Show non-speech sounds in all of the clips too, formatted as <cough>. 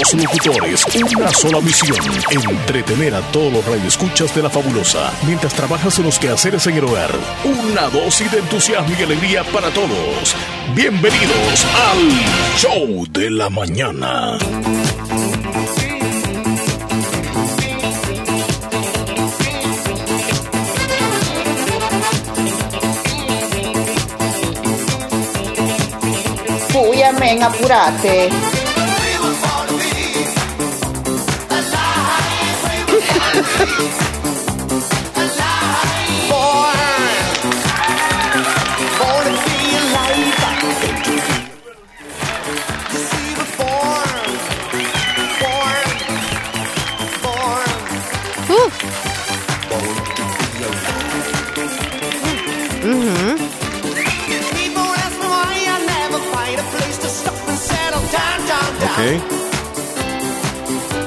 Dos locutores, una sola misión. Entretener a todos los radioescuchas de la fabulosa. Mientras trabajas en los quehaceres en el hogar. Una dosis de entusiasmo y alegría para todos. Bienvenidos al Show de la Mañana. Uy, amén, apurate.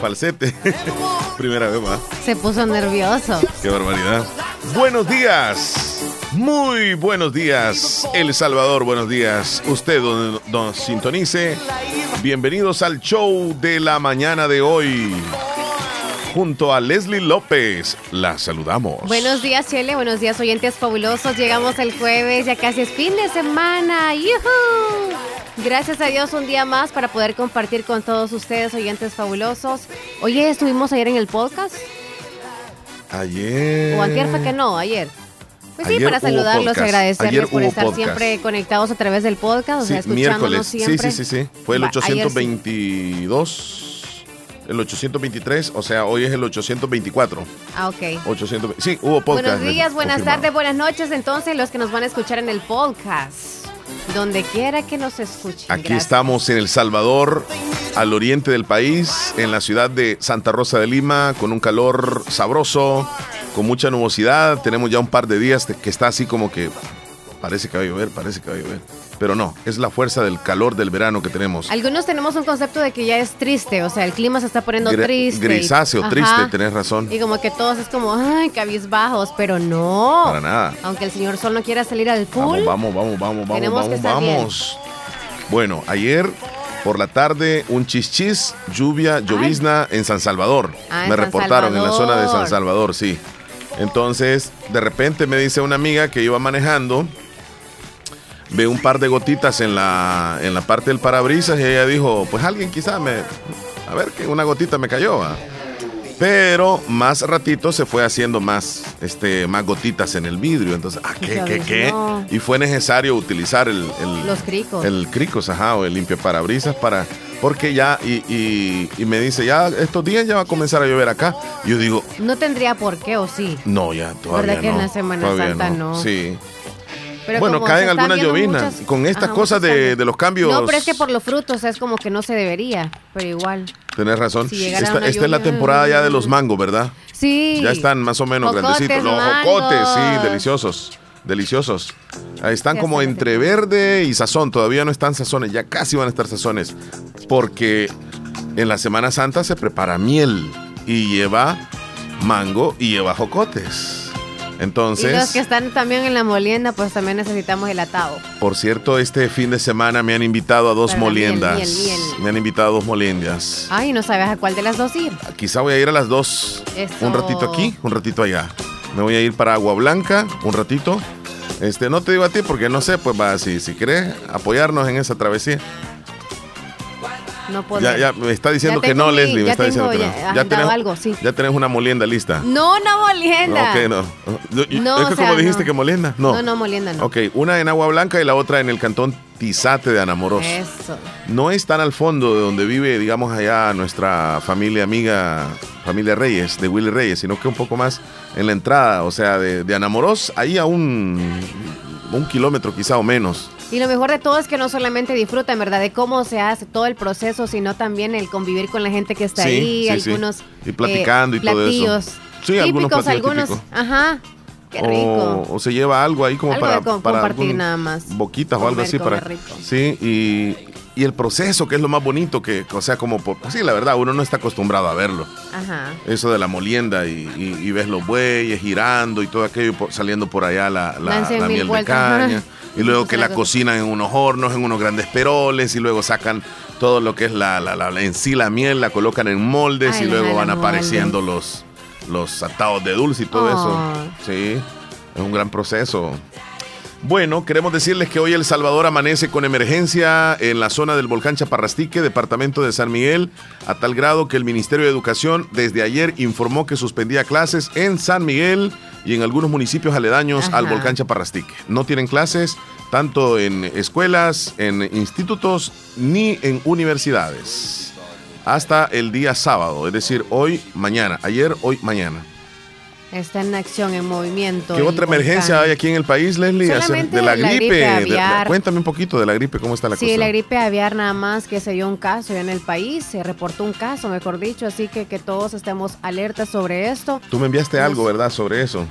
Falsete. <laughs> Primera vez más. Se puso nervioso. Qué barbaridad. Buenos días. Muy buenos días, El Salvador. Buenos días. Usted donde nos sintonice. Bienvenidos al show de la mañana de hoy. Junto a Leslie López, la saludamos. Buenos días, Chele. Buenos días, oyentes fabulosos. Llegamos el jueves, ya casi es fin de semana. ¡Yuhu! Gracias a Dios, un día más para poder compartir con todos ustedes, oyentes fabulosos. Oye, estuvimos ayer en el podcast. Ayer. O antier fue que no, ayer. Pues sí, Ayer para hubo saludarlos, podcast. agradecerles por estar podcast. siempre conectados a través del podcast, o sea, Sí, escuchándonos miércoles. Sí, siempre. sí, sí, sí. Fue el Va, ayer sí. 822, el 823, o sea, hoy es el 824. Ah, ok. 820. Sí, hubo podcast. Buenos días, buenas confirmado. tardes, buenas noches. Entonces, los que nos van a escuchar en el podcast, donde quiera que nos escuchen. Aquí Gracias. estamos en El Salvador, al oriente del país, en la ciudad de Santa Rosa de Lima, con un calor sabroso, con mucha nubosidad. Tenemos ya un par de días que está así como que parece que va a llover, parece que va a llover. Pero no, es la fuerza del calor del verano que tenemos. Algunos tenemos un concepto de que ya es triste, o sea, el clima se está poniendo triste. grisáceo, triste, tenés razón. Y como que todos es como, ay, cabizbajos, pero no. Para nada. Aunque el señor Sol no quiera salir al full. Vamos, vamos, vamos, vamos, vamos, vamos, bien. Bueno, ayer por la tarde un chichis, lluvia, llovizna en San Salvador. Ah, me San reportaron en la zona de San. Salvador, sí. Entonces, de repente me dice una amiga que iba manejando, ve un par de gotitas en la, en la parte del parabrisas y ella dijo, pues alguien quizá me, a ver que una gotita me cayó. va". Pero más ratito se fue haciendo más, este, más gotitas en el vidrio. Entonces, ah, ¿qué, qué, qué? no. Y fue necesario utilizar el, el- Los cricos. el cricos, ajá, o el limpio parabrisas para, porque ya, y, y- y me dice, ya estos días ya va a comenzar a llover acá. Yo digo, No tendría por qué, o sí. no, ya, todavía ¿Verdad que en la Semana Santa no? Sí. Pero bueno, caen algunas llovinas. muchas- Con estas Ajá, cosas de, los cambios. No, pero es que por los frutos es como que no se debería, pero igual. Tenés razón. si esta esta es la temporada ya de los mangos, ¿verdad? Sí. Ya están más o menos Jocotes, grandecitos. Los mangos. jocotes, sí, deliciosos. Deliciosos. Ahí están como entre verde y sazón. Todavía no están sazones. Ya casi van a estar sazones. Porque en la Semana Santa se prepara miel. Y lleva mango y lleva jocotes. Y Entonces, los que están también en la molienda, pues también necesitamos el atado. por cierto, este fin de semana me han invitado a dos Para la miel, moliendas. miel, miel. Me han invitado a dos moliendas. Ay, no sabes a cuál de las dos ir. Quizá voy a ir a las dos. Eso. Un ratito aquí, un ratito allá. Me voy a ir para Agua Blanca, un ratito. Este, no te digo a ti porque no sé, pues va, si, si querés apoyarnos en esa travesía. No Ya, poder. ya me está diciendo Ya que no, mi- Leslie, me ya está diciendo que no. ya agendado algo, sí. ya tenés una molienda lista. No, una molienda. Ok, no. No, es que o sea, como dijiste no. que molienda, no. No, no, molienda no. Ok, una en Agua Blanca y la otra en el cantón Tizate de Anamoros. Eso. No es tan al fondo de donde vive, digamos, allá nuestra familia amiga, familia Reyes, de Willy Reyes, sino que un poco más en la entrada, o sea, de, de Anamoros, ahí a un, un kilómetro quizá o menos. Y lo mejor de todo es que no solamente disfrutan, ¿verdad? De cómo se hace todo el proceso, sino también el convivir con la gente que está Sí, ahí, sí, sí. algunos Y platicando eh, y todo eso. platillos Sí, algunos típicos, platillos algunos, típicos. ajá, qué rico. O, o se lleva algo ahí como Algo para, co- para compartir algún- nada más. boquitas o algo así para rico. sí y, y el proceso que es lo más bonito que o sea como por sí la verdad uno no está acostumbrado a verlo Ajá. eso de la molienda y, y- y ves los bueyes girando y todo aquello por- saliendo por allá la, la- miel de caña ajá. Y luego que la cocinan en unos hornos en unos grandes peroles y luego sacan todo lo que es la, la, la- en sí la miel, la colocan en moldes Ay, y luego van moldes. apareciendo los, los atados de dulce y todo Oh. eso. Sí, es un gran proceso. Bueno, queremos decirles que hoy El Salvador amanece con emergencia en la zona del volcán Chaparrastique, departamento de San Miguel, a tal grado que el Ministerio de Educación desde ayer informó que suspendía clases en San Miguel y en algunos municipios aledaños al volcán Chaparrastique. No tienen clases tanto en escuelas, en institutos ni en universidades. Hasta el día sábado, es decir, hoy, mañana. Ayer, hoy, mañana. Está en acción, en movimiento. ¿Qué otra emergencia hay aquí en el país, Leslie? Solamente de la la gripe. de cuéntame un poquito de la gripe, ¿cómo está la Sí, cosa? la gripe aviar nada más que se dio un caso ya en el país, se reportó un caso, mejor dicho, así que que todos estemos alertas sobre esto. Tú me enviaste Nos- algo, ¿verdad? Sobre eso.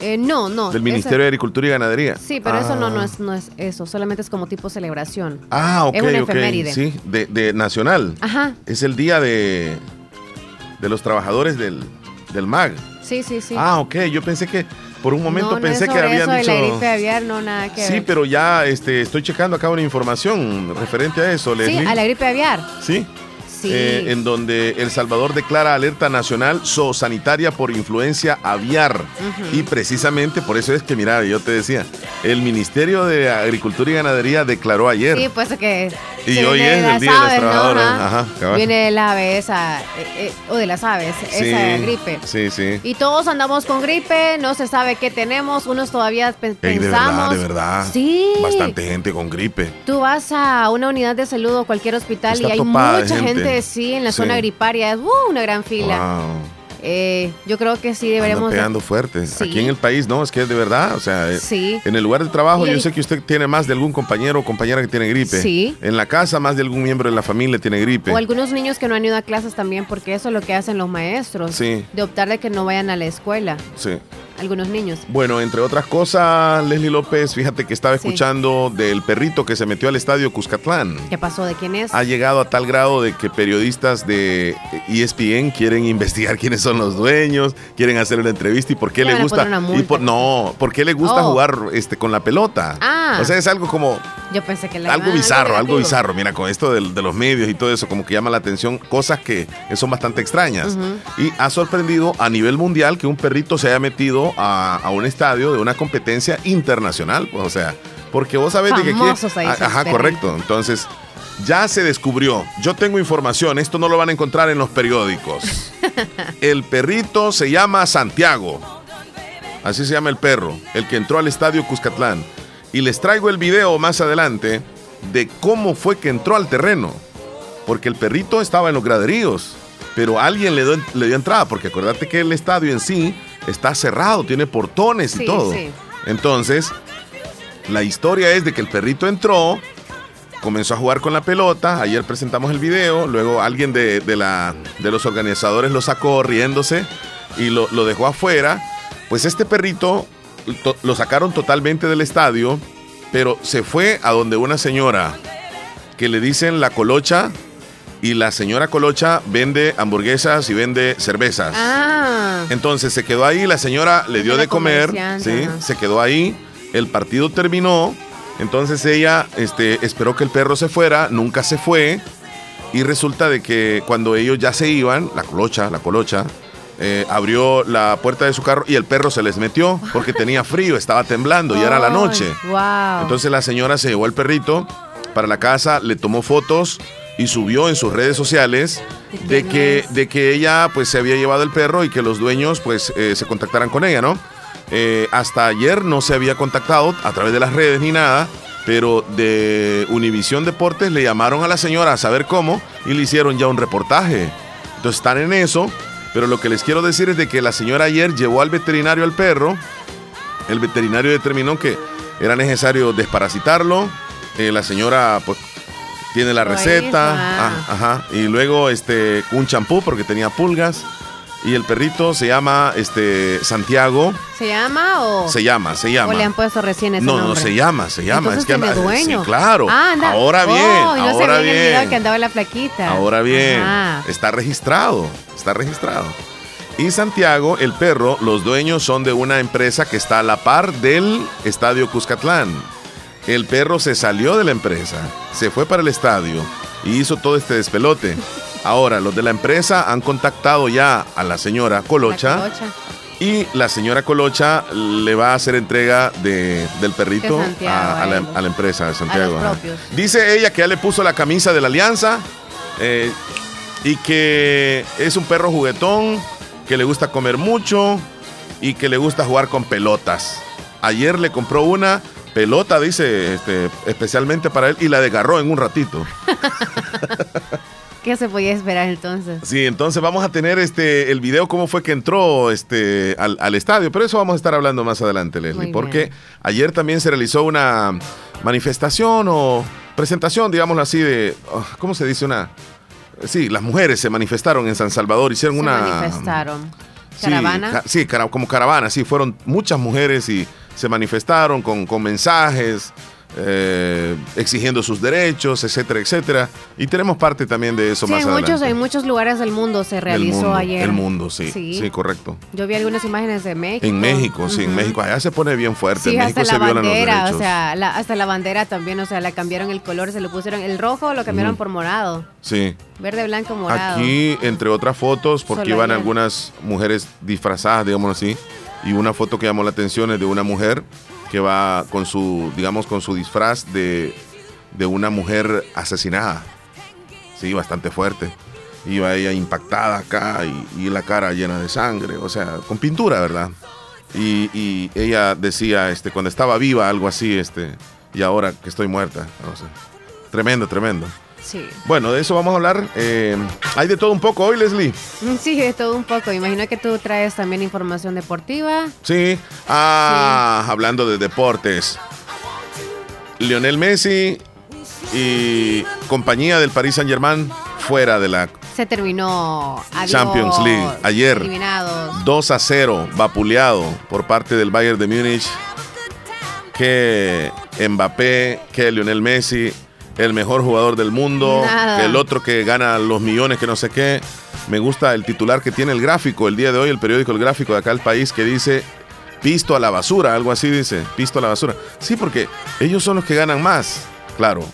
Eh, no, no. Del esa- Ministerio de Agricultura y Ganadería. Sí, pero eso no, Ah. no, es, no es eso, solamente es como tipo celebración. Ah, ok, Es una ok. efeméride. Sí, de, de nacional. Ajá, Es el día de, de los trabajadores del, del MAG. Sí, sí, sí. Ah, ok. Yo pensé que, por un momento no, no pensé es que habían eso de dicho... la gripe aviar, no, nada que Sí, ver. pero ya este, estoy checando acá una información referente a eso, Sí, Leslie. a la gripe aviar. Sí. Sí. Eh, en donde El Salvador declara alerta nacional zoosanitaria por influencia aviar. Y precisamente por eso es que, mira, yo te decía, el Ministerio de Agricultura y Ganadería declaró ayer. Sí, pues que. Y hoy es de el Día de los aves, ¿no? Trabajadores. Ajá. Viene del ave esa, eh, eh, o de las aves, Sí, esa gripe. Sí, sí. Y todos andamos con gripe, no se sabe qué tenemos, unos todavía pe- Ey, de pensamos. verdad, de verdad. Sí. Bastante gente con gripe. Tú vas a una unidad de salud o cualquier hospital Está y hay de mucha gente. gente. Sí, en la Sí. zona griparia, es uh, una gran fila. Wow. Eh, yo creo que sí deberíamos... de- pegando fuerte. Sí. Aquí en el país, no, es que es de verdad. O sea, eh, Sí. en el lugar de trabajo, yo sé que usted tiene más de algún compañero o compañera que tiene gripe. Sí. En la casa, más de algún miembro de la familia tiene gripe. O algunos niños que no han ido a clases también, porque eso es lo que hacen los maestros. Sí. De optar de que no vayan a la escuela. Sí. Algunos niños. Bueno, entre otras cosas, Leslie López, fíjate que estaba Sí. escuchando del perrito que se metió al estadio Cuscatlán. ¿Qué pasó? ¿De quién es? Ha llegado a tal grado de que periodistas de ESPN quieren investigar <laughs> quiénes son los dueños, quieren hacer una entrevista y por qué Le gusta. y por- no, por qué le gusta Oh. jugar este, con la pelota. Ah. O sea, es algo como Yo pensé que la algo bizarro, algo bizarro. Mira, con esto de, los medios y todo eso, como que llama la atención, cosas que, son bastante extrañas. Y ha sorprendido a nivel mundial que un perrito se haya metido a, a un estadio de una competencia internacional. Pues, o sea, porque vos sabés de que aquí. Famosos Ah, Ajá, correcto. Entonces, ya se descubrió. Yo tengo información, esto no lo van a encontrar en los periódicos. <laughs> El perrito se llama Santiago. Así se llama el perro, el que entró al estadio Cuscatlán. Y les traigo el video más adelante de cómo fue que entró al terreno. Porque el perrito estaba en los graderíos, pero alguien le dio, le dio entrada, porque acuérdate que el estadio en sí está cerrado, tiene portones y todo. sí. Entonces, la historia es de que el perrito entró, comenzó a jugar con la pelota, ayer presentamos el video, luego alguien de, de la, de los organizadores lo sacó riéndose y lo, lo dejó afuera. Pues este perrito to- lo sacaron totalmente del estadio, pero se fue a donde una señora que le dicen la colocha y la señora colocha vende hamburguesas y vende cervezas. Ah. Entonces se quedó ahí, la señora le dio de comer, ¿sí? se quedó ahí, el partido terminó, entonces ella este, esperó que el perro se fuera, nunca se fue, y resulta de que cuando ellos ya se iban, la colocha, la colocha, eh, abrió la puerta de su carro y el perro se les metió porque tenía frío, estaba temblando y era la noche. Wow. Entonces la señora se llevó el perrito para la casa, le tomó fotos y subió en sus redes sociales ¿De que, de que ella pues se había llevado el perro y que los dueños pues eh, se contactaran con ella, ¿no? Eh, hasta ayer no se había contactado a través de las redes ni nada, pero de Univisión Deportes le llamaron a la señora a saber cómo y le hicieron ya un reportaje. Entonces están en eso, pero lo que les quiero decir es de que la señora ayer llevó al veterinario al perro, el veterinario determinó que era necesario desparasitarlo. eh, la señora pues tiene la receta, ah, ajá, y luego este un champú porque tenía pulgas y el perrito se llama este Santiago, ¿Se llama o, se llama, se llama. o le han puesto recién ese no, nombre? no se llama, se llama, Entonces es que anda- dueño. sí, claro. Ah, anda. Ahora bien, Oh, y no ahora se ve en el video bien. que andaba la plaquita. Ahora bien, Ajá. está registrado, está registrado. Y Santiago, el perro, los dueños son de una empresa que está a la par del Estadio Cuscatlán. El perro se salió de la empresa, se fue para el estadio y hizo todo este despelote. <laughs> Ahora, los de la empresa han contactado ya a la señora Colocha. La colocha. Y la señora Colocha le va a hacer entrega de, del perrito De Santiago, a, a la, a empresa de Santiago. Dice ella que ya le puso la camisa de la alianza eh, y que es un perro juguetón, que le gusta comer mucho y que le gusta jugar con pelotas. Ayer le compró una pelota, dice, este, especialmente para él y la desgarró en un ratito. <laughs> ¿Qué se podía esperar entonces? Sí, entonces vamos a tener este el video cómo fue que entró este al, al estadio, pero eso vamos a estar hablando más adelante, Leslie, Muy porque bien. ayer también se realizó una manifestación o presentación, digámoslo así, de oh, ¿cómo se dice una? Sí, las mujeres se manifestaron en San Salvador, hicieron Se una manifestaron. Sí, Caravana. ca- Sí, cara- como caravana, sí, fueron muchas mujeres y se manifestaron con, con mensajes, eh, exigiendo sus derechos, etcétera, etcétera. Y tenemos parte también de eso sí, más en muchos, adelante. en muchos lugares del mundo se El realizó mundo, ayer. El mundo, sí, sí. correcto. Yo vi algunas imágenes de México. En México, sí, en. México. Allá se pone bien fuerte. Sí, en México hasta se la violan los bandera, derechos. o sea, la- hasta la bandera también, o sea, la cambiaron el color, se lo pusieron el rojo, lo cambiaron por morado, sí. verde, blanco, morado. Aquí, entre otras fotos, porque Solo iban ayer. algunas mujeres disfrazadas, digamos así, y una foto que llamó la atención es de una mujer que va con su, digamos, con su disfraz de, de una mujer asesinada. Sí, bastante fuerte. Iba ella impactada acá y, la cara llena de sangre, o sea, con pintura, ¿verdad? Y, ella decía, este, cuando estaba viva, algo así, este, y ahora que estoy muerta. Tremendo, tremendo. Sí. Bueno, de eso vamos a hablar. Eh, hay de todo un poco hoy, Leslie. Mm, Sí, de todo un poco. Imagino que tú traes también información deportiva. Sí. Ah, hablando de deportes. Lionel Messi y compañía del Paris Saint Germain fuera de la Se terminó. Adiós. Champions League. Ayer. Eliminados. 2 a 0, vapuleado por parte del Bayern de Múnich. Que Mbappé, que Lionel Messi, el mejor jugador del mundo, Nada. el otro que gana los millones, que no sé qué. Me gusta el titular que tiene el gráfico el día de hoy, el periódico El Gráfico de acá el país, que dice pisto a la basura, algo así dice, pisto a la basura. Sí, porque ellos son los que ganan más. Claro,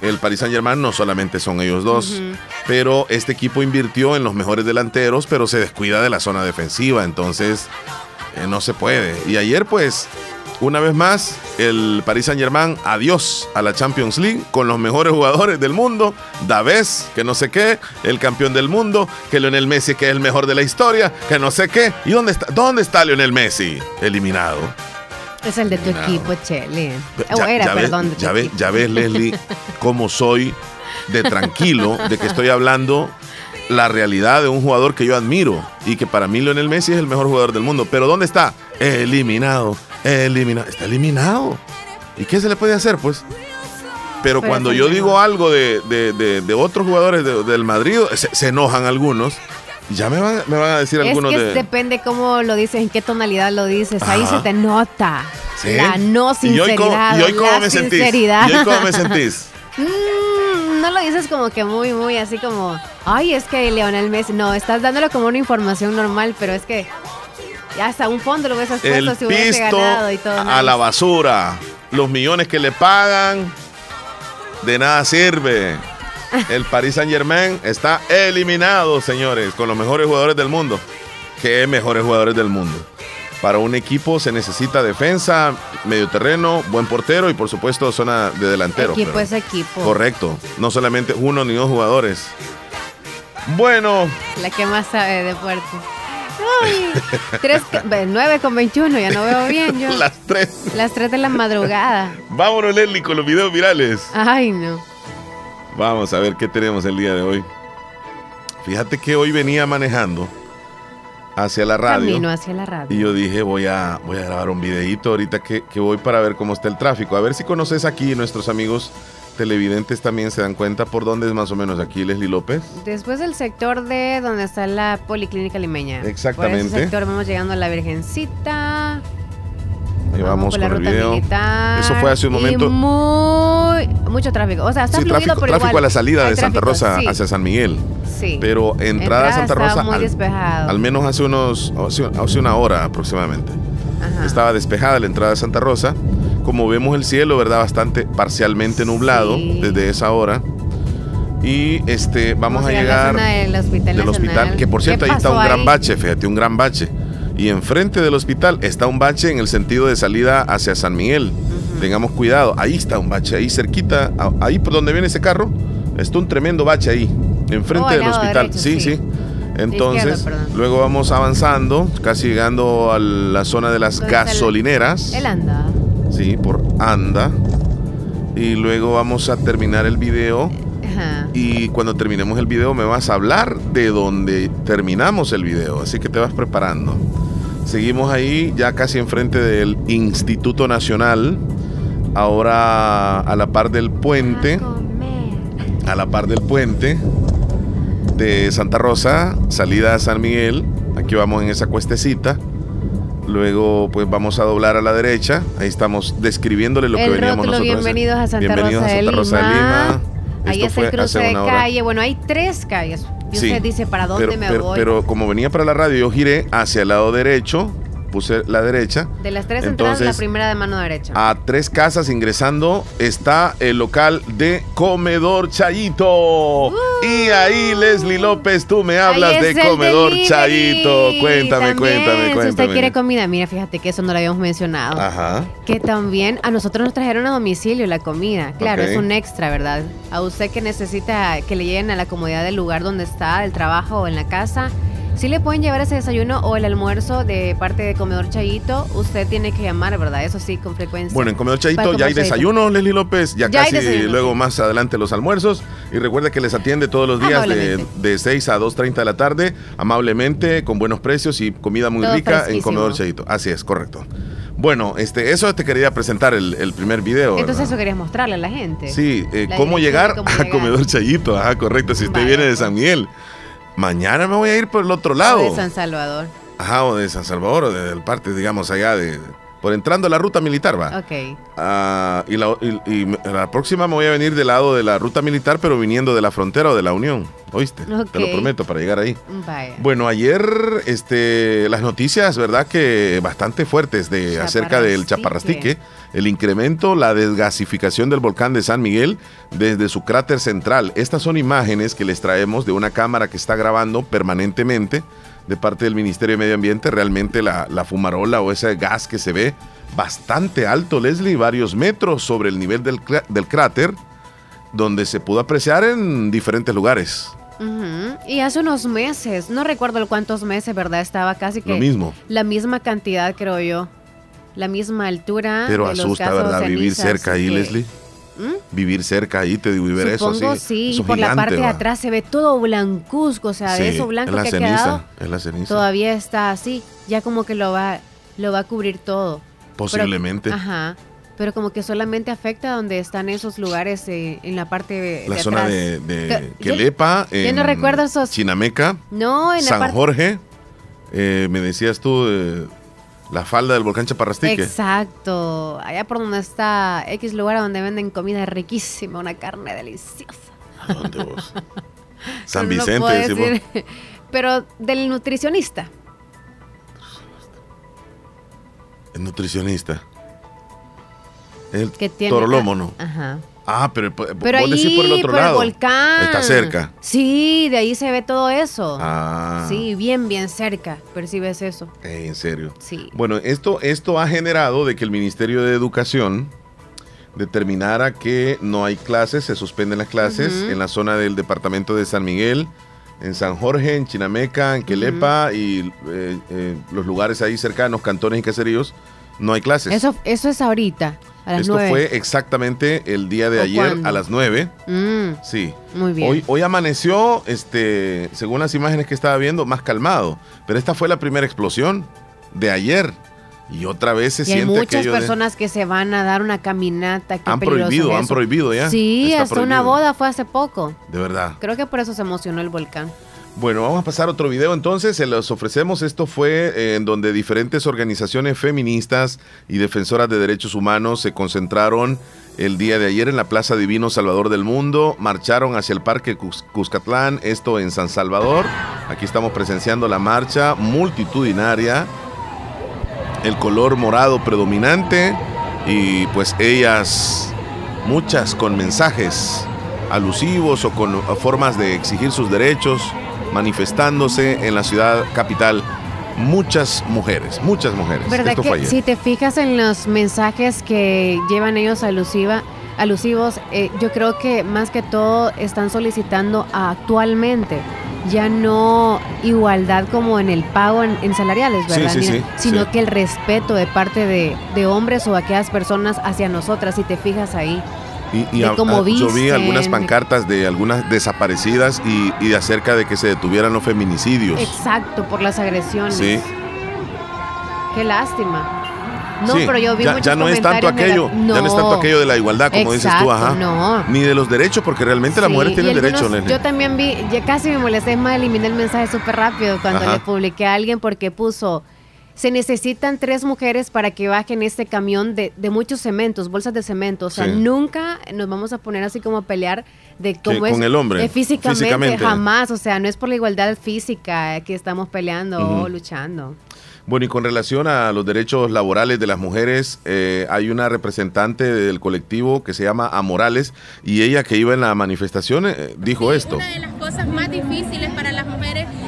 el Paris Saint Germain no solamente son ellos dos, pero este equipo invirtió en los mejores delanteros, pero se descuida de la zona defensiva, entonces eh, no se puede. Y ayer pues, una vez más, el Paris Saint Germain, adiós a la Champions League con los mejores jugadores del mundo, Davés, que no sé qué, el campeón del mundo, que Lionel Messi, que es el mejor de la historia, que no sé qué. ¿Y dónde está, dónde está Lionel Messi? Eliminado. Es el de tu Eliminado. equipo, Chele. Ya, O era, ya ves, perdón. tu ya, ves, ya ves, Leslie, <laughs> cómo soy de tranquilo, de que estoy hablando la realidad de un jugador que yo admiro y que para mí Lionel Messi es el mejor jugador del mundo. Pero ¿dónde está? Eliminado, eliminado. Está eliminado. ¿Y qué se le puede hacer, pues? Pero Pero cuando yo digo algo de, de- de- de otros jugadores de- del Madrid, se, se enojan algunos. Ya me van, me van a decir Es algunos que de... depende cómo lo dices, en qué tonalidad lo dices. Ahí se te nota ¿Sí? la no ¿Y hoy cómo, sinceridad. y hoy cómo la me sentís? ¿Y hoy cómo me sentís? <laughs> No lo dices como que muy, muy así como, ay, es que Leonel Messi. No, estás dándolo como una información normal, pero es que ya hasta un fondo lo hubieses puesto el si pisto y todo. A la basura. Los millones que le pagan, de nada sirve. El Paris Saint Germain está eliminado, señores, con los mejores jugadores del mundo. ¿Qué mejores jugadores del mundo? Para un equipo se necesita defensa, medio terreno, buen portero y por supuesto zona de delantero. Equipo es equipo. Correcto. No solamente uno ni dos jugadores. Bueno. La que más sabe de deportes. 3, 9 con 21, ya no veo bien yo. <laughs> Las 3. Las 3 de la madrugada. Vámonos, Leslie, con los videos virales. Ay, no. Vamos a ver qué tenemos el día de hoy. Fíjate que hoy venía manejando hacia la radio. Hacia la radio. Y yo dije, voy a, voy a grabar un videito ahorita que, que voy para ver cómo está el tráfico. A ver si conoces aquí nuestros amigos televidentes también se dan cuenta por dónde es más o menos aquí Leslie López. Después del sector de donde está la policlínica limeña. Exactamente. Por ese sector vamos llegando a la Virgencita. Ahí vamos por la con el ruta video. militar. Eso fue hace un y momento. muy mucho tráfico. O sea, está Sí, tráfico, pero tráfico igual a la salida de Santa Rosa sí, hacia San Miguel. Sí. Pero entrada a Santa Rosa muy al, despejado. al menos hace unos hace, hace una hora aproximadamente. Ajá. Estaba despejada la entrada de Santa Rosa. Como vemos el cielo, ¿verdad? Bastante parcialmente nublado Sí. desde esa hora. Y este, vamos, Vamos a llegar del Hospital del hospital, que por ¿Qué cierto ahí está un gran bache, fíjate, un gran bache. Y enfrente del hospital está un bache en el sentido de salida hacia San Miguel. Tengamos cuidado, ahí está un bache, ahí cerquita, ahí por donde viene ese carro, está un tremendo bache ahí, enfrente Oh, del hospital. derecho, sí, sí. sí. Entonces, luego vamos avanzando, casi llegando a la zona de las ¿Dónde está el- gasolineras. Él anda. Sí, por Anda. Y luego vamos a terminar el video. Ajá. Y cuando terminemos el video me vas a hablar de donde terminamos el video. Así que te vas preparando. Seguimos ahí ya casi enfrente del Instituto Nacional. Ahora a la par del puente. A la par del puente de Santa Rosa. Salida a San Miguel. Aquí vamos en esa cuestecita. Luego pues vamos a doblar a la derecha. Ahí estamos describiéndole lo que el veníamos rótulo, nosotros. bienvenidos a Santa, Bienvenidos Rosa, a Santa Rosa de Lima. Lima. Ahí fue el cruce de calle. Bueno, hay tres calles. Y Sí. usted dice, ¿para dónde pero, me pero- voy? pero como venía para la radio, yo giré hacia el lado derecho, puse la derecha. de las tres entradas, la primera de mano derecha. A tres casas ingresando está el local de Comedor Chayito. y ahí, Leslie López, tú me hablas Uh. De Comedor delivery Chayito. Cuéntame, también. cuéntame, Si usted cuéntame. quiere comida, mira, fíjate que eso no lo habíamos mencionado. Ajá. Que también a nosotros nos trajeron a domicilio la comida. Claro, es un extra, ¿verdad? A usted que necesita que le lleguen a la comodidad del lugar donde está, del trabajo o en la casa. Si le pueden llevar ese desayuno o el almuerzo de parte de Comedor Chayito, usted tiene que llamar, ¿verdad? Eso sí, con frecuencia. Bueno, en Comedor Para Chayito ya hay Comedor desayuno, Leslie López. Ya, casi luego más adelante los almuerzos. Y recuerda que les atiende todos los días de, de 6 a 2.30 de la tarde, amablemente, con buenos precios y comida muy Todo rica en. Comedor Chayito. Así es, correcto. Bueno, este, eso te quería presentar el, el primer video. Entonces ¿verdad? eso querías mostrarle a la gente. Sí, eh, La cómo llegar a. Comedor Chayito. Ajá, correcto. Si usted viene de pues. San Miguel, mañana me voy a ir por el otro O lado. de San Salvador. Ajá, o de San Salvador, o del parte, digamos, allá de. Por entrando a la ruta militar, va. Ok. Ah, y, la, y- y me- la próxima me voy a venir del lado de la ruta militar, pero viniendo de la frontera o de la Unión. ¿Oíste? Te lo prometo para llegar ahí. Vaya. Bueno, ayer este, las noticias, ¿verdad? Que bastante fuertes de acerca del. Chaparrastique, el incremento, la desgasificación del volcán de San Miguel desde su cráter central. Estas son imágenes que les traemos de una cámara que está grabando permanentemente de parte del Ministerio de Medio Ambiente. Realmente la, la fumarola o ese gas que se ve bastante alto, Leslie, varios metros sobre el nivel del, del cráter, donde se pudo apreciar en diferentes lugares. Y hace unos meses, no recuerdo cuántos meses, ¿verdad? Estaba casi que Lo mismo. la misma cantidad, creo yo. La misma altura. Pero de asusta, ¿verdad? Vivir cerca ahí, Leslie. ¿Mm? Vivir cerca ahí, te digo, y ver eso Supongo así. sí, eso y por la parte de va. atrás se ve todo blancuzco, o sea, de Sí, eso blanco es la que ha ceniza, quedado, es la ceniza. todavía está así, ya como que lo va, lo va a cubrir todo. Posiblemente. Pero- ajá, pero como que solamente afecta donde están esos lugares eh, en la parte de, la de zona atrás. de, de Que- yo- Quelepa, yo no en recuerdo esos- Chinameca, No, en la San parte... Jorge, eh, me decías tú, eh, la falda del volcán Chaparrastique. Exacto, allá por donde está X lugar donde venden comida riquísima, una carne deliciosa. ¿A dónde vos? <laughs> San no Vicente, decimos. Pero del nutricionista. Es nutricionista. El que tiene Torolomo, ¿no? Ajá. Ah, pero, Pero vos ahí, decís por el otro por lado. el volcán. Está cerca. Sí, de ahí se ve todo eso. Ah. Sí, bien, bien cerca. Percibes eso. Eh, en serio. Sí. Bueno, esto, esto ha generado de que el Ministerio de Educación determinara que no hay clases, se suspenden las clases en la zona del departamento de San Miguel, en San Jorge, en Chinameca, en Quelepa y eh, eh, los lugares ahí cercanos, cantones y caseríos, no hay clases. Eso, eso es ahorita, a las Esto fue exactamente el día de ¿O ayer cuándo? a las 9. Mm, Sí. muy bien. Hoy, hoy amaneció, este, según las imágenes que estaba viendo, más calmado. Pero esta fue la primera explosión de ayer. Y otra vez se y hay siente muchas aquello de- personas que se van a dar una caminata. Han prohibido, es han prohibido ya. Sí, Está hasta una boda fue hace poco. De verdad. Creo que por eso se emocionó el volcán. Bueno, vamos a pasar a otro video entonces, se los ofrecemos. Esto fue eh, en donde diferentes organizaciones feministas y defensoras de derechos humanos se concentraron el día de ayer en la Plaza Divino Salvador del Mundo, marcharon hacia el Parque Cus- Cuscatlán, esto en San Salvador. Aquí estamos presenciando la marcha multitudinaria, el color morado predominante y pues ellas, muchas con mensajes alusivos o con formas de exigir sus derechos, manifestándose en la ciudad capital muchas mujeres, muchas mujeres. ¿Verdad que si te fijas en los mensajes que llevan ellos alusiva, alusivos, eh, yo creo que más que todo están solicitando actualmente ya no igualdad como en el pago en, salariales, ¿verdad? Sí, sí, sino que el respeto de parte de, de hombres o aquellas personas hacia nosotras, si te fijas ahí. Y, yo vi algunas pancartas de algunas desaparecidas y, y acerca de que se detuvieran los feminicidios. Exacto, por las agresiones. Sí. Qué lástima. No, pero yo vi ya, ya no es tanto aquello, ya no es tanto aquello de la igualdad, como dices tú, ajá. No. Ni de los derechos, porque realmente las mujeres tienen derechos. Yo también vi, ya casi me molesté más, eliminé el mensaje súper rápido cuando le publiqué a alguien porque puso se necesitan tres mujeres para que bajen este camión de, muchos cementos, bolsas de cemento. O sea, nunca nos vamos a poner así como a pelear de cómo es con el hombre. Eh, físicamente, jamás. O sea, no es por la igualdad física que estamos peleando o luchando. Bueno, y con relación a los derechos laborales de las mujeres, eh, hay una representante del colectivo que se llama Amorales y ella que iba en la manifestación eh, dijo esto. Una de las cosas más difíciles para las mujeres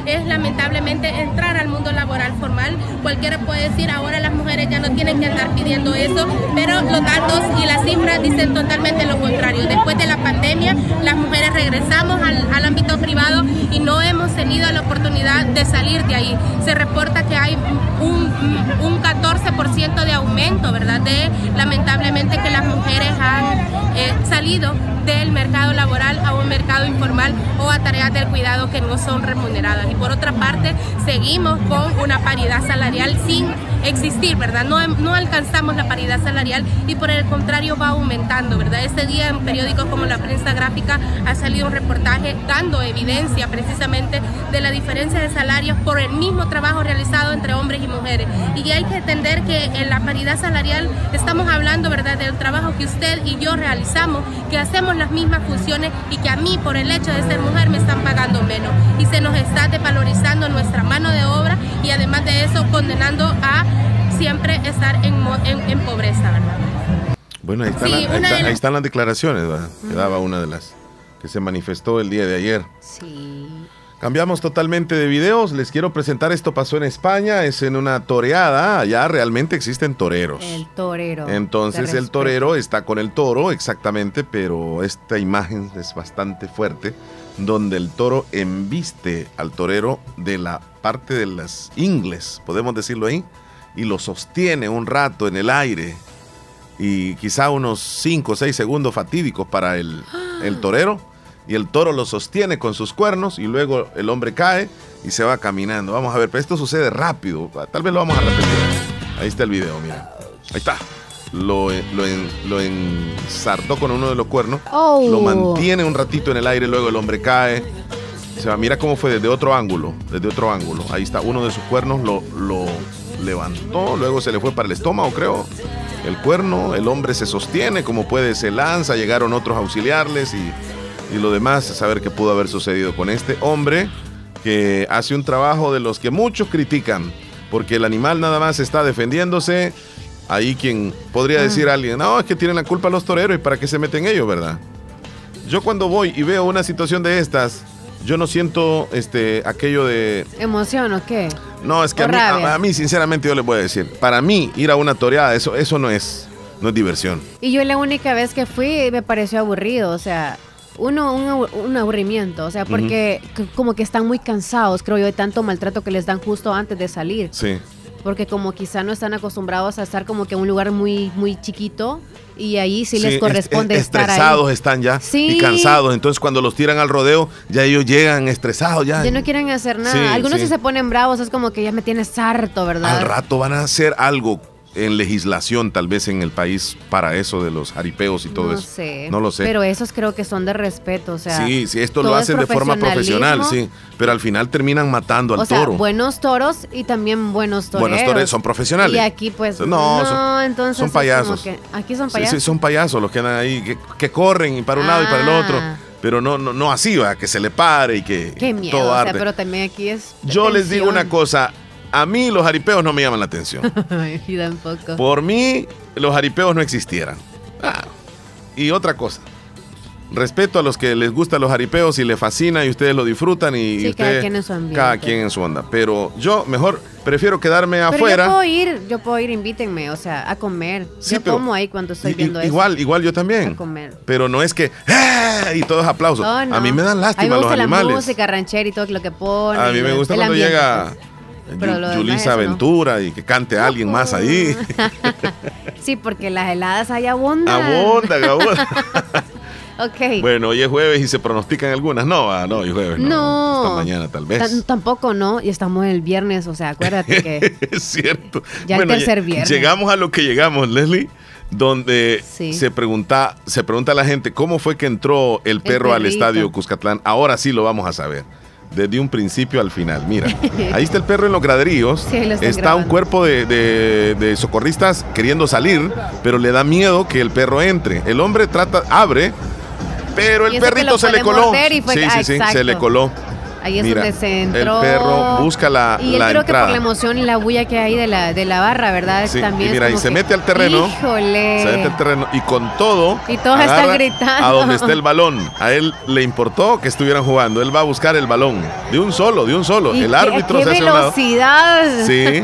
es lamentablemente entrar al mundo laboral formal. Cualquiera puede decir, ahora las mujeres ya no tienen que andar pidiendo eso, pero los datos y las cifras dicen totalmente lo contrario. Después de la pandemia, las mujeres regresamos al, ámbito privado y no hemos tenido la oportunidad de salir de ahí. Se reporta que hay un, un 14% de aumento, ¿verdad? De lamentablemente que las mujeres han eh, salido del mercado laboral a un mercado informal o a tareas del cuidado que no son remuneradas. Por otra parte, seguimos con una paridad salarial sin existir, ¿verdad? No, no alcanzamos la paridad salarial y por el contrario va aumentando, ¿verdad? Este día en periódicos como la prensa gráfica ha salido un reportaje dando evidencia precisamente de la diferencia de salarios por el mismo trabajo realizado entre hombres y mujeres. Y hay que entender que en la paridad salarial estamos hablando, ¿verdad?, del trabajo que usted y yo realizamos, que hacemos las mismas funciones y que a mí por el hecho de ser mujer me están pagando menos. Y se nos está desvalorizando nuestra mano de obra y además de eso condenando a siempre estar en, en, pobreza, ¿verdad? Bueno, ahí, ahí, están las declaraciones, ¿verdad? Daba una de las que se manifestó el día de ayer. Sí. Cambiamos totalmente de videos. Les quiero presentar esto pasó en España. Es en una toreada. Allá realmente existen toreros. El torero. Entonces el torero está con el toro, exactamente, pero esta imagen es bastante fuerte, donde el toro embiste al torero de la parte de las ingles, podemos decirlo ahí, y lo sostiene un rato en el aire. Y quizá unos 5 o 6 segundos fatídicos para el, el <gasps> torero y el toro lo sostiene con sus cuernos y luego el hombre cae y se va caminando. Vamos a ver, pero esto sucede rápido. Tal vez lo vamos a repetir. Ahí está el video, mira. Ahí está. Lo, lo, ensartó con uno de los cuernos. Oh. Lo mantiene un ratito en el aire, luego el hombre cae. Se va, mira cómo fue desde otro ángulo. Desde otro ángulo. Ahí está. Uno de sus cuernos lo, lo levantó, luego se le fue para el estómago, creo. El cuerno, el hombre se sostiene como puede, se lanza, llegaron otros auxiliarles y y lo demás, saber qué pudo haber sucedido con este hombre que hace un trabajo de los que muchos critican, porque el animal nada más está defendiéndose. Ahí quien podría ah. decir a alguien, no, es que tienen la culpa los toreros y para qué se meten ellos, ¿verdad? Yo cuando voy y veo una situación de estas, yo no siento este aquello de emoción o qué. No, es que a mí, a, mí, sinceramente yo les voy a decir, para mí ir a una toreada eso eso no es no es diversión. Y yo la única vez que fui me pareció aburrido, o sea, uno, un, aburrimiento, o sea, porque como que están muy cansados, creo yo, de tanto maltrato que les dan justo antes de salir. Sí. Porque como quizá no están acostumbrados a estar como que en un lugar muy, muy chiquito y ahí sí, les corresponde estar estresados están ya y cansados. Entonces cuando los tiran al rodeo, ya ellos llegan estresados ya. Ya no quieren hacer nada. Algunos sí. se ponen bravos, es como que ya me tienes harto, ¿verdad? Al rato van a hacer algo en legislación tal vez en el país para eso de los jaripeos y todo no eso. Sé, no lo sé. Pero esos creo que son de respeto, o sea. Sí, sí, esto lo hacen de forma profesional, sí, pero al final terminan matando al o toro. Sea, buenos toros y también buenos toreros. Buenos toreros son profesionales. Y aquí pues no, son, entonces son payasos. aquí son payasos. Sí, son payasos los que andan ahí que, corren y para un lado y para el otro ah. pero no, no, no así, va, que se le pare y que Qué miedo, todo o sea, pero también aquí es. Yo les digo una cosa, a mí los jaripeos no me llaman la atención. <laughs> tampoco. Por mí, los jaripeos no existieran. Ah, y otra cosa. respeto a los que les gustan los jaripeos y les fascina y ustedes lo disfrutan y, Sí, y cada quien en su ambiente. cada quien en su onda. Pero yo mejor prefiero quedarme Pero afuera. yo puedo ir, yo puedo ir, invítenme, o sea, a comer. Sí, yo pero- como ahí cuando estoy I- viendo eso. igual, igual yo también. A comer. Pero no es que ¡ah! y todos aplausos. Oh, no. A mí me dan A mí lástima me los gusta la animales. música ranchera y todo lo que ponen. A mí me gusta cuando ambiente, llega pues. No. Aventura y que cante alguien más ahí. <laughs> Sí, porque las heladas ahí abundan. Abunda, abunda. <laughs> Ok. Bueno, hoy es jueves y se pronostican algunas. No, ah, no, hoy es jueves. No. No. Hasta mañana tal vez. Tampoco, ¿no? Y estamos el viernes, o sea, acuérdate que <laughs> es cierto. Ya el tercer viernes. Llegamos a lo que llegamos, Leslie, donde Sí. se pregunta, se pregunta a la gente cómo fue que entró el perro al estadio Cuscatlán. Ahora sí lo vamos a saber. Desde un principio al final. Mira, <laughs> ahí está el perro en los graderíos. Sí, lo está un cuerpo de, de- de socorristas queriendo salir, pero le da miedo que el perro entre. El hombre trata, abre, pero el perrito se le coló. fue- sí, ah, sí, sí, se le coló. Ahí es Mira, donde se entró. El perro busca la, Y él la creo entrada. que por la emoción y la bulla que hay de la, de la barra, ¿verdad? Sí, También y mira, y se que, mete al terreno. Híjole. Se mete al terreno y con todo. Y todos están gritando. A donde está el balón. A él le importó que estuvieran jugando. Él va a buscar el balón. De un solo, de un solo. El qué- árbitro qué se hace a un lado. velocidad. Sí.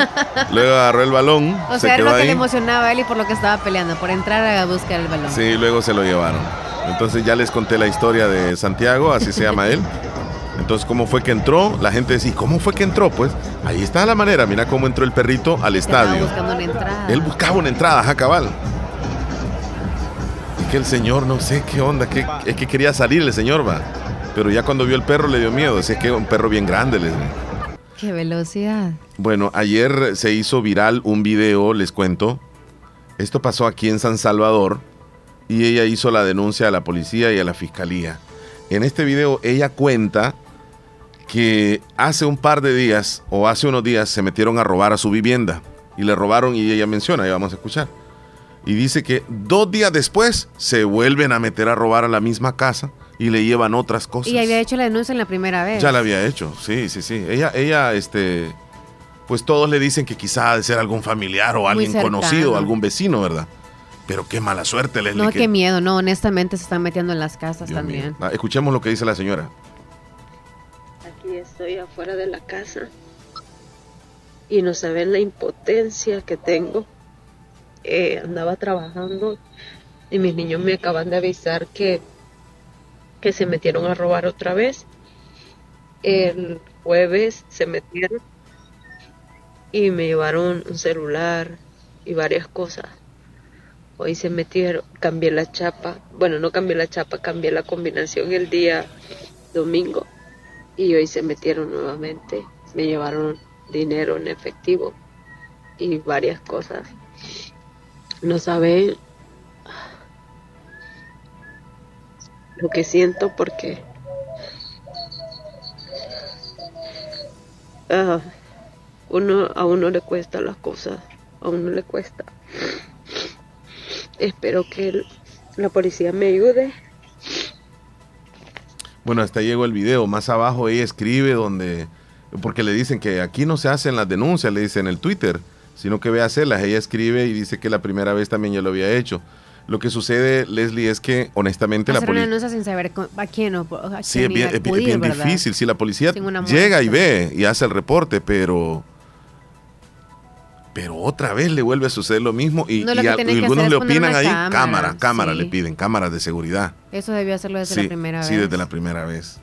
Luego agarró el balón. <laughs> O se sea, era quedó lo que le emocionaba a él y por lo que estaba peleando, por entrar a buscar el balón. Sí, luego se lo llevaron. Entonces ya les conté la historia de Santiago, así se llama él. <laughs> Entonces, ¿cómo fue que entró? La gente decía, ¿y ¿cómo fue que entró? Pues ahí está la manera. Mira cómo entró el perrito al estadio. buscando una entrada. Él buscaba una entrada, ajá, cabal. Es que el señor, no sé qué onda, que, es que quería salir el señor, va. Pero ya cuando vio el perro le dio miedo. Decía que es un perro bien grande. les- Qué velocidad. Bueno, ayer se hizo viral un video, les cuento. Esto pasó aquí en San Salvador y ella hizo la denuncia a la policía y a la fiscalía. En este video ella cuenta que hace un par de días o hace unos días se metieron a robar a su vivienda y le robaron y ella menciona, ahí vamos a escuchar. Y dice que dos días después se vuelven a meter a robar a la misma casa y le llevan otras cosas. Y había hecho la denuncia en la primera vez. Ya la había hecho, sí, sí, sí. Ella, ella, este, pues todos le dicen que quizá ha de ser algún familiar o alguien conocido, algún vecino, ¿verdad? Pero qué mala suerte, Leslie. No, que- qué miedo, no, honestamente se están metiendo en las casas Dios también. Ah, escuchemos lo que dice la señora. Aquí estoy afuera de la casa y no saben la impotencia que tengo. Eh, andaba trabajando y mis niños me acaban de avisar que, que se metieron a robar otra vez. El jueves se metieron y me llevaron un celular y varias cosas. Hoy se metieron, cambié la chapa. Bueno, no cambié la chapa, cambié la combinación el día domingo y hoy se metieron nuevamente. Me llevaron dinero en efectivo y varias cosas. No saben lo que siento porque ah, uno a uno le cuesta las cosas, a uno le cuesta. Espero que el- la policía me ayude. Bueno, hasta llegó el video. Más abajo ella escribe donde, porque le dicen que aquí no se hacen las denuncias, le dicen en el Twitter, sino que ve a hacerlas. Ella escribe y dice que la primera vez también ya lo había hecho. Lo que sucede, Leslie, es que honestamente la Hacer policía... denuncia sin saber a quién o a quién Sí, es bien, es bien- difícil. Si la policía llega y ve y hace el reporte, pero. Pero otra vez le vuelve a suceder lo mismo y, No, lo y que a- tiene y que algunos le opinan ahí. cámara, Cámara, cámara, sí. le piden, cámaras de seguridad. Eso debió hacerlo desde sí, la primera vez. sí, desde la primera vez.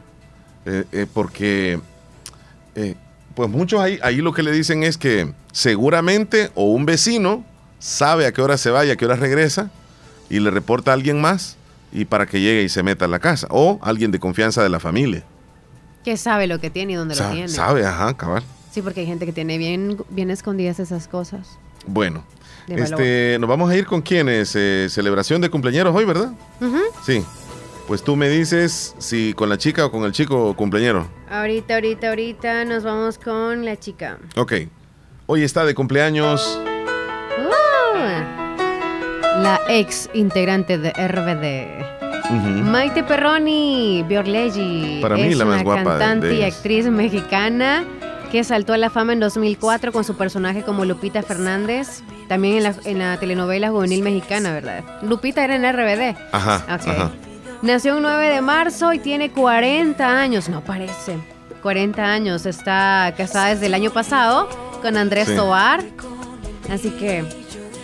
Eh, eh, porque, eh, pues muchos ahí, ahí lo que le dicen es que seguramente o un vecino sabe a qué hora se va y a qué hora regresa y le reporta a alguien más y para que llegue y se meta a la casa. O alguien de confianza de la familia. Que sabe lo que tiene y dónde Sa- lo tiene. sabe, ajá, cabal. Sí, porque hay gente que tiene bien, bien escondidas esas cosas. Bueno, este, nos vamos a ir con quiénes. Eh, celebración de cumpleaños hoy, ¿verdad? Sí. Pues tú me dices si con la chica o con el chico cumpleañero. Ahorita, ahorita, ahorita nos vamos con la chica. Ok. Hoy está de cumpleaños. Uh, la ex integrante de RBD. Maite Perroni, Biorleggi. Para mí es la más una guapa cantante de y actriz mexicana que saltó a la fama en 2004 con su personaje como Lupita Fernández, también en la, en la telenovela juvenil mexicana, ¿verdad? Lupita era en RBD. Ajá. Nació un 9 de marzo y tiene 40 años. No parece. 40 años. Está casada desde el año pasado con Andrés Sí. Tobar. Así que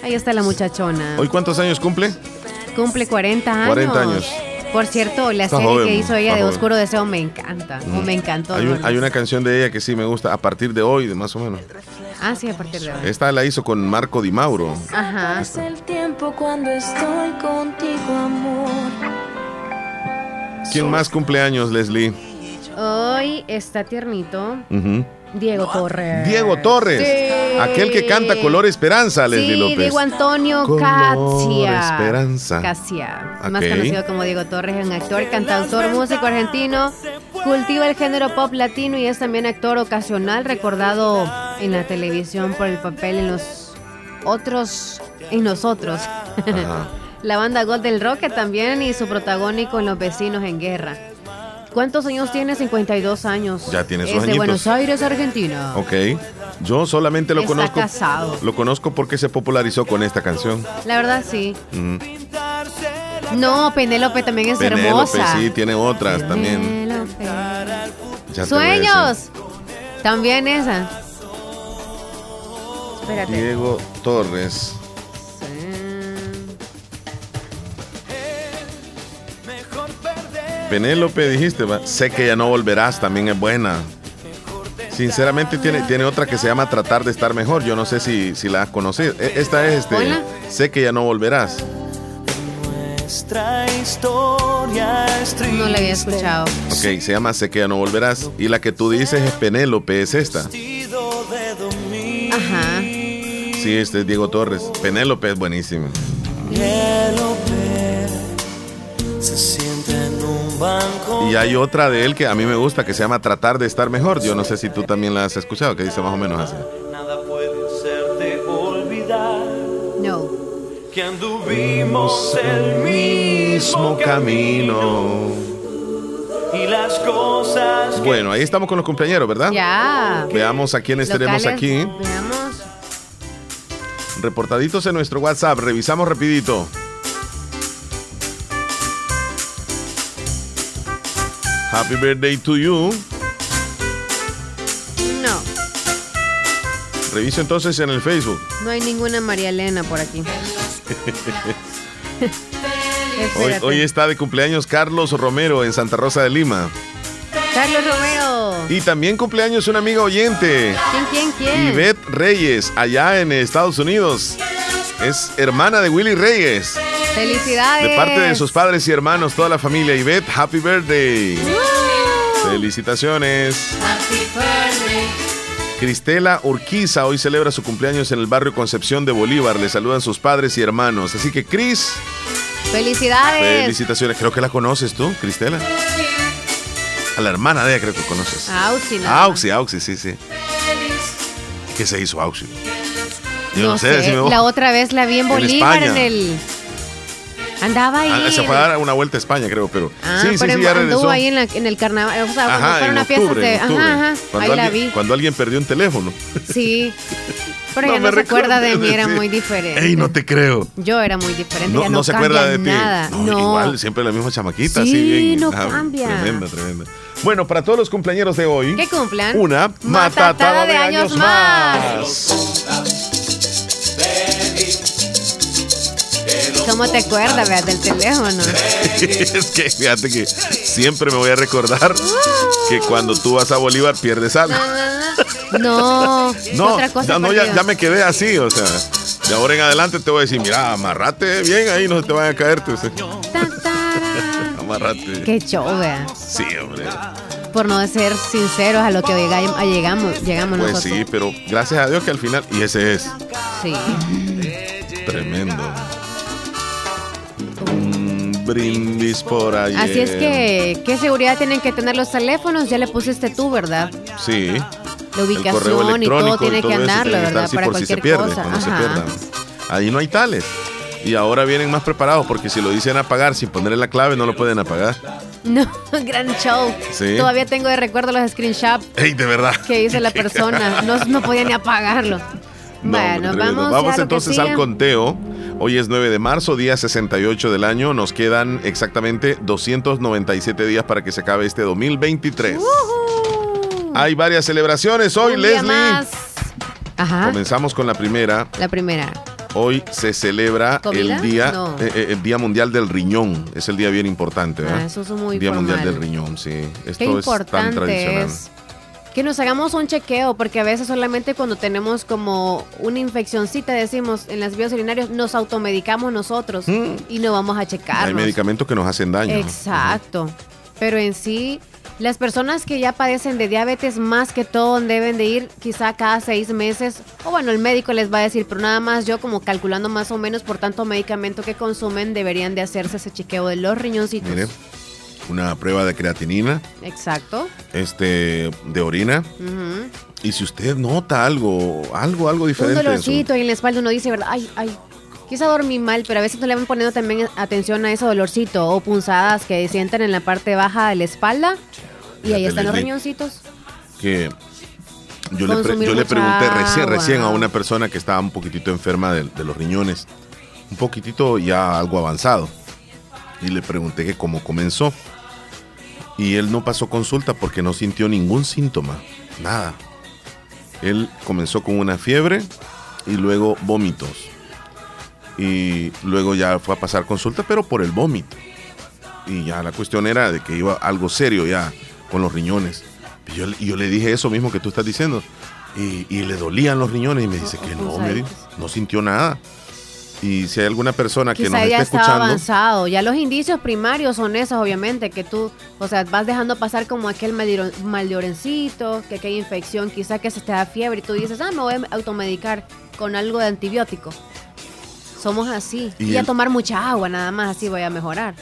ahí está la muchachona. ¿Hoy cuántos años cumple? Cumple 40 años. 40 años. Por cierto, la Está serie joven, que hizo ella de joven. Oscuro Deseo me encanta. O me encantó. Hay, un- ¿no? hay una canción de ella que sí me gusta, a partir de hoy, de más o menos. Ah, sí, a partir de hoy. Esta la hizo con Marco Di Mauro. Ajá. Pasa el tiempo cuando estoy contigo, amor. ¿Quién más cumple años, Leslie? Hoy está tiernito Ujú. Diego Torres. Diego Torres. Sí. Aquel que canta Color Esperanza, Leslie Sí, López. Diego Antonio Casia. Esperanza. Más conocido como Diego Torres, es un actor, cantautor, músico argentino, cultiva el género pop latino y es también actor ocasional, recordado en la televisión por el papel en los otros, en nosotros. Ajá. <laughs> la banda Gold del Rock también y su protagónico en Los Vecinos en Guerra. ¿Cuántos años tiene? 52 años. Ya tiene sus Es de. Buenos Aires, Argentina. Ok. Yo solamente lo Está conozco. casado. Lo conozco porque se popularizó con esta canción. La verdad, sí. Mm. No, Penélope también es Penélope, hermosa. sí, tiene otras también. Penélope. Ya. Sueños. También esa. Espérate. Diego Torres. Penélope dijiste, va. sé que ya no volverás, también es buena. Sinceramente tiene, tiene otra que se llama Tratar de estar mejor. Yo no sé si, si la has conocido. E- Esta es este. Hola. Sé que ya no volverás. Nuestra historia es triste. No la había escuchado. Ok, se llama Sé que ya no volverás. Y la que tú dices es Penélope, es esta. Ajá. Sí, este es Diego Torres. Penélope es buenísima. Penélope Y hay otra de él que a mí me gusta que se llama Tratar de estar mejor. Yo no sé si tú también la has escuchado, que dice más o menos así. Nada puede hacerte olvidar No. que anduvimos el mismo camino y las cosas Bueno, ahí estamos con los cumpleaños, ¿verdad? Ya. Veamos a quienes tenemos Locales, aquí. Veamos. Reportaditos en nuestro WhatsApp. Revisamos rapidito. Happy birthday to you. No. Reviso entonces en el Facebook. No hay ninguna María Elena por aquí. <laughs> Hoy, está de cumpleaños Carlos Romero en Santa Rosa de Lima. Carlos Romero. Y también cumpleaños una amiga oyente, ¿Quién, quién, quién? Ivette Reyes, allá en Estados Unidos. Es hermana de Willy Reyes. Felicidades. De parte de sus padres y hermanos, toda la familia. Ivette, happy birthday. Felicitaciones. Happy birthday. Cristela Urquiza hoy celebra su cumpleaños en el barrio Concepción de Bolívar. Le saludan sus padres y hermanos. Así que, Cris, Felicidades. felicitaciones. Creo que la conoces tú, Cristela. A la hermana de ella creo que conoces. Auxi, nada más. Auxi, Auxi, sí, sí. ¿Qué se hizo Auxi? Yo No, no, sé, la otra vez la vi en En Bolívar en, el... Andaba ahí. Ah, se fue a dar una vuelta a España, creo, pero. Ah, sí, sí, pero sí, ya anduvo ahí en, la- en el carnaval. O sea, cuando Ajá, fueron a fiestas de... Ajá, ajá. Cuando Ahí la alguien, vi. Cuando alguien perdió un teléfono. Sí. Pero No ella no se acuerda de mí, era sí. muy diferente. Ey, no te creo. Yo era muy diferente. No, no no se acuerda de ti. nada. No, No. Igual, siempre la misma chamaquita, Sí, así bien. no ah, cambia. Tremenda, tremenda. Bueno, para todos los cumpleaños de hoy. ¿Qué cumplan? Una matatada de años más. ¿Cómo te acuerdas, vea, del teléfono? <laughs> es que fíjate que siempre me voy a recordar que cuando tú vas a Bolívar pierdes algo. No, <laughs> No, otra cosa. ya, no, ya, perdido. ya me quedé así, o sea, de ahora en adelante te voy a decir, mira, amarrate bien ahí, no se te vaya a caer. tú, sí. Amarrate. Qué show, vea. Sí, hombre. Por no ser sinceros a lo que llegamos, llegamos Pues nosotros. sí, pero gracias a Dios que al final, y ese es Sí. tremendo. Brindis por ahí. Así es que, ¿qué seguridad tienen que tener los teléfonos? Ya le pusiste tú, ¿verdad? Sí. La ubicación y todo tiene andarlo, tiene que estar ¿verdad? Para por si se pierde, cosa. cuando se Ajá. pierdan. Ahí no hay tales. Y ahora vienen más preparados porque si lo dicen apagar sin ponerle la clave no lo pueden apagar. <laughs> No, gran show. Sí. Todavía tengo de recuerdo los screenshots ¡Ey, de verdad! que hizo la <laughs> persona. No, no podía ni apagarlo. No, bueno, vamos, entonces al conteo. Hoy es 9 de marzo, día 68 del año. Nos quedan exactamente 297 días para que se acabe este 2023. Hay varias celebraciones hoy, Un día Leslie. más. Ajá. Comenzamos con la primera. La primera. Hoy se celebra ¿Comida? el día No. eh, eh, el Día Mundial del Riñón. Es el día bien importante, ¿verdad? Ah, eso es muy Día Mundial del Riñón, sí. Esto Qué es tan tradicional. es que nos hagamos un chequeo, porque a veces solamente cuando tenemos como una infeccioncita, decimos, en las vías urinarias, nos automedicamos nosotros y no vamos a Hay checarnos. medicamentos que nos hacen daño. Exacto. Pero en sí, las personas que ya padecen de diabetes más que todo deben de ir quizá cada seis meses, o bueno, el médico les va a decir, pero nada más yo como calculando más o menos por tanto medicamento que consumen, deberían de hacerse ese chequeo de los riñoncitos. Mire, una prueba de creatinina, Exacto. este, de orina. Y si usted nota algo, algo, algo Un diferente. en su- dolorcito ahí en la espalda, uno dice, ¿verdad? Ay, ay, quizá dormí mal, pero a veces no le van poniendo también atención a ese dolorcito o punzadas que sienten en la parte baja de la espalda y ahí están los riñoncitos. que yo le, pre- yo le pregunté recién, recién a una persona que estaba un poquitito enferma de, de los riñones, un poquitito ya algo avanzado, y le pregunté que cómo comenzó. Y él no pasó consulta porque no sintió ningún síntoma, nada. Él comenzó con una fiebre y luego vómitos. Y luego ya fue a pasar consulta, pero por el vómito. Y ya la cuestión era de que iba algo serio ya con los riñones. Y yo, yo le dije eso mismo que tú estás diciendo. Y, y le dolían los riñones y me dice que no, me no sintió nada. Y si hay alguna persona que Quizá nos ya esté escuchando, avanzado. Ya los indicios primarios son esos, obviamente, que tú, o sea, vas dejando pasar como aquel maldior- maldiorencito, que aquella infección, quizá que se te da fiebre y tú dices, ah, me voy a automedicar con algo de antibiótico. Somos así. Y Y, a tomar mucha agua, nada más, así voy a mejorar.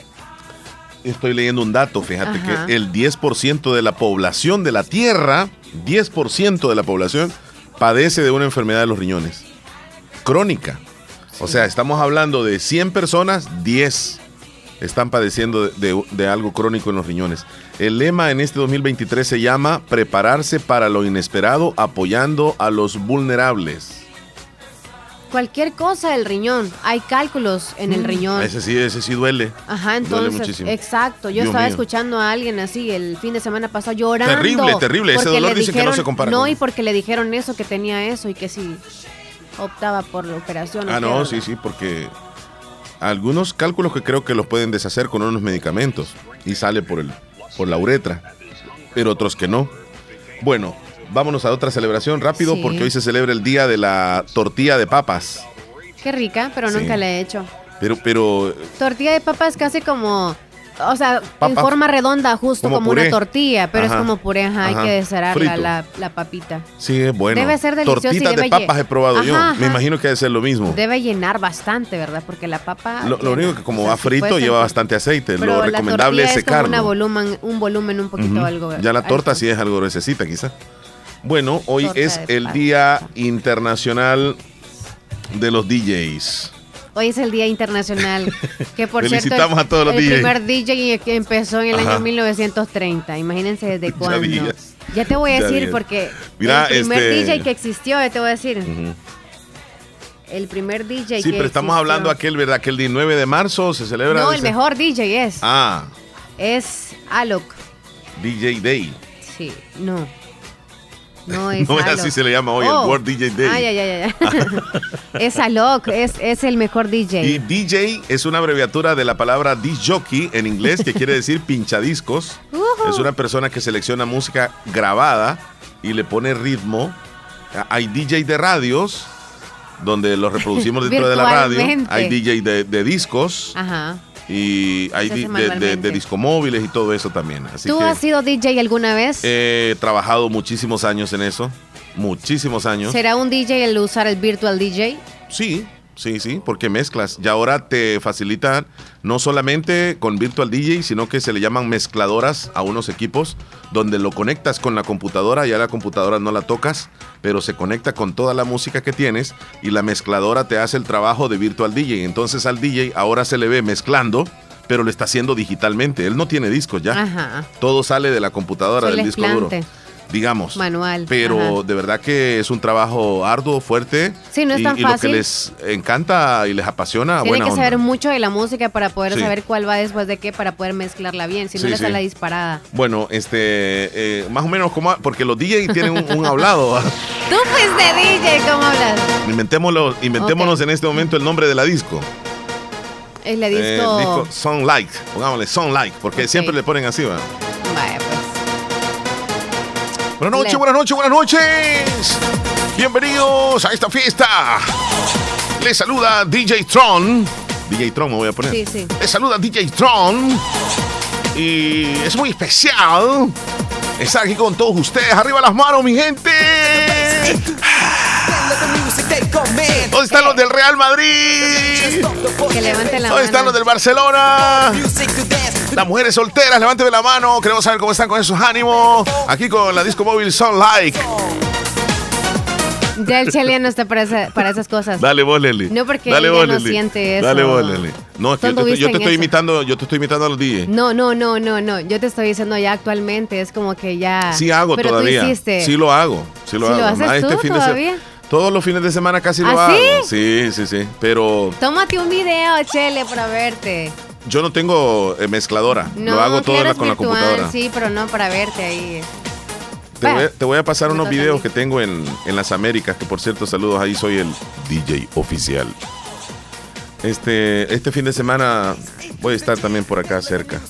estoy leyendo un dato, fíjate Ajá. que el 10% de la población de la Tierra, 10% de la población padece de una enfermedad de los riñones. Crónica. O sea, estamos hablando de 100 personas, 10 están padeciendo de, de- de algo crónico en los riñones. El lema en este 2023 se llama Prepararse para lo inesperado apoyando a los vulnerables. Cualquier cosa del riñón. Hay cálculos en el riñón. Ese sí, ese sí duele. Ajá, Duele entonces, muchísimo. exacto. Yo Dios estaba mío. escuchando a alguien así el fin de semana pasado llorando. Terrible, terrible. Ese porque dolor le dicen que no dijeron- se compara No, con- y porque le dijeron eso, que tenía eso y que si optaba por la operación. Ah, no, sí, sí, porque algunos cálculos que creo que los pueden deshacer con unos medicamentos y sale por el por la uretra, pero otros que no. Bueno, vámonos a otra celebración rápido Sí. porque hoy se celebra el día de la tortilla de papas. Qué rica, pero Sí. nunca la he hecho. Pero pero Tortilla de papa es casi como, o sea, en forma redonda, justo Como una tortilla, pero Ajá. es como puré, ajá, hay Ajá. que descerarla, Frito. la, la papita. sí es bueno. Debe ser delicioso y Tortitas de papas he probado yo. Me imagino que debe ser lo mismo. Debe llenar bastante, ¿verdad? Porque la papa... Lo, lo único que como O sea, va frito lleva que- bastante aceite. Pero Lo la recomendable tortilla es como una secarlo. volumen, un volumen un poquito Ujú. algo. Ya la torta alto. sí es algo gruesecita, quizá. Bueno, hoy Torta es el. Día Internacional de los DJs. Hoy es el Día Internacional. <laughs> Que por Felicitamos cierto, a todos los el primer DJ que empezó en el Ajá. año 1930. Imagínense desde <laughs> Ya cuándo. días. Ya te voy a Ya decir días. porque Mira, el primer este- DJ que existió, ya te voy a decir. El primer DJ Sí, que pero estamos existió. hablando aquel, ¿verdad? Que el 19 de marzo se celebra. No, el ese- mejor DJ es. Ah, Es Alok. DJ Day. Sí, no. No <laughs> es No es Alok. así se le llama hoy, Oh. el World DJ Day. Ay, ay, ay, ay. <laughs> <laughs> es Alok, es, es el mejor DJ. Y DJ es una abreviatura de la palabra disc jockey en inglés, que quiere decir pinchadiscos. Es una persona que selecciona música grabada y le pone ritmo. Hay DJ de radios, donde los reproducimos dentro de la radio. Hay DJ de, de discos Ajá. Y hay di- de, de, de discomóviles y todo eso también. Así ¿Tú que has sido DJ alguna vez? he trabajado muchísimos años en eso. Muchísimos años. ¿Será un DJ el usar el Virtual DJ? Sí, sí, sí, porque mezclas. Y ahora te facilitan no solamente con Virtual DJ, sino que se le llaman mezcladoras a unos equipos donde lo conectas con la computadora, ya la computadora no la tocas, pero se conecta con toda la música que tienes y la mezcladora te hace el trabajo de Virtual DJ. Entonces al DJ ahora se le ve mezclando, pero lo está haciendo digitalmente. Él no tiene discos ya. Ajá. Todo sale de la computadora Soy del disco duro. Digamos. Manual, Pero ajá. de verdad que es un trabajo arduo, fuerte. Sí, no es y, tan y lo que fácil. les encanta y les apasiona, Tiene buena que onda. saber mucho de la música para poder Sí. saber cuál va después de qué para poder mezclarla bien, si no Sí, le sí. la disparada. Bueno, este, eh, más o menos como, porque los DJs tienen un, un hablado. <laughs> Tú fuiste DJ, ¿cómo hablas? Inventémoslo, inventémonos en este momento el nombre de la disco. Es la Eh, disco. disco Song Like, pongámosle Like, porque siempre le ponen así, ¿va? Buenas noches, buenas noches, buenas noches. Bienvenidos a esta fiesta. Les saluda DJ Tron. DJ Tron me voy a poner. Sí, sí. Les saluda DJ Tron. Y es muy especial estar aquí con todos ustedes. Arriba las manos, mi gente. ¿Dónde están los del Real Madrid? Que levanten la ¿Dónde están los del Barcelona? Las mujeres solteras, levánteme la mano. Queremos saber cómo están con esos ánimos. Aquí con la disco móvil Son Like. Ya el Chele no está para, esa- para esas cosas. Dale vos, Leli. No, porque Dale ella vos, no siente eso. Dale vos, Leli. No, es que yo te, yo estoy eso. imitando, yo te estoy imitando a los DJs. No, no, no, no, no. Yo te estoy diciendo ya actualmente. Es como que ya. Sí hago Pero todavía. Tú hiciste. Sí lo hago. Sí lo ¿Sí hago. lo haces Más tú fin de se- todavía? Todos los fines de semana casi lo ¿Ah, hago. sí? Sí, sí, sí. Pero Tómate un video, Chele, para verte. Yo no tengo eh, mezcladora. No, lo hago todo claro, con la computadora. Sí, pero no para verte ahí. Te voy, a, Vaya. te voy a pasar unos videos que tengo en, en las Américas, que por cierto, saludos, ahí soy el DJ oficial. Este, este fin de semana voy a estar también por acá cerca.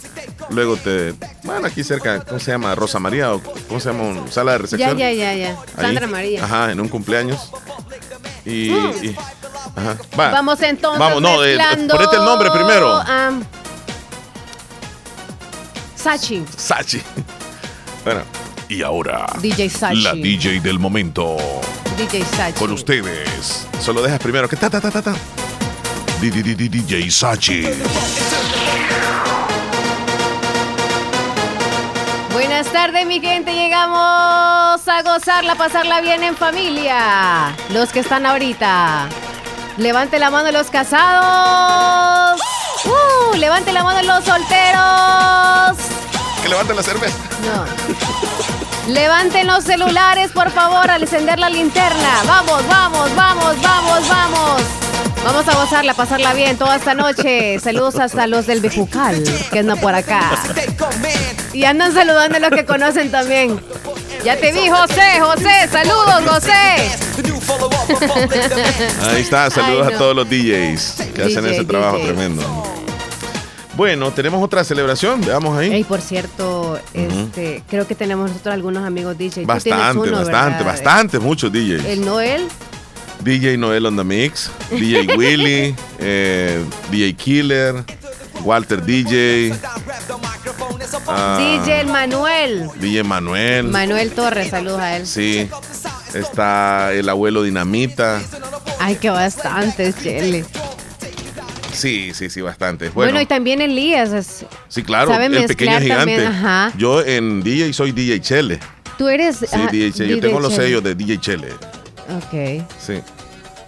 Luego te. Bueno, aquí cerca, ¿cómo se llama? Rosa María o ¿cómo se llama? Sala de recepción. ya, ya, ya. Sandra María. Ajá, en un cumpleaños. Y. Y- ajá. Va. Vamos entonces. Vamos, no, mezclando ponete el nombre primero. a Sachi. Sachi. Bueno. Y ahora. DJ Sachi. La DJ del momento. DJ Sachi. Con ustedes. Solo dejas primero que ta ta ta ta ta. DJ Sachi. Buenas tardes, mi gente. Llegamos a gozarla, pasarla bien en familia. Los que están ahorita. Levante la mano los casados. ¡Uh! Levante la mano los solteros. Que levanten la cerveza. No. Levanten los celulares, por favor, al encender la linterna. Vamos, vamos, vamos, vamos, vamos. Vamos a gozarla, pasarla bien toda esta noche. Saludos hasta los del Bejucal, que andan por acá. Y andan saludando a los que conocen también. Ya te vi, José, José. Saludos, José. Ahí está, saludos Ay, no. a todos los DJs que hacen ese trabajo DJ. tremendo. Bueno, tenemos otra celebración, veamos ahí. Ey, por cierto, este, creo que tenemos nosotros algunos amigos DJ. Tú tienes bastante, uno, bastante, ¿verdad? bastante, muchos DJs. El Noel. DJ Noel on the Mix, DJ Willy, eh, DJ Killer, Walter DJ, ah, DJ el Manuel. DJ Manuel. Manuel Torres, saludos a él. Sí, está el abuelo Dinamita. Ay, que bastantes, Chele. Sí, sí, sí, bastante. Bueno, Bueno, y también Elías. es- sí, claro, sabe el pequeño gigante. también, ajá. Yo en DJ soy DJ Chele. Tú eres. Sí, ajá, DJ Chele. Yo DJ tengo los sellos de DJ Chele. Ok. Sí.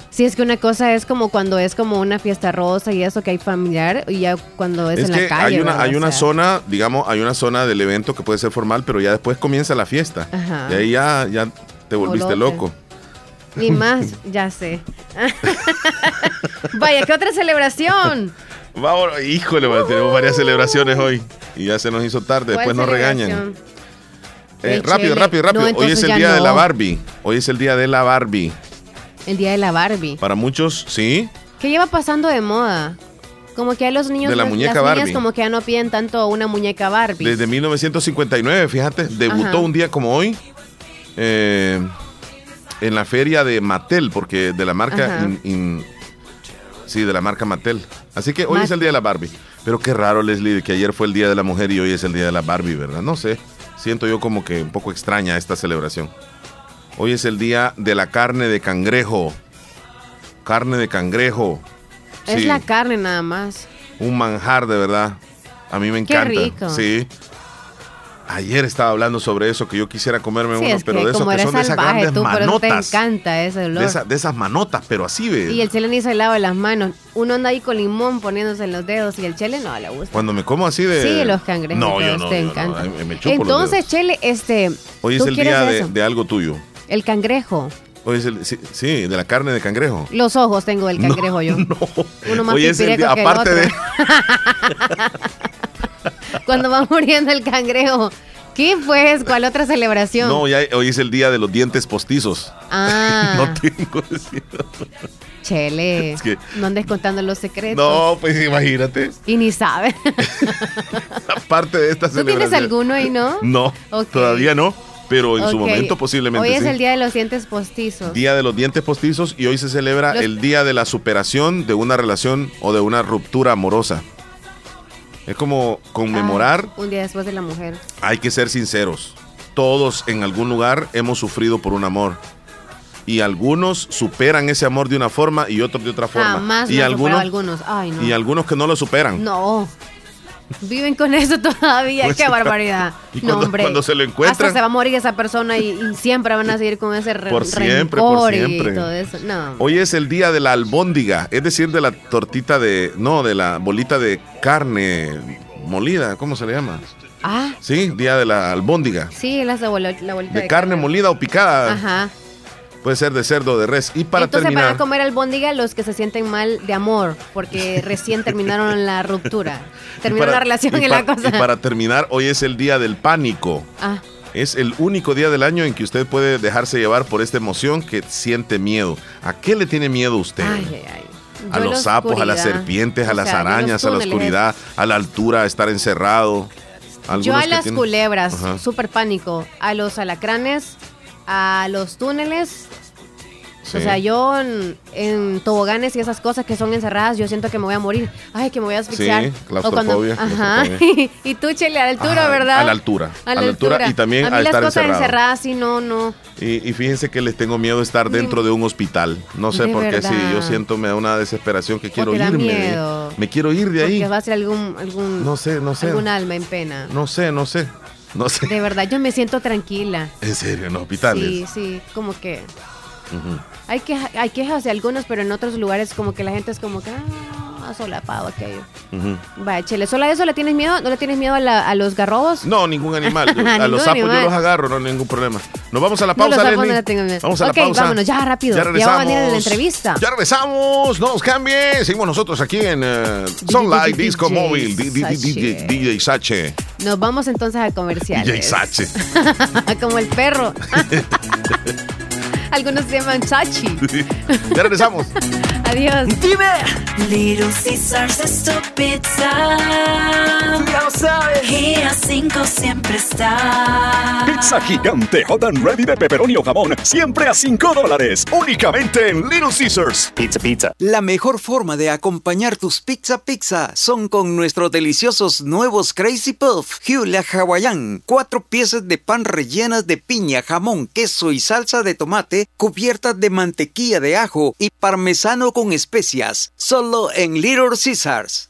Sí, es que una cosa es como cuando es como una fiesta rosa y eso que hay familiar, y ya cuando es, Es en que la calle. hay una, hay una zona, digamos, hay una zona del evento que puede ser formal, pero ya después comienza la fiesta. Ajá. Y ahí ya, ya te volviste loco. Ni más, <laughs> ya sé. <laughs> Vaya, ¿qué otra celebración? Vamos, híjole, tenemos varias celebraciones hoy. Y ya se nos hizo tarde, ¿Cuál después nos regañan. Eh, rápido, rápido, rápido. No, hoy es el día de la. Barbie. Hoy es el día de la Barbie. El día de la Barbie. Para muchos, sí. ¿Qué lleva pasando de moda? Como que a los niños, De la las- muñeca las niñas Barbie. como que ya no piden tanto una muñeca Barbie. Desde 1959, fíjate, debutó Ajá. un día como hoy eh, en la feria de Mattel, porque de la marca Ajá. in- in- sí, de la marca Mattel. Así que hoy es el día de la Barbie. Pero qué raro, Leslie, que ayer fue el día de la mujer y hoy es el día de la Barbie, ¿verdad? No sé. Siento yo como que un poco extraña esta celebración. Hoy es el día de la carne de cangrejo. Carne de cangrejo. Es Sí, la carne nada más. un manjar de verdad. A mí me Qué encanta. rico. Sí. Ayer estaba hablando sobre eso, que yo quisiera comerme Sí, uno, es pero que de esos que son de esas grandes tú, pero te manotas. encanta ese olor. De, esa- de esas manotas, pero así, ve. Y el chile ni se lava las manos. Uno anda ahí con limón poniéndose en los dedos y el chile no le gusta. Cuando me como así de. Sí, los cangrejos No, yo no. te yo no, encantan. ay, me chupo los Entonces, dedos. Chele, este. Hoy es ¿tú el día de, de algo tuyo. El cangrejo. Hoy es el. Sí, sí, de la carne de cangrejo. Los ojos tengo del <laughs> cangrejo yo. Uno más Hoy es el día, aparte otro. de. <laughs> <laughs> Cuando va muriendo el cangrejo. ¿Qué pues? ¿Cuál otra celebración? No, ya, hoy es el día de los dientes postizos. Ah, <laughs> No tengo. Chele. Es que- No andes contando los secretos. No, pues imagínate. Y ni sabe. <laughs> Aparte de esta ¿Tú tienes celebración. alguno ahí, no? No, todavía no. Pero en su momento posiblemente Hoy es sí. el día de los dientes postizos. Día de los dientes postizos y hoy se celebra Los- el día de la superación de una relación o de una ruptura amorosa. Es como conmemorar, Ah, un día después de la mujer. hay que ser sinceros. Todos en algún lugar hemos sufrido por un amor. Y algunos superan ese amor de una forma y otros de otra forma. Jamás y algunos algunos. Ay, no. y algunos que no lo superan. No. Viven con eso todavía. Pues, Qué barbaridad. y no, cuando- hombre. cuando se lo encuentran- Hasta se va a morir esa persona y, y siempre van a seguir con ese re Por siempre, por rencor y siempre. todo eso. No. Hoy es el día de la albóndiga, es decir, de la tortita de, no, de la bolita de carne molida, ¿cómo se le llama? Ah, Sí, día de la albóndiga. sí, la, la bolita De carne molida o picada. Ajá. Puede ser de cerdo o de res. Y para Entonces van terminar, a comer albóndiga los que se sienten mal de amor porque <laughs> recién terminaron la ruptura. para- la relación y y, para- la cosa. y para terminar, hoy es el día del pánico. Ah, Es el único día del año en que usted puede dejarse llevar por esta emoción que siente miedo. ¿A qué le tiene miedo usted? ay, ay, ay. a los la sapos, a las serpientes, a O las sea, los arañas, a la oscuridad, a la altura, a estar encerrado. Yo a las tienen- culebras, súper pánico. A los alacranes, a los túneles. Sí. O sea, yo en, en toboganes y esas cosas que son encerradas, yo siento que me voy a morir. Ay, que me voy a asfixiar. Sí, claustrofobia, ajá. claustrofobia. y tú, Chele, a la altura, Ajá, ¿verdad? a la altura, a la altura y también a mí a las estar cosas encerrado. encerradas, sí, no, no. Y, y fíjense que les tengo miedo de estar dentro de un hospital. No sé De por qué, sí, yo siento me da una desesperación que quiero irme. de. Me quiero ir de ahí. Porque va a ser algún, algún, No sé, no sé. algún alma en pena. No sé, no sé. No sé. De verdad, yo me siento tranquila. En serio, en los hospitales. Sí, sí, como que hay, queja- hay quejas de algunos, pero en otros lugares como que la gente es como que, ah, solapado aquello. Ujú. Vaya, chele, ¿solo a eso le tienes miedo? ¿No le tienes miedo a, la- a los garrobos? No, ningún animal. <laughs> Yo- a los sapos yo animal. los agarro, no hay ningún problema. Nos vamos a la No, pausa, los no tengo miedo. Vamos a Ok, la pausa. vámonos, ya, rápido. Ya Ya va a regresamos. venir la entrevista. Ya regresamos. No nos cambie. Seguimos nosotros aquí en eh, Sunlight Disco DJ Móvil. DJ Sache. DJ. Nos vamos entonces a <laughs> DJ comerciales. Sache. <laughs> como el perro. Algunos se llaman Chachi. <laughs> Ya regresamos. <laughs> Adiós. Dime. Little Caesars es tu pizza. Ya lo sabes. Y a cinco siempre está. Pizza gigante hot and ready de pepperoni o jamón, siempre a 5 dólares, únicamente en Little Caesars. Pizza, pizza. La mejor forma de acompañar tus pizza pizza son con nuestros deliciosos nuevos Crazy Puff Hula Hawaiian. Cuatro piezas de pan rellenas de piña, jamón, queso y salsa de tomate cubiertas de mantequilla de ajo y parmesano con especias. Solo en Little Caesars.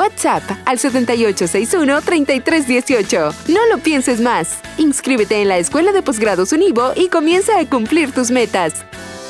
WhatsApp al 7861-3318. No lo pienses más. Inscríbete en la Escuela de Posgrados Univo y comienza a cumplir tus metas.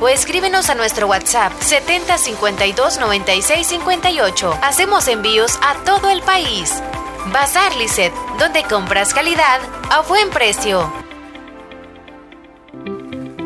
o escríbenos a nuestro WhatsApp 7052 96 58. Hacemos envíos a todo el país. Bazar Lisset, donde compras calidad a buen precio.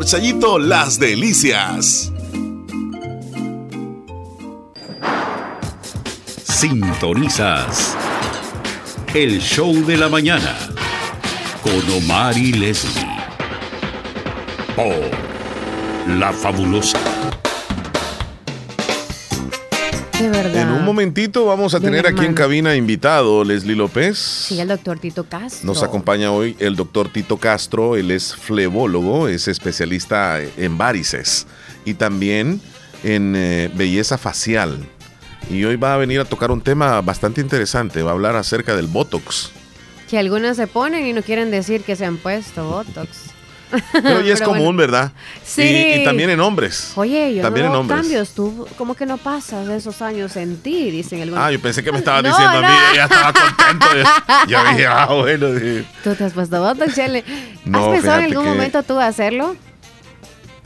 Chayito Las Delicias. Sintonizas el show de la mañana con Omar y Leslie por La Fabulosa. De verdad. En un momentito vamos a De tener aquí en cabina invitado Leslie López. Sí, el doctor Tito Castro. Nos acompaña hoy el doctor Tito Castro, él es flebólogo, es especialista en varices y también en eh, belleza facial. Y hoy va a venir a tocar un tema bastante interesante, va a hablar acerca del Botox. Que algunos se ponen y no quieren decir que se han puesto Botox. <laughs> Pero ya es Pero común, bueno. ¿verdad? Sí. Y, y también en hombres. Oye, yo También no en hombres. cambios. Tú, ¿cómo que no pasas esos años en ti? Dicen algunos. Ah, yo pensé que me estaba No, diciendo a mí, ella estaba contento. Yo dije, ah, bueno. dije, ¿Tú te has puesto Botox, Chele? No, ¿Has pensado en algún que- momento tú hacerlo?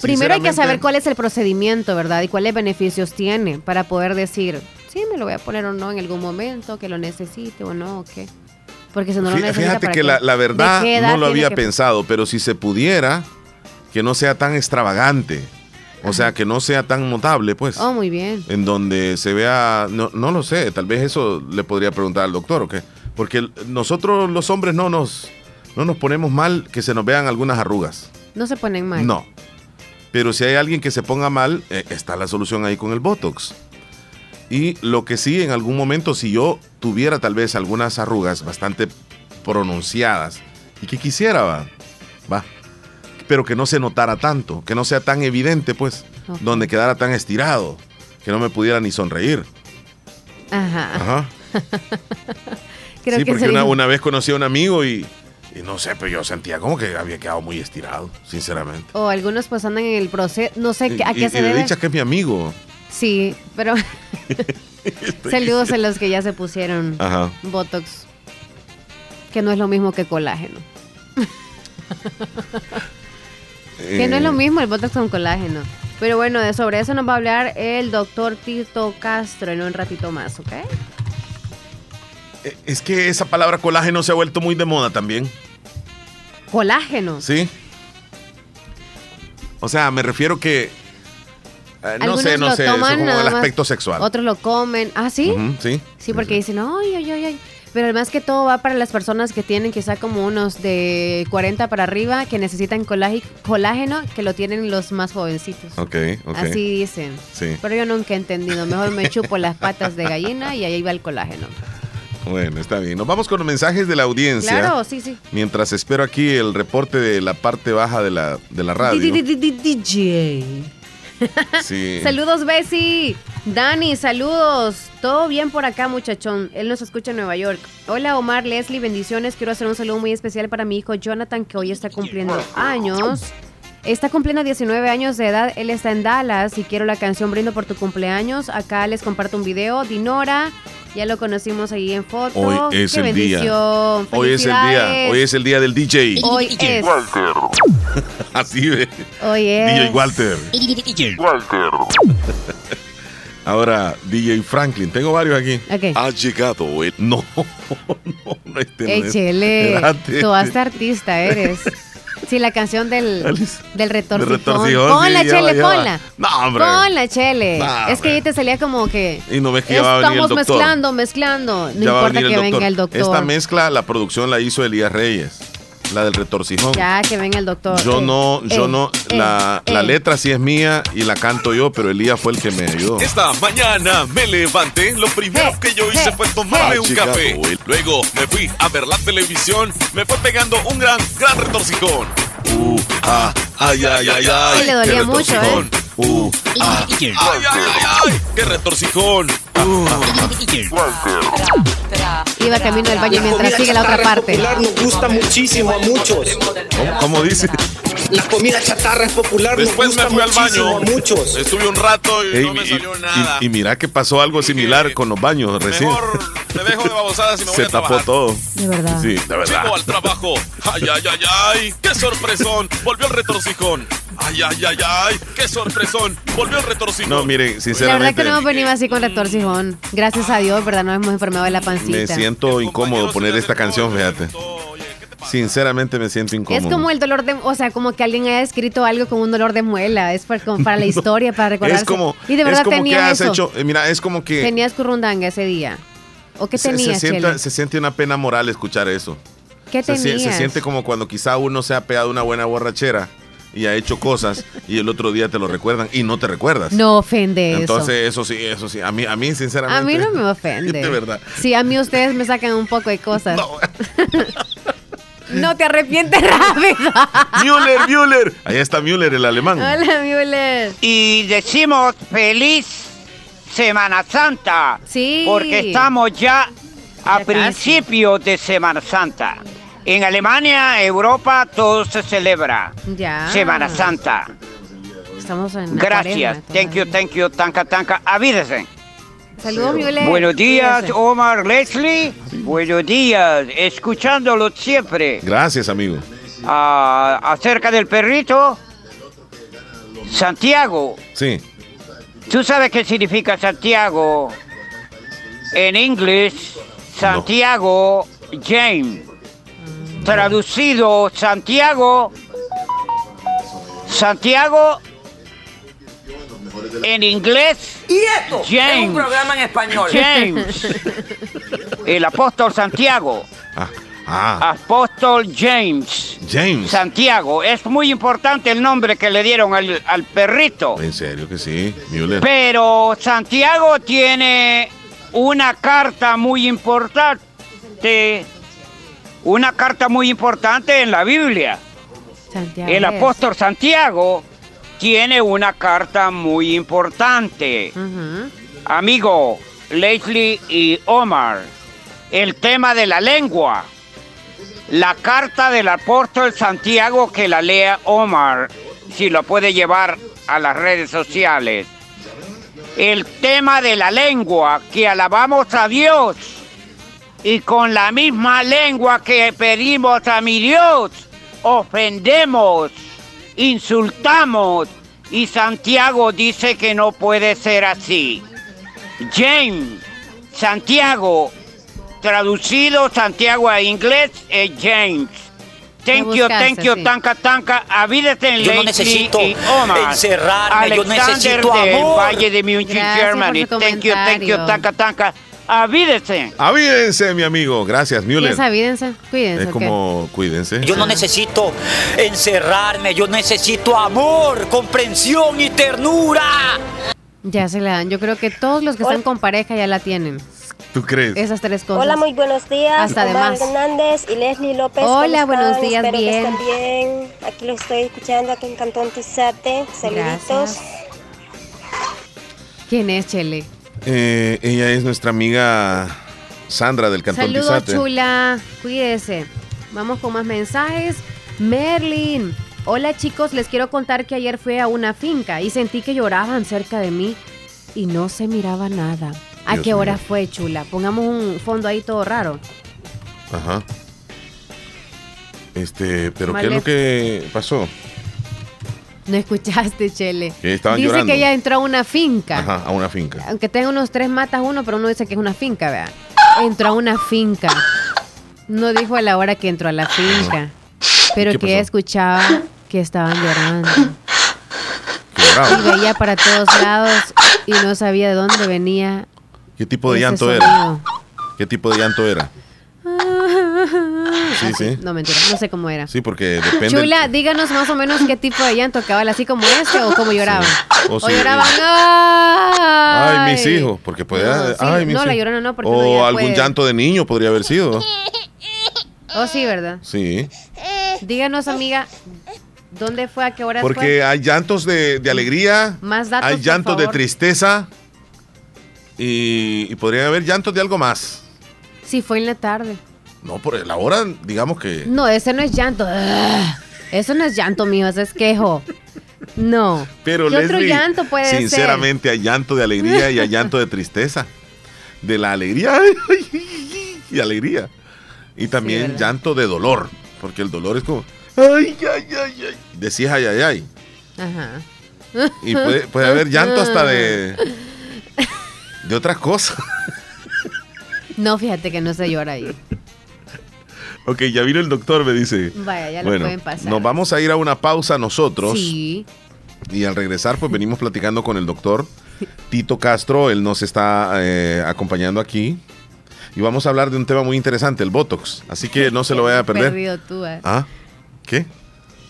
Primero hay que saber cuál es el procedimiento, ¿verdad? Y cuáles beneficios tiene para poder decir, sí, me lo voy a poner o no en algún momento, que lo necesite o no, o qué. Porque si no lo Fíjate ¿para que la, la ¿De verdad no lo había que- pensado, pero si se pudiera, que no sea tan extravagante O sea, que no sea tan notable, pues. Oh, muy bien. En donde se vea, no, no lo sé, tal vez eso le podría preguntar al doctor o qué. Porque nosotros los hombres no nos, no nos ponemos mal que se nos vean algunas arrugas. No se ponen mal. No. Pero si hay alguien que se ponga mal, eh, está la solución ahí con el Botox. Y lo que sí, en algún momento, si yo tuviera tal vez algunas arrugas bastante pronunciadas y que quisiera, va, va, pero que no se notara tanto, que no sea tan evidente, pues, donde quedara tan estirado, que no me pudiera ni sonreír. Ajá. Ajá. <laughs> Creo sí, que porque sería- una, una vez conocí a un amigo y, y no sé, pero yo sentía como que había quedado muy estirado, sinceramente. O algunos pues andan en el proceso, no sé a qué y, se debe. dicha que es mi amigo. Sí, pero <laughs> <laughs> saludos a los que ya se pusieron Ajá. Botox, que no es lo mismo que colágeno. Que no es lo Eh, mismo el Botox con colágeno. Pero bueno, de sobre eso nos va a hablar el doctor Tito Castro en un ratito más, ¿ok? Eh, Es que esa palabra colágeno se ha vuelto muy de moda también. Colágeno. ¿Sí? O sea, me refiero que. Eh, no Algunos sé, no lo sé, eso toman como nada el más, aspecto sexual. Otros lo comen. ¿Ah, sí? Ujú, sí. Sí, porque dicen, ay, ay, ay, ay. Pero además que todo va para las personas que tienen quizá como unos de 40 para arriba, que necesitan colági- colágeno, que lo tienen los más jovencitos. Ok, ok. Así dicen. Sí. Pero yo nunca he entendido. Mejor me chupo las patas de gallina y ahí va el colágeno. Bueno, está bien. Nos vamos con los mensajes de la audiencia. Claro, sí, sí. Mientras espero aquí el reporte de la parte baja de la, de la radio. Di- di- di- di- DJ. <laughs> Sí. Saludos, Bessie. Dani, saludos. Todo bien por acá, muchachón. Él nos escucha en Nueva York. Hola, Omar, Leslie, bendiciones. Quiero hacer un saludo muy especial para mi hijo Jonathan, que hoy está cumpliendo años. Está cumpliendo 19 años de edad. Él está en Dallas y quiero la canción Brindo por tu cumpleaños. Acá les comparto un video. Dinora, ya lo conocimos ahí en foto. Hoy es Qué el día. Hoy es el día. Hoy es el día del DJ. Hoy es. <laughs> Así ve. Hoy es. DJ Walter. Walter. <laughs> Ahora, DJ Franklin. Tengo varios aquí. Ok. Ha llegado el. <laughs> No, no, no, este no es. Chele, Espérate. tú hasta artista eres. Sí, la canción del, <laughs> del retorcijón. Ponla, sí, Chele, ponla. No, hombre. Ponla, Chele. No, es que ahí te salía como que Y no ves que ya va a venir el estamos doctor. mezclando, mezclando. No Ya importa que venga el doctor. Esta mezcla, la producción la hizo Elías Reyes. La del retorcijón. Ya, que venga el doctor. Yo Eh, no, yo eh, no, eh, la, la eh. letra sí es mía y la canto yo, pero Elías fue el que me ayudó. Esta mañana me levanté, lo primero que yo hice fue tomarme un Chicago, café. güey. Luego me fui a ver la televisión, me fue pegando un gran, gran retorcijón. Uh, ah, ay, ay, ay, ay. Sí, le dolía qué mucho, retorcijón. ¿eh? Uh, ah, ay, ay, ay, ay, qué retorcijón. <laughs> Iba camino del baño mientras sigue la otra parte. Nos gusta muchísimo a muchos. ¿Cómo, dice? La comida chatarra es popular. Después nos me gusta fui al muchísimo baño. a muchos. Estuve un rato y Ey, no me y- salió y- nada. Y, mira que pasó algo similar con los baños recién. Me dejo de babosadas y me <laughs> voy Se a tapó todo. De verdad. Sí, de verdad. Llego al trabajo. Ay, ay, ay, ay. Qué sorpresón. Volvió el retorcijón. Ay, ay, ay, ay. Qué sorpresón. Volvió el retorcijón. No, miren, La verdad sinceramente que no hemos venido así con retorcijón. Gracias a Dios, ¿verdad? No hemos enfermado de la pancita. me siento incómodo poner esta canción, fíjate. Sinceramente me siento incómodo. Es como el dolor de, o sea, como que alguien haya escrito algo con un dolor de muela, es para, como para la <laughs> historia, para recordarse. Es como, y de verdad es como que tenías has eso. hecho, eh, mira, es como que Tenías currundanga ese día. ¿O qué se, se tenías, se siente una pena moral escuchar eso. ¿Qué se, tenías? se siente como cuando quizá uno se ha pegado una buena borrachera y ha hecho cosas y el otro día te lo recuerdan y no te recuerdas. No ofende eso. Entonces, eso sí, eso sí. A mí, a mí sinceramente. A mí no me ofende. <laughs> De verdad. Sí, a mí ustedes me sacan un poco de cosas. No, <laughs> te arrepientes rápido. <laughs> Müller, Müller. Ahí está Müller, el alemán. Hola, Müller. Y decimos feliz Semana Santa. Sí. Porque estamos ya a Ya principios de Semana Santa. En Alemania, Europa, todo se celebra. Ya. Semana Santa. Estamos en la Gracias. Thank you, thank you, tanca, tanca. Avídese. Saludos, Müller. Buenos días, Cuídese. Omar Leslie. Buenos días, escuchándolo siempre. Gracias, amigo. Ah, acerca del perrito, Santiago. Sí. ¿Tú sabes qué significa Santiago? En inglés, Santiago James. Traducido, Santiago. Santiago En inglés, Y esto es James. un programa en español. James. <laughs> El apóstol Santiago. Ah, Apóstol James. James. Santiago. Es muy importante el nombre que le dieron al, al perrito. En serio que sí, Müller. Pero Santiago tiene una carta muy importante. Una carta muy importante en la Biblia. Santiago El es. apóstol Santiago tiene una carta muy importante. Amigo, Leslie y Omar, el tema de la lengua. La carta del apóstol Santiago que la lea Omar, si lo puede llevar a las redes sociales. El tema de la lengua, que alabamos a Dios y con la misma lengua que pedimos a mi Dios, ofendemos, insultamos y Santiago dice que no puede ser así. James, Santiago, traducido Santiago a inglés es James. Thank you, thank you, sí. tanca, tanca. Avídate Yo no necesito y Omar. encerrarme, yo necesito del amor. Valle de Munich, Germany. Thank you, thank you, comentario. tanca, tanca. Avídese. Avídense, mi amigo. Gracias, Müller. Ya sabídense, cuídense. Es como, cuídense. Yo no necesito encerrarme, yo necesito amor, comprensión y ternura. Ya se la dan. Yo creo que todos los que están con pareja ya la tienen. ¿Tú crees? Esas tres cosas. Hola, muy buenos días. Hasta de Omar más. Hernández y Leslie López. Hola, ¿cómo buenos están? días, Espero bien. Que estén bien. Aquí lo estoy escuchando aquí en Cantón Tizate. Saluditos. Gracias. ¿Quién es, Chele? Eh, ella es nuestra amiga Sandra del Cantón Saludos, Tizate. chula. Cuídese. Vamos con más mensajes. Merlin. Hola, chicos. Les quiero contar que ayer fui a una finca y sentí que lloraban cerca de mí y no se miraba nada. ¿A Dios qué hora mío. fue, chula? Pongamos un fondo ahí todo raro. Ajá. Este, pero ¿qué es lo que pasó? <laughs> No escuchaste, Chele. Que estaban Dice llorando. que ella entró a una finca. Ajá, a una finca. Aunque tenga unos tres matas uno, pero uno dice que es una finca, vea. Entró a una finca. No dijo a la hora que entró a la finca. Pero ¿Qué que ella escuchaba que estaban llorando. Y veía para todos lados y no sabía de dónde venía. ¿Qué tipo de llanto sonido. era? ¿Qué tipo de llanto era? <laughs> Sí, sí. No, mentira, no sé cómo era. Sí, porque depende. Chula, díganos más o menos qué tipo de llanto cabal, así como este o cómo lloraban. O O, sí, lloraban. Ay, Ay, mis hijos, porque puede. No, sí, ay, mis no, la llorona no, porque O algún puede- llanto de niño podría haber sido. Oh, sí, ¿verdad? Sí. Díganos, amiga, ¿dónde fue? ¿A qué hora Porque fue? hay llantos de, de alegría, Más datos, hay por llantos de tristeza y, y podría haber llantos de algo más. Sí, fue en la tarde. No, por la hora, digamos que. No, ese no es llanto. Eso no es llanto, mijo, ese es quejo. No. Pero ¿Qué otro llanto puede ser? sinceramente, hay llanto de alegría y hay llanto de tristeza. De la alegría <laughs> y alegría. Y también llanto de dolor, porque el dolor es como. Ay, ay, ay, ay. Decís ay, ay, ay. Ajá. Y puede, puede haber llanto hasta de. <laughs> de otras cosas. <laughs> No, fíjate que no se llora ahí. Ok, ya vino el doctor, me dice. Vaya, ya lo bueno, pueden pasar. nos vamos a ir a una pausa nosotros. Sí. Y al regresar, pues venimos platicando con el doctor Tito Castro. Él nos está eh, acompañando aquí. Y vamos a hablar de un tema muy interesante, el Botox. Así que no se lo vaya a perder. Perdido tú, eh. ¿Ah? ¿Qué?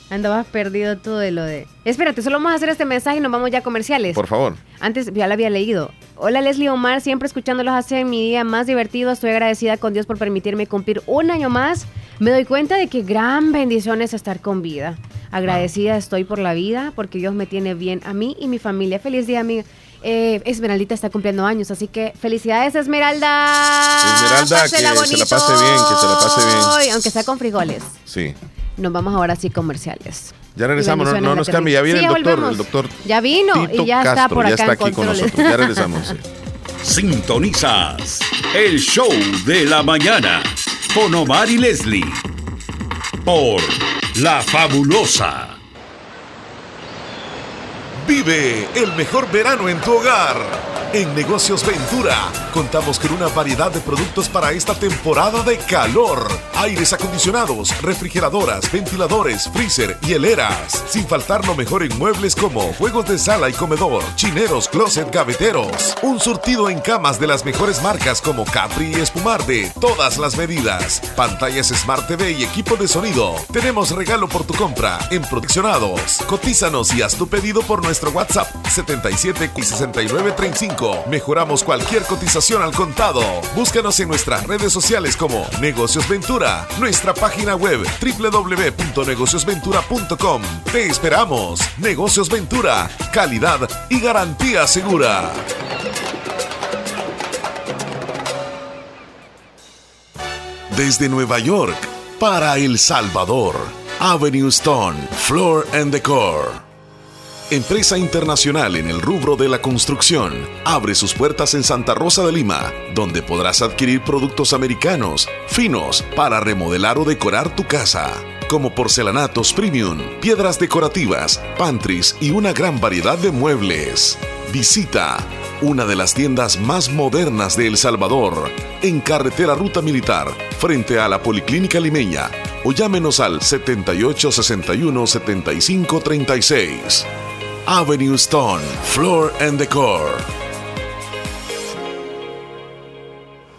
Andabas perdido tú de lo de. Espérate, solo vamos a hacer este mensaje y nos vamos ya a comerciales. Por favor. Antes ya lo había leído. Hola Leslie Omar, siempre escuchándolos hace mi día más divertido. Estoy agradecida con Dios por permitirme cumplir un año más. Me doy cuenta de que gran bendición es estar con vida. Agradecida estoy por la vida porque Dios me tiene bien a mí y mi familia. Feliz día, amiga. Eh, Esmeraldita está cumpliendo años, así que felicidades, Esmeralda. Esmeralda, que se la pase bien, que se la pase bien. Aunque sea con frijoles. Sí. Nos vamos ahora sí comerciales. Ya regresamos, no, no nos cambie. Ya viene Sí, el ya doctor. volvemos. El doctor Ya vino Tito y ya está Castro, por ya acá está en aquí con nosotros. Ya regresamos. sí. <laughs> Sintonizas el show de la mañana con Omar y Leslie por La Fabulosa. Vive el mejor verano en tu hogar. En Negocios Ventura contamos con una variedad de productos para esta temporada de calor, aires acondicionados, refrigeradoras, ventiladores, freezer y heleras. Sin faltar lo mejor en muebles como juegos de sala y comedor, chineros, closet, gaveteros. Un surtido en camas de las mejores marcas como Capri y Espumar de todas las medidas. Pantallas Smart TV y equipo de sonido. Tenemos regalo por tu compra en Proteccionados. Cotízanos y haz tu pedido por nuestro WhatsApp 77 y 69 35. Mejoramos cualquier cotización al contado. Búscanos en nuestras redes sociales como Negocios Ventura, nuestra página web www.negociosventura.com. Te esperamos. Negocios Ventura, calidad y garantía segura. Desde Nueva York para El Salvador, Avenue Stone, Floor and Decor. Empresa internacional en el rubro de la construcción, abre sus puertas en Santa Rosa de Lima, donde podrás adquirir productos americanos, finos, para remodelar o decorar tu casa, como porcelanatos premium, piedras decorativas, pantries y una gran variedad de muebles. Visita una de las tiendas más modernas de El Salvador, en carretera Ruta Militar, frente a la Policlínica Limeña, o llámenos al 7861 7536. Avenue Stone, Floor and Decor.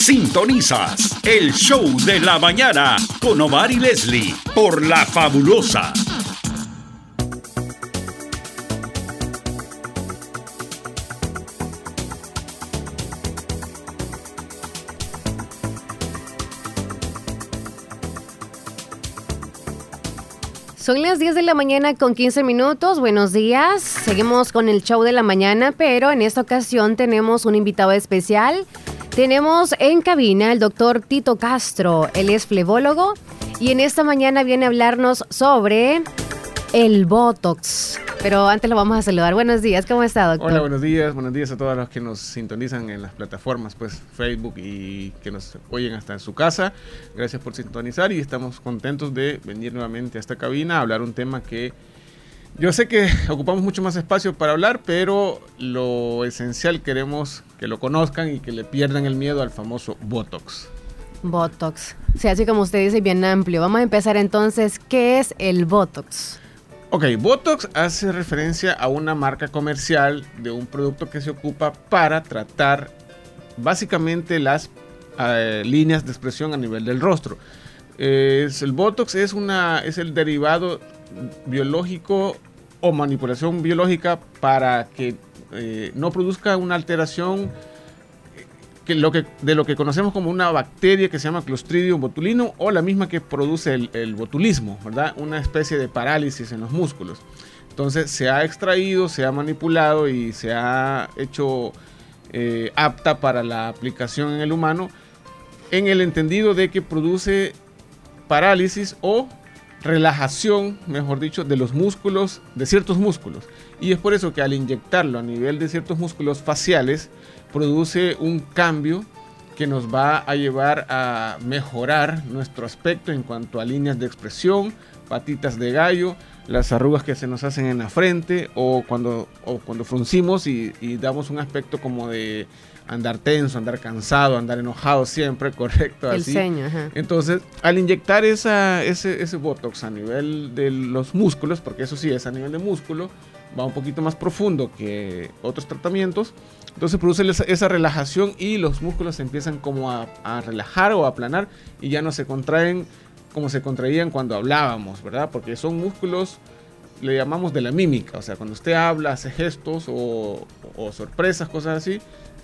Sintonizas el show de la mañana con Omar y Leslie por La Fabulosa. Son las 10 de la mañana con 15 minutos. Buenos días. Seguimos con el show de la mañana, pero en esta ocasión tenemos un invitado especial. Tenemos en cabina el doctor Tito Castro. Él es flebólogo y en esta mañana viene a hablarnos sobre el Botox. Pero antes lo vamos a saludar. Buenos días, ¿cómo está, doctor? Hola, buenos días. Buenos días a todos los que nos sintonizan en las plataformas, pues Facebook y que nos oyen hasta en su casa. Gracias por sintonizar y estamos contentos de venir nuevamente a esta cabina a hablar un tema que yo sé que <laughs> ocupamos mucho más espacio para hablar, pero lo esencial queremos que lo conozcan y que le pierdan el miedo al famoso Botox. Botox. Sí, así como usted dice, bien amplio. Vamos a empezar entonces. ¿Qué es el Botox? Ok, Botox hace referencia a una marca comercial de un producto que se ocupa para tratar básicamente las eh, líneas de expresión a nivel del rostro. Es, el Botox es, una, es el derivado biológico o manipulación biológica para que eh, no produzca una alteración que lo que, de lo que conocemos como una bacteria que se llama Clostridium botulino o la misma que produce el, el botulismo, ¿verdad? Una especie de parálisis en los músculos. Entonces se ha extraído, se ha manipulado y se ha hecho eh, apta para la aplicación en el humano en el entendido de que produce parálisis o relajación, mejor dicho, de los músculos, de ciertos músculos. Y es por eso que al inyectarlo a nivel de ciertos músculos faciales, produce un cambio que nos va a llevar a mejorar nuestro aspecto en cuanto a líneas de expresión, patitas de gallo, las arrugas que se nos hacen en la frente o cuando, o cuando fruncimos y, y damos un aspecto como de andar tenso, andar cansado, andar enojado siempre, <laughs> correcto. El así. ceño, ajá. Entonces, al inyectar esa, ese, ese Botox a nivel de los músculos, porque eso sí es a nivel de músculo, va un poquito más profundo que otros tratamientos, entonces produce esa, esa relajación y los músculos se empiezan como a, a relajar o a aplanar y ya no se contraen como se contraían cuando hablábamos, ¿verdad? Porque son músculos, le llamamos de la mímica, o sea, cuando usted habla, hace gestos o, o sorpresas, cosas así,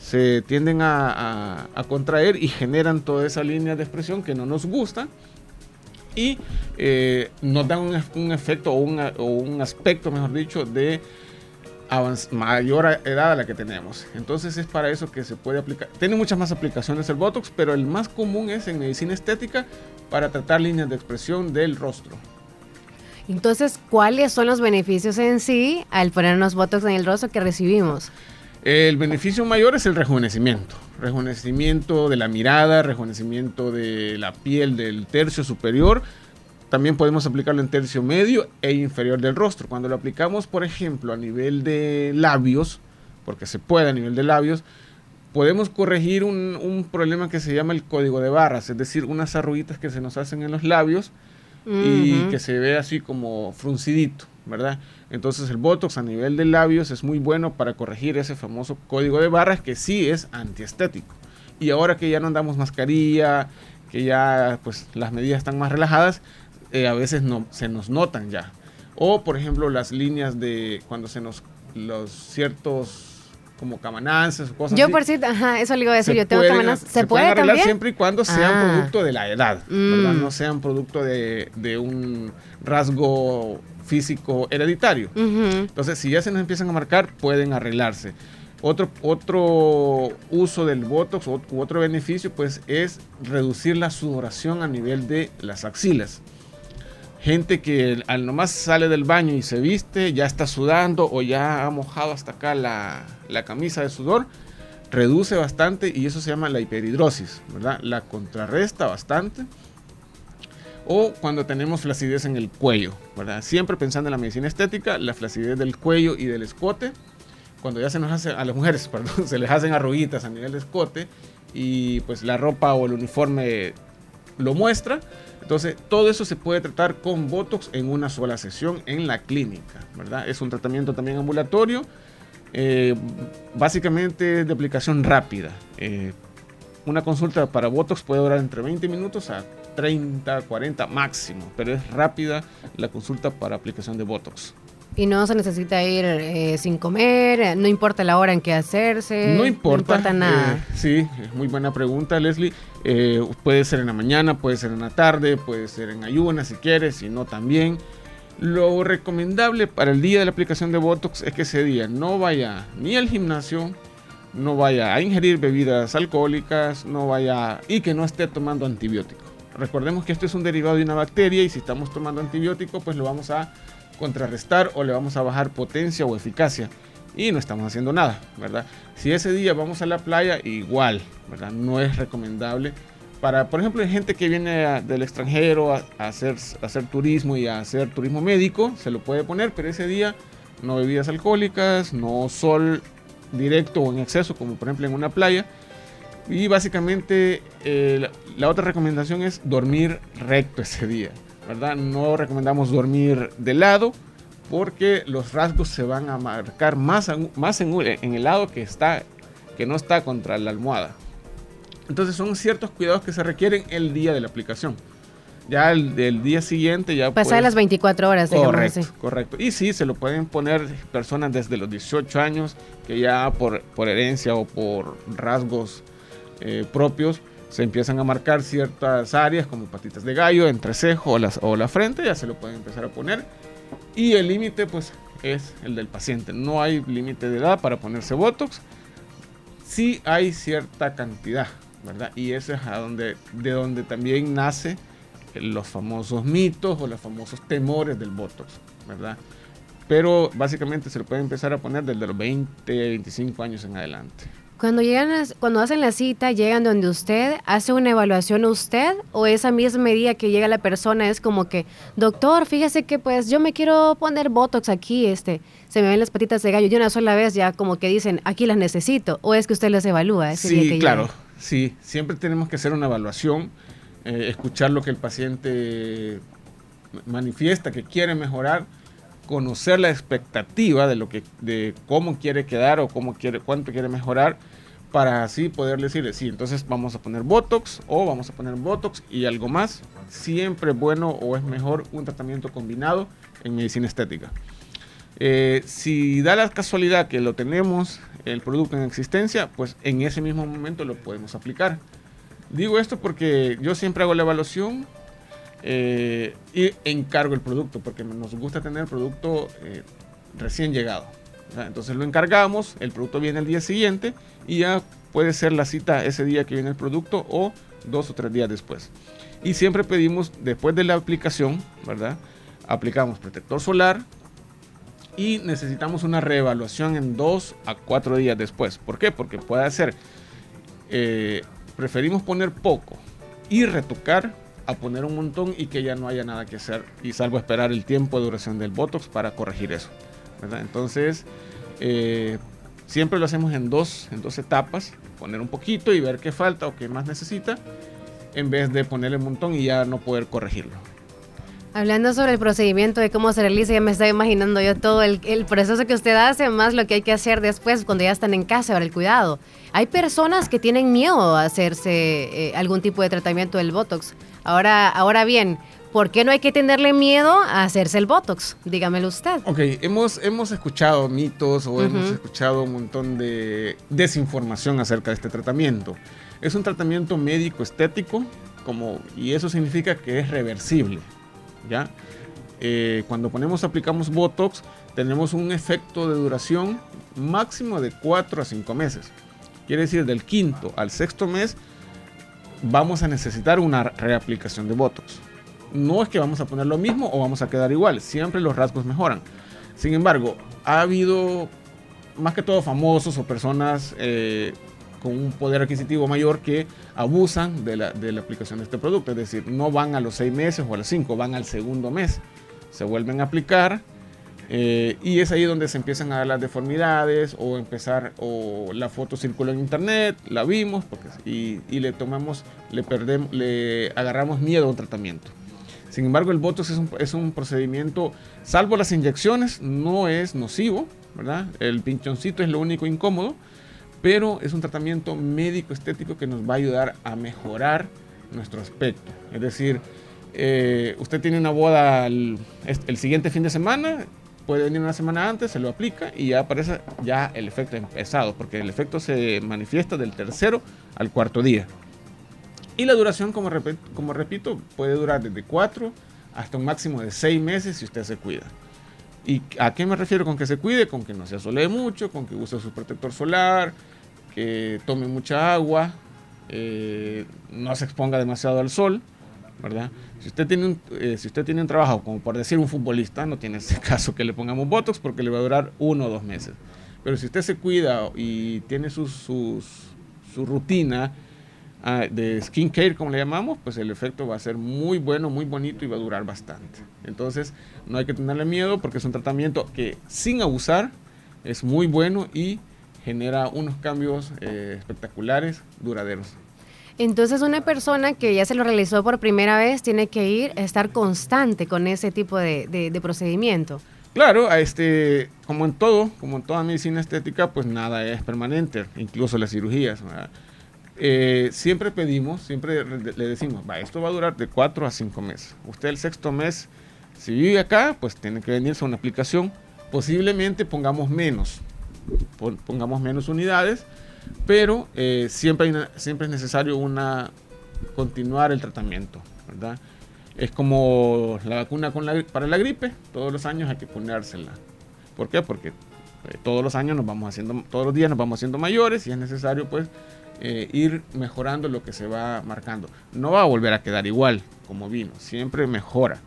se tienden a, a- a contraer y generan toda esa línea de expresión que no nos gusta y eh, nos dan un, un efecto o, una- o un aspecto, mejor dicho, de mayor edad a la que tenemos. Entonces es para eso que se puede aplicar. Tiene muchas más aplicaciones el Botox, pero el más común es en medicina estética para tratar líneas de expresión del rostro. Entonces, ¿cuáles son los beneficios en sí al ponernos botox en el rostro que recibimos? El beneficio mayor es el rejuvenecimiento. Rejuvenecimiento de la mirada, rejuvenecimiento de la piel del tercio superior. También podemos aplicarlo en tercio medio e inferior del rostro. Cuando lo aplicamos, por ejemplo, a nivel de labios, porque se puede a nivel de labios, podemos corregir un, un problema que se llama el código de barras, es decir, unas arruguitas que se nos hacen en los labios y que se ve así como fruncidito, ¿verdad? Entonces el Botox a nivel de labios es muy bueno para corregir ese famoso código de barras que sí es antiestético. Y ahora que ya no andamos mascarilla, que ya pues las medidas están más relajadas, eh, a veces no, se nos notan ya. O por ejemplo las líneas de cuando se nos los ciertos como camanances o cosas Yo así, por sí, ajá, eso le iba a decir, yo tengo camanas. ¿Se, se puede arreglar también? siempre y cuando sean Ah. producto de la edad, ¿verdad? Mm. No sean producto de, de un rasgo físico hereditario. Ujú. Entonces, si ya se nos empiezan a marcar, pueden arreglarse. Otro, otro uso del Botox u u otro beneficio, pues, es reducir la sudoración a nivel de las axilas. Gente que al nomás sale del baño y se viste, ya está sudando o ya ha mojado hasta acá la, la camisa de sudor, reduce bastante y eso se llama la hiperhidrosis, ¿verdad? La contrarresta bastante. O cuando tenemos flacidez en el cuello, ¿verdad? Siempre pensando en la medicina estética, la flacidez del cuello y del escote, cuando ya se nos hace, a las mujeres, <laughs> perdón, se les hacen arruguitas a nivel de escote y pues la ropa o el uniforme lo muestra. Entonces, todo eso se puede tratar con Botox en una sola sesión en la clínica, ¿verdad? Es un tratamiento también ambulatorio, eh, básicamente de aplicación rápida. Eh, una consulta para Botox puede durar entre 20 minutos a 30, 40 máximo, pero es rápida la consulta para aplicación de Botox. Y no se necesita ir eh, sin comer, eh, no importa la hora en que hacerse. No importa. No importa nada. eh, sí, es muy buena pregunta, Leslie. Eh, puede ser en la mañana, puede ser en la tarde, puede ser en ayunas si quieres, si no también. Lo recomendable para el día de la aplicación de Botox es que ese día no vaya ni al gimnasio, no vaya a ingerir bebidas alcohólicas, no vaya y que no esté tomando antibiótico. Recordemos que esto es un derivado de una bacteria y si estamos tomando antibiótico, pues lo vamos a contrarrestar o le vamos a bajar potencia o eficacia y no estamos haciendo nada, ¿verdad? Si ese día vamos a la playa, igual, ¿verdad? No es recomendable para, por ejemplo, gente que viene del extranjero a, hacer, hacer turismo y a hacer turismo médico, se lo puede poner, pero ese día no bebidas alcohólicas, no sol directo o en exceso, como por ejemplo en una playa. Y básicamente eh, la, la otra recomendación es dormir recto ese día, ¿verdad? No recomendamos dormir de lado porque los rasgos se van a marcar más, más en, en el lado que, está, que no está contra la almohada. Entonces son ciertos cuidados que se requieren el día de la aplicación. Ya el, el día siguiente ya... Pasar puedes- las 24 horas, digamos Correcto, así. correcto. Y sí, se lo pueden poner personas desde los 18 años que ya por, por herencia o por rasgos eh, propios se empiezan a marcar ciertas áreas como patitas de gallo, entrecejo o, las, o la frente, ya se lo pueden empezar a poner. Y el límite pues es el del paciente. No hay límite de edad para ponerse Botox. Sí hay cierta cantidad, ¿verdad? Y eso es a donde, de donde también nace los famosos mitos o los famosos temores del Botox, ¿verdad? Pero básicamente se lo puede empezar a poner desde los 20, 25 años en adelante. Cuando llegan, a- cuando hacen la cita, llegan donde usted, hace una evaluación usted o esa misma día que llega la persona es como que, doctor, fíjese que pues yo me quiero poner botox aquí, este, se me ven las patitas de gallo y una sola vez ya como que dicen, aquí las necesito, o es que usted las evalúa ese día Sí, que claro, sí. Siempre tenemos que hacer una evaluación, eh, escuchar lo que el paciente manifiesta que quiere mejorar, conocer la expectativa de lo que, de cómo quiere quedar o cómo quiere, cuánto quiere mejorar, para así poder decirle, sí, entonces vamos a poner Botox o vamos a poner Botox y algo más. Siempre es bueno o es mejor un tratamiento combinado en medicina estética. Eh, si da la casualidad que lo tenemos, el producto en existencia, pues en ese mismo momento lo podemos aplicar. Digo esto porque yo siempre hago la evaluación eh, y encargo el producto, porque nos gusta tener el producto eh, recién llegado. Entonces lo encargamos, el producto viene el día siguiente y ya puede ser la cita ese día que viene el producto o dos o tres días después. Y siempre pedimos, después de la aplicación, ¿verdad? Aplicamos protector solar, y necesitamos una reevaluación en dos a cuatro días después. ¿Por qué? Porque puede ser, eh, preferimos poner poco y retocar a poner un montón y que ya no haya nada que hacer y salvo esperar el tiempo de duración del Botox para corregir eso. ¿verdad? Entonces, eh, siempre lo hacemos en dos, en dos etapas, poner un poquito y ver qué falta o qué más necesita, en vez de ponerle un montón y ya no poder corregirlo. Hablando sobre el procedimiento de cómo se realiza, ya me estaba imaginando yo todo el, el proceso que usted hace, más lo que hay que hacer después cuando ya están en casa para el cuidado. Hay personas que tienen miedo a hacerse eh, algún tipo de tratamiento del Botox. Ahora, ahora bien, ¿por qué no hay que tenerle miedo a hacerse el Botox? Dígamelo usted. Ok, hemos, hemos escuchado mitos o Ujú. hemos escuchado un montón de desinformación acerca de este tratamiento. Es un tratamiento médico estético como, y eso significa que es reversible. ¿ya? Eh, cuando ponemos, aplicamos Botox, tenemos un efecto de duración máximo de 4 a 5 meses. Quiere decir, del quinto al sexto mes vamos a necesitar una reaplicación de Botox. No es que vamos a poner lo mismo o vamos a quedar igual, siempre los rasgos mejoran. Sin embargo, ha habido más que todo famosos o personas eh, con un poder adquisitivo mayor que abusan de la, de la aplicación de este producto. Es decir, no van a los seis meses o a los cinco, van al segundo mes. Se vuelven a aplicar eh, y es ahí donde se empiezan a dar las deformidades o empezar, o la foto circuló en internet, la vimos porque, y, y le tomamos, le perdemos, le agarramos miedo a un tratamiento. Sin embargo, el Botox es un, es un procedimiento, salvo las inyecciones, no es nocivo, ¿verdad? El pinchoncito es lo único incómodo, pero es un tratamiento médico estético que nos va a ayudar a mejorar nuestro aspecto. Es decir, eh, usted tiene una boda el, el siguiente fin de semana, puede venir una semana antes, se lo aplica y ya aparece ya el efecto empezado, porque el efecto se manifiesta del tercero al cuarto día. Y la duración, como, repet- como repito, puede durar desde 4 hasta un máximo de 6 meses si usted se cuida. ¿Y a qué me refiero con que se cuide? Con que no se asolee mucho, con que use su protector solar, que tome mucha agua, eh, no se exponga demasiado al sol, ¿verdad? Si usted, tiene un, eh, si usted tiene un trabajo, como por decir un futbolista, no tiene ese <laughs> caso que le pongamos Botox porque le va a durar uno o dos meses. Pero si usted se cuida y tiene sus, sus, su rutina ah, de skincare, como le llamamos, pues el efecto va a ser muy bueno, muy bonito y va a durar bastante. Entonces, no hay que tenerle miedo porque es un tratamiento que sin abusar es muy bueno y genera unos cambios eh, espectaculares, duraderos. Entonces una persona que ya se lo realizó por primera vez tiene que ir a estar constante con ese tipo de, de- procedimiento. Claro, este, como en todo, como en toda medicina estética, pues nada es permanente, incluso las cirugías. Eh, siempre pedimos, siempre re- le decimos, va, esto va a durar de 4 a 5 meses. Usted el sexto mes, si vive acá, pues tiene que venirse a una aplicación. Posiblemente pongamos menos, pon- pongamos menos unidades, pero eh, siempre, hay una- siempre es necesario una, continuar el tratamiento, ¿verdad? Es como la vacuna con la para la gripe, todos los años hay que ponérsela. ¿Por qué? Porque eh, todos los años nos vamos haciendo, todos los días nos vamos haciendo mayores y es necesario pues eh, ir mejorando lo que se va marcando. No va a volver a quedar igual como vino, siempre mejora.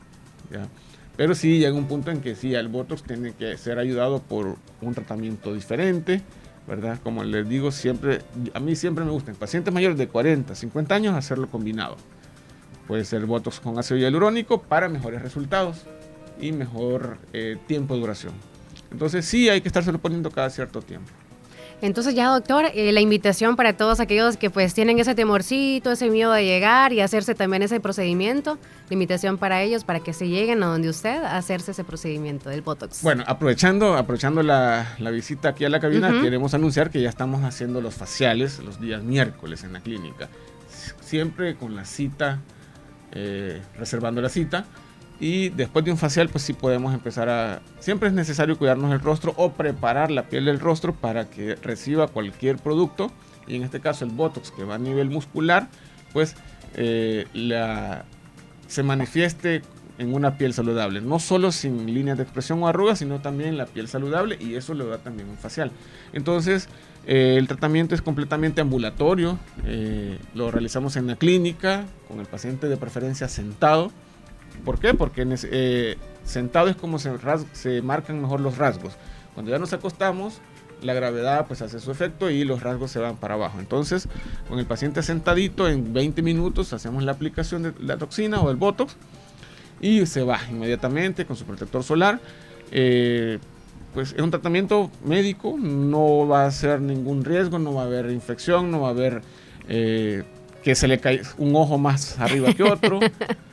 ¿ya? Pero sí llega un punto en que sí, el Botox tiene que ser ayudado por un tratamiento diferente, ¿verdad? Como les digo, siempre, a mí siempre me gusta en pacientes mayores de 40, 50 años hacerlo combinado. Puede ser Botox con ácido hialurónico para mejores resultados y mejor eh, tiempo de duración. Entonces sí hay que estárselo poniendo cada cierto tiempo. Entonces ya, doctor, eh, la invitación para todos aquellos que pues tienen ese temorcito, ese miedo de llegar y hacerse también ese procedimiento, la invitación para ellos para que se lleguen a donde usted a hacerse ese procedimiento del Botox. Bueno, aprovechando, aprovechando la, la visita aquí a la cabina, queremos anunciar que ya estamos haciendo los faciales los días miércoles en la clínica. Siempre con la cita, eh, reservando la cita. Y después de un facial, pues sí podemos empezar a... Siempre es necesario cuidarnos el rostro o preparar la piel del rostro para que reciba cualquier producto. Y en este caso el Botox, que va a nivel muscular, pues eh, se manifieste en una piel saludable. No solo sin líneas de expresión o arrugas, sino también la piel saludable y eso le da también un facial. Entonces, eh, el tratamiento es completamente ambulatorio. eh, lo realizamos en la clínica con el paciente de preferencia sentado. ¿Por qué? Porque eh, sentado es como se, se marcan mejor los rasgos. Cuando ya nos acostamos, la gravedad pues hace su efecto y los rasgos se van para abajo. Entonces, con el paciente sentadito, en 20 minutos hacemos la aplicación de la toxina o del Botox y se va inmediatamente con su protector solar. Eh, pues es un tratamiento médico, no va a ser ningún riesgo, no va a haber infección, no va a haber eh, que se le cae un ojo más arriba que otro. <laughs>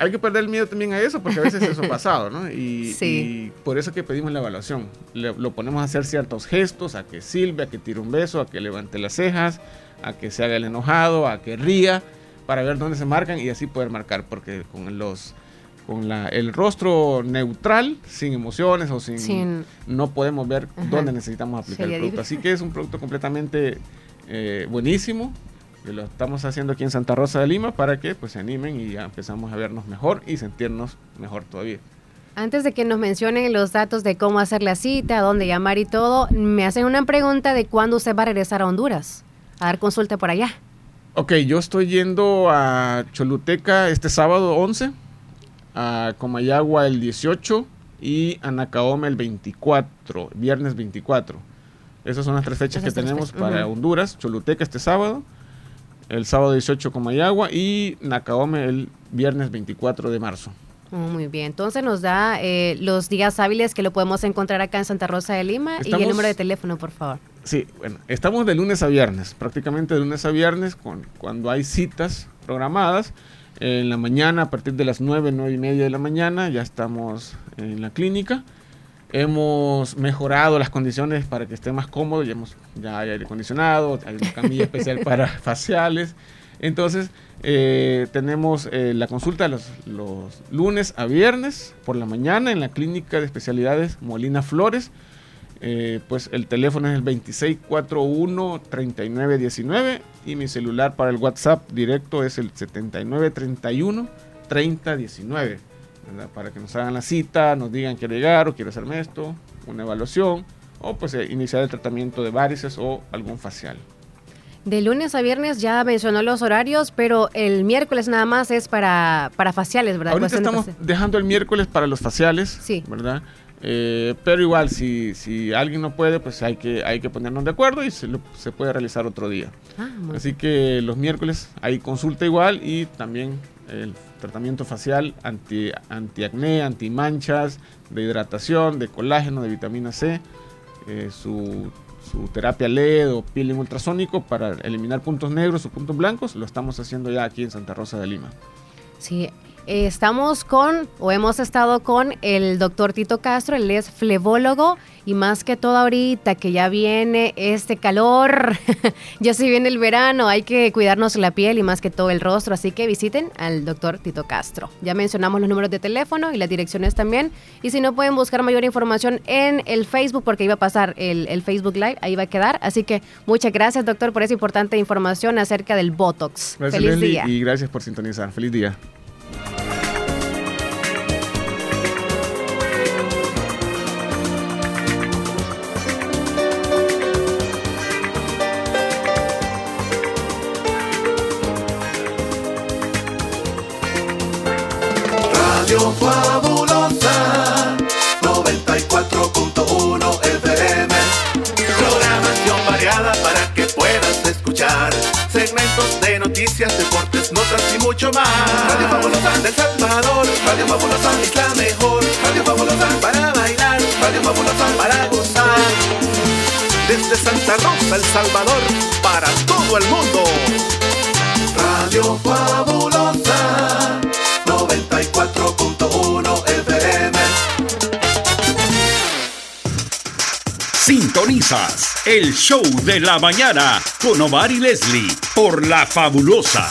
Hay que perder el miedo también a eso, porque a veces eso ha <laughs> pasado, ¿no? Y, Sí. y por eso que pedimos la evaluación. Le- lo ponemos a hacer ciertos gestos, a que silbe, a que tire un beso, a que levante las cejas, a que se haga el enojado, a que ría, para ver dónde se marcan y así poder marcar, porque con los con la- el rostro neutral, sin emociones o sin, Sin- no podemos ver Ajá. dónde necesitamos aplicar Sería el producto. difícil. Así que es un producto completamente eh, buenísimo que lo estamos haciendo aquí en Santa Rosa de Lima para que pues se animen y ya empezamos a vernos mejor y sentirnos mejor todavía. Antes de que nos mencionen los datos de cómo hacer la cita, dónde llamar y todo, me hacen una pregunta de cuándo usted va a regresar a Honduras a dar consulta por allá. Ok, yo estoy yendo a Choluteca este sábado 11, a Comayagua el 18 y a Nacaome el 24, viernes 24. Esas son las tres fechas Esas que tenemos para ujú. Honduras, Choluteca este sábado, el sábado 18 Comayagua y Nacaome el viernes 24 de marzo. Oh, muy bien, entonces nos da eh, los días hábiles que lo podemos encontrar acá en Santa Rosa de Lima y el número de teléfono, por favor. Sí, bueno, estamos de lunes a viernes, prácticamente de lunes a viernes, con, cuando hay citas programadas. En la mañana, a partir de las 9, 9 y media de la mañana, ya estamos en la clínica. Hemos mejorado las condiciones para que esté más cómodo. Ya, hemos, ya hay aire acondicionado, hay una camilla especial para <laughs> faciales. Entonces, eh, tenemos eh, la consulta los, los lunes a viernes por la mañana en la clínica de especialidades Molina Flores. Eh, pues el teléfono es el 2641-3919 y mi celular para el WhatsApp directo es el 7931-3019. ¿Verdad? Para que nos hagan la cita, nos digan quiero llegar o quiero hacerme esto, una evaluación o pues eh, iniciar el tratamiento de varices o algún facial. De lunes a viernes ya mencionó los horarios, pero el miércoles nada más es para, para faciales, ¿verdad? Ahorita de estamos facial. dejando el miércoles para los faciales, Sí. ¿verdad? Eh, pero igual, si, si alguien no puede, pues hay que, hay que ponernos de acuerdo y se, lo- se puede realizar otro día. Ah, Así que los miércoles hay consulta igual y también el tratamiento facial anti, antiacné, antimanchas, de hidratación, de colágeno, de vitamina C, eh, su, su terapia LED o peeling ultrasónico para eliminar puntos negros o puntos blancos, lo estamos haciendo ya aquí en Santa Rosa de Lima. Sí, eh, estamos con, o hemos estado con el doctor Tito Castro, él es flebólogo y más que todo ahorita que ya viene este calor, <laughs> ya se viene el verano, hay que cuidarnos la piel y más que todo el rostro, así que visiten al doctor Tito Castro. Ya mencionamos los números de teléfono y las direcciones también, y si no pueden buscar mayor información en el Facebook, porque iba a pasar el, el Facebook Live, ahí va a quedar, así que muchas gracias doctor por esa importante información acerca del Botox. Gracias Feliz Leslie, día. y gracias por sintonizar. Feliz día. Notas y mucho más. Radio Fabulosa del Salvador, Radio Fabulosa es la mejor. Radio Fabulosa para bailar, Radio Fabulosa para gozar. Desde Santa Rosa, El Salvador, para todo el mundo. Radio Fabulosa 94.1 Sintonizas el show de la mañana con Omar y Leslie por La Fabulosa.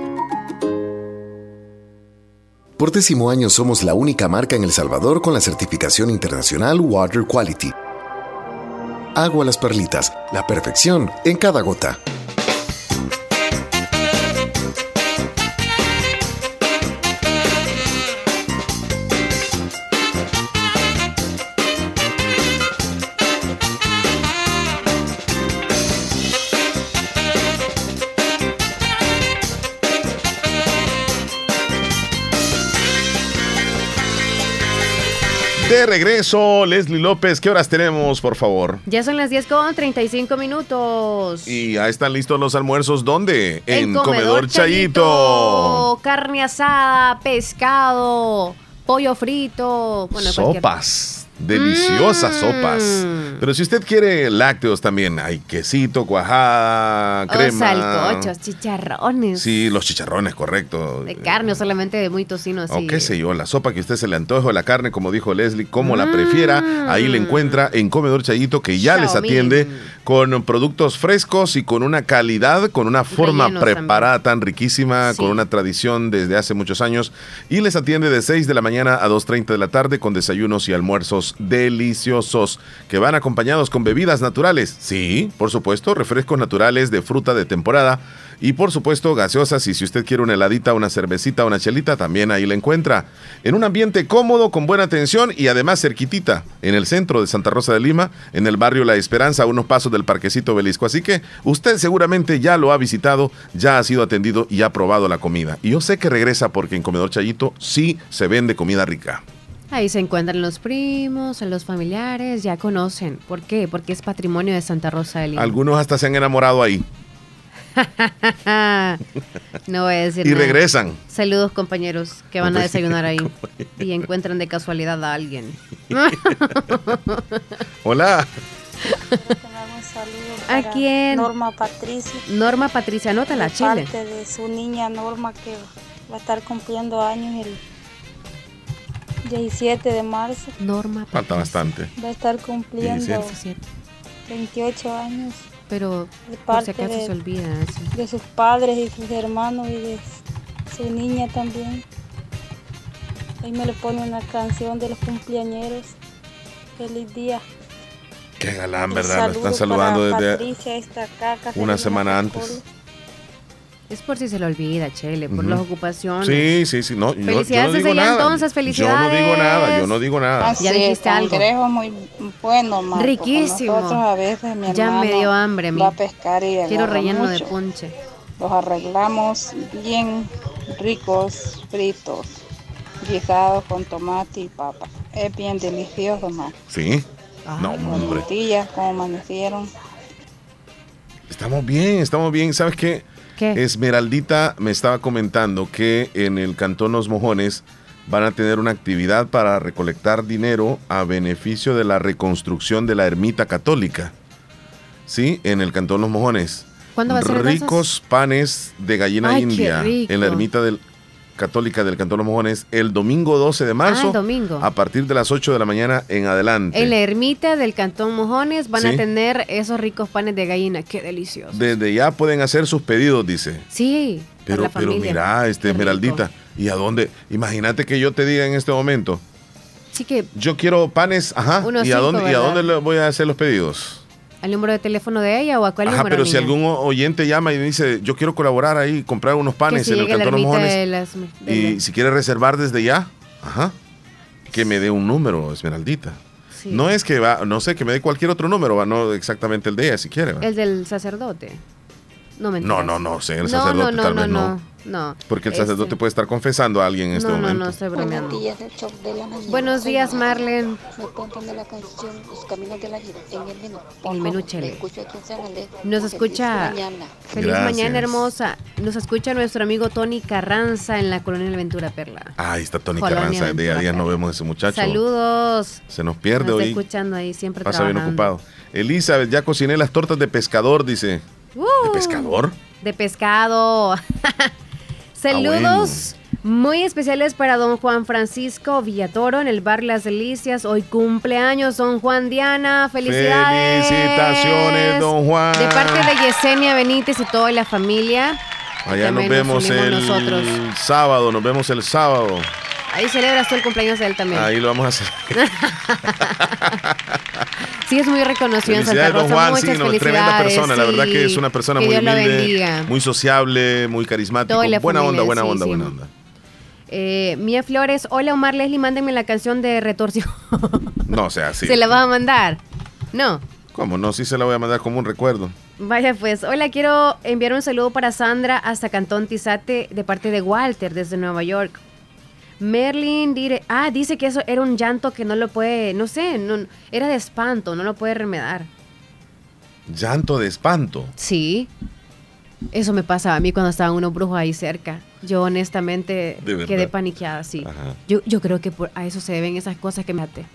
Por décimo año somos la única marca en El Salvador con la certificación internacional Water Quality. Agua las perlitas, la perfección en cada gota. De regreso, Leslie López, ¿qué horas tenemos, por favor? Ya son las 10 con 35 minutos. Y ahí están listos los almuerzos, ¿dónde? En, Comedor, Chayito. Carne asada, pescado, pollo frito. Bueno, Sopas. Deliciosas sopas. Pero si usted quiere lácteos también, hay quesito, cuajada, crema. O salcochos, chicharrones. Sí, los chicharrones, correcto. De carne o solamente de muy tocino así. O qué sé yo, la sopa que usted se le antoje, la carne, como dijo Leslie, como la prefiera, ahí le encuentra en Comedor Chayito, que ya les atiende con productos frescos y con una calidad, con una forma Rellenos preparada tan riquísima, con una tradición desde hace muchos años. Y les atiende de 6 de la mañana a 2.30 de la tarde con desayunos y almuerzos deliciosos que van acompañados con bebidas naturales. Sí, por supuesto, refrescos naturales de fruta de temporada. Y por supuesto, gaseosas. Y si usted quiere una heladita, una cervecita, una chelita, también ahí la encuentra. En un ambiente cómodo, con buena atención y además cerquitita, en el centro de Santa Rosa de Lima, en el barrio La Esperanza, a unos pasos del Parquecito Belisco. Así que usted seguramente ya lo ha visitado, ya ha sido atendido y ha probado la comida. Y yo sé que regresa porque en Comedor Chayito sí se vende comida rica. Ahí se encuentran los primos, los familiares, ya conocen. ¿Por qué? Porque es patrimonio de Santa Rosa de Lima. Algunos hasta se han enamorado ahí. <laughs> no voy a decir Y nada. regresan. Saludos compañeros que van a desayunar ahí <laughs> y encuentran de casualidad a alguien. <laughs> Hola. Un saludo ¿A quién? Norma Patricia. Norma Patricia, anótala, de Chile. parte de su niña Norma que va a estar cumpliendo años el 17 de marzo. Norma Falta bastante. Va a estar cumpliendo 17. 28 años. Pero de por parte si acaso de, se olvida eso. de sus padres y sus hermanos y de su niña también. Ahí me le pone una canción de los cumpleañeros. Feliz día. Qué galán, ¿verdad? Lo están saludando desde Patricia, una semana antes. Es por si se le olvida, Chele, por las ocupaciones. Sí, sí, sí. No, yo- yo, Felicidades no digo desde ya, nada. entonces, felicidades. Yo no digo nada, yo no digo nada. Así Ya es, dijiste algo. cangrejo muy bueno, Marco. Riquísimo. Nosotros a veces mi Ya me dio hambre a mí. Va a pescar y Quiero relleno de ponche. Los arreglamos bien ricos, fritos, guisados con tomate y papa. Es bien delicioso, más. Sí. Ah. No, hombre. Tortillas, como amanecieron. Estamos bien, estamos bien. ¿Sabes qué? ¿Qué? Esmeraldita me estaba comentando que en el Cantón Los Mojones van a tener una actividad para recolectar dinero a beneficio de la reconstrucción de la ermita católica. Sí, en el Cantón Los Mojones. ¿Cuándo va a ser Ricos panes de gallina Ay, india en la ermita del católica del Cantón Los Mojones el domingo 12 de marzo Ah, el domingo. a partir de las 8 de la mañana en adelante. En la ermita del Cantón Mojones van a tener esos ricos panes de gallina. Qué delicioso. Desde ya pueden hacer sus pedidos, dice. Sí, para Pero, la pero mira, este. Esmeraldita, ¿y a dónde? Imagínate que yo te diga en este momento, Sí que yo quiero panes, ajá, ¿y a dónde, ¿y a dónde le voy a hacer los pedidos? Al número de teléfono de ella o a cuál Ajá, número pero si algún oyente llama y dice, yo quiero colaborar ahí, comprar unos panes si en el Cantón Mojones, de las- de y si quiere reservar desde ya, ajá, que me dé un número, Esmeraldita. Sí. No es que va, no sé, que me dé cualquier otro número, va, no exactamente el de ella, si quiere. va. el del sacerdote. No me No, no, no, sé, el no, sacerdote no, tal no, vez no, no. no. Porque el Este, sacerdote puede estar confesando a alguien en este no, no, momento. no, estoy bromeando. Buenos días, el show de la mañana. Buenos Soy días, Marta. Marlene. Me pongan de la canción Los Caminos de la Vida en el menú. Por El menú Chele. me escucho aquí en San Andrés. Nos Feliz escucha. mañana. Feliz Gracias. mañana, hermosa. Nos escucha nuestro amigo Tony Carranza en la colonia Ventura Perla. Ahí está Tony Colonia Carranza, de a Ventura día no Perla. vemos ese muchacho. Saludos. Se nos pierde Nos está hoy. escuchando ahí, siempre Pasa bien trabajando. ocupado. Elizabeth, ya cociné las tortas de pescador, dice. Uh, ¿De pescador? De pescado. <laughs> Saludos muy especiales para don Juan Francisco Villatoro en el bar Las Delicias. Hoy cumpleaños, don Juan Diana. Felicidades. Felicitaciones, don Juan. De parte de Yesenia Benítez y toda la familia. Allá nos vemos el nosotros. sábado, nos vemos el sábado. Ahí celebras tú el cumpleaños de él también. Ahí lo vamos a hacer. <laughs> Sí, es muy reconocido en Santa don Rosa. Juan. Muchas Sí, no, tremenda persona. La verdad que es una persona muy humilde, muy sociable, muy carismático. Buena familia, onda, buena sí, onda, sí. buena onda. Eh, Mía Flores, hola Omar Leslie, mándenme la canción de Retorsión. <laughs> No, o sea, sí. ¿Se la vas a mandar? No. ¿Cómo no? Sí se la voy a mandar como un recuerdo. Vaya pues, hola, quiero enviar un saludo para Sandra hasta Cantón Tizate de parte de Walter desde Nueva York. Merlin dire, ah, dice que eso era un llanto que no lo puede, no sé, no, era de espanto, no lo puede remedar. Llanto de espanto. Sí. Eso me pasaba a mí cuando estaban unos brujos ahí cerca. Yo honestamente quedé paniqueada, sí. Yo, yo creo que por, a eso se deben esas cosas que me até.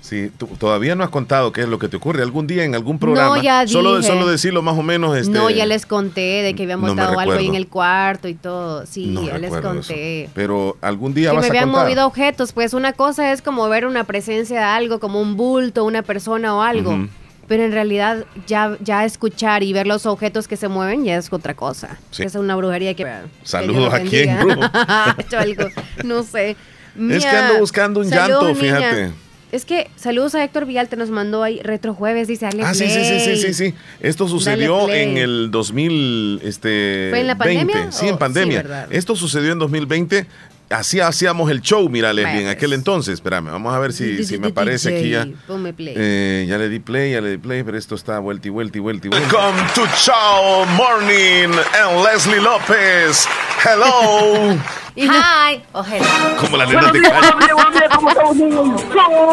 Sí, tú todavía no has contado qué es lo que te ocurre. Algún día en algún programa. ya Solo, dije. solo decirlo más o menos. Este, no, ya les conté de que habíamos no dado algo ahí en el cuarto y todo. Sí, no ya les recuerdo eso. conté. Pero algún día Que vas me a habían contar. movido objetos, pues una cosa es como ver una presencia de algo, como un bulto, una persona o algo. Ujú. Pero en realidad ya, ya escuchar y ver los objetos que se mueven ya es otra cosa. Sí. Es una brujería que... Saludos que a quién, <laughs> algo, no sé. Es que Mía, ando buscando un salud, llanto, niña. Es que saludos a Héctor Villalta, nos mandó ahí retrojueves, dice Ale Ah, sí, sí, sí, sí, sí, sí. Esto sucedió en el 2000, este, ¿Fue en la 20. pandemia? Sí, en pandemia. Esto sucedió en 2020. Así hacíamos el show, mira, Leslie, en pues. aquel entonces. Espérame, vamos a ver si, si me aparece aquí ya. Ponme play. Eh, ya le di play, ya le di play, pero esto está vuelta y vuelta y vuelta y vuelta. Welcome to Show Morning and Leslie López. Hello. <laughs> Hi. Ojeda. Como la nena de calle.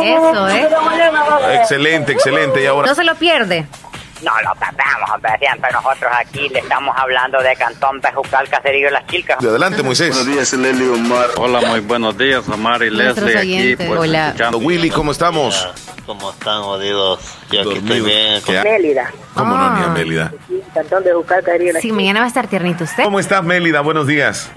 Eso, ¿eh? Excelente, excelente. Y ahora. No se lo pierde. No lo perdamos, hombre. Siempre nosotros aquí le estamos hablando de Cantón Pejucal, Caserío y Las Chilcas. Adelante, Moisés. Buenos días, Leli Omar. Hola, muy buenos días, Omar y Leslie aquí. Pues, Hola. escuchando. Willy, ¿cómo estamos? ¿Cómo están, jodidos? Yo aquí estoy bien. ¿Qué? Mélida. ¿Cómo no, niña Mélida? Cantón Pejucal, Caserío y Las Sí, mañana va a estar tiernito usted. ¿Cómo estás, Mélida? Buenos días.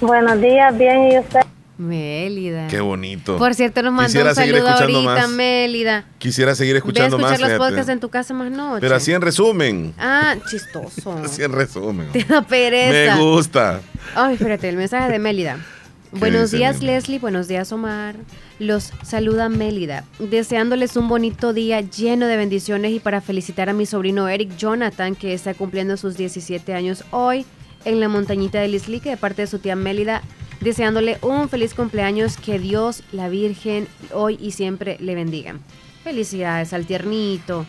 Buenos días, bien, ¿y usted? Mélida. Qué bonito. Por cierto, nos mandó Quisiera un saludo escuchando ahorita, más. Mélida. Quisiera seguir Ve a escuchando escuchar más. los fíjate. podcasts en tu casa más noche. Pero así en resumen. Ah, chistoso. <laughs> Así en resumen. Te da pereza. Me gusta. Ay, espérate, el mensaje de Mélida. <laughs> Buenos dice días, Mélida? Leslie. Buenos días, Omar. Los saluda Mélida, deseándoles un bonito día lleno de bendiciones y para felicitar a mi sobrino Eric Jonathan, que está cumpliendo sus 17 años hoy en la montañita de Lislique, de parte de su tía Mélida, deseándole un feliz cumpleaños, que Dios, la Virgen, hoy y siempre le bendiga. Felicidades al tiernito.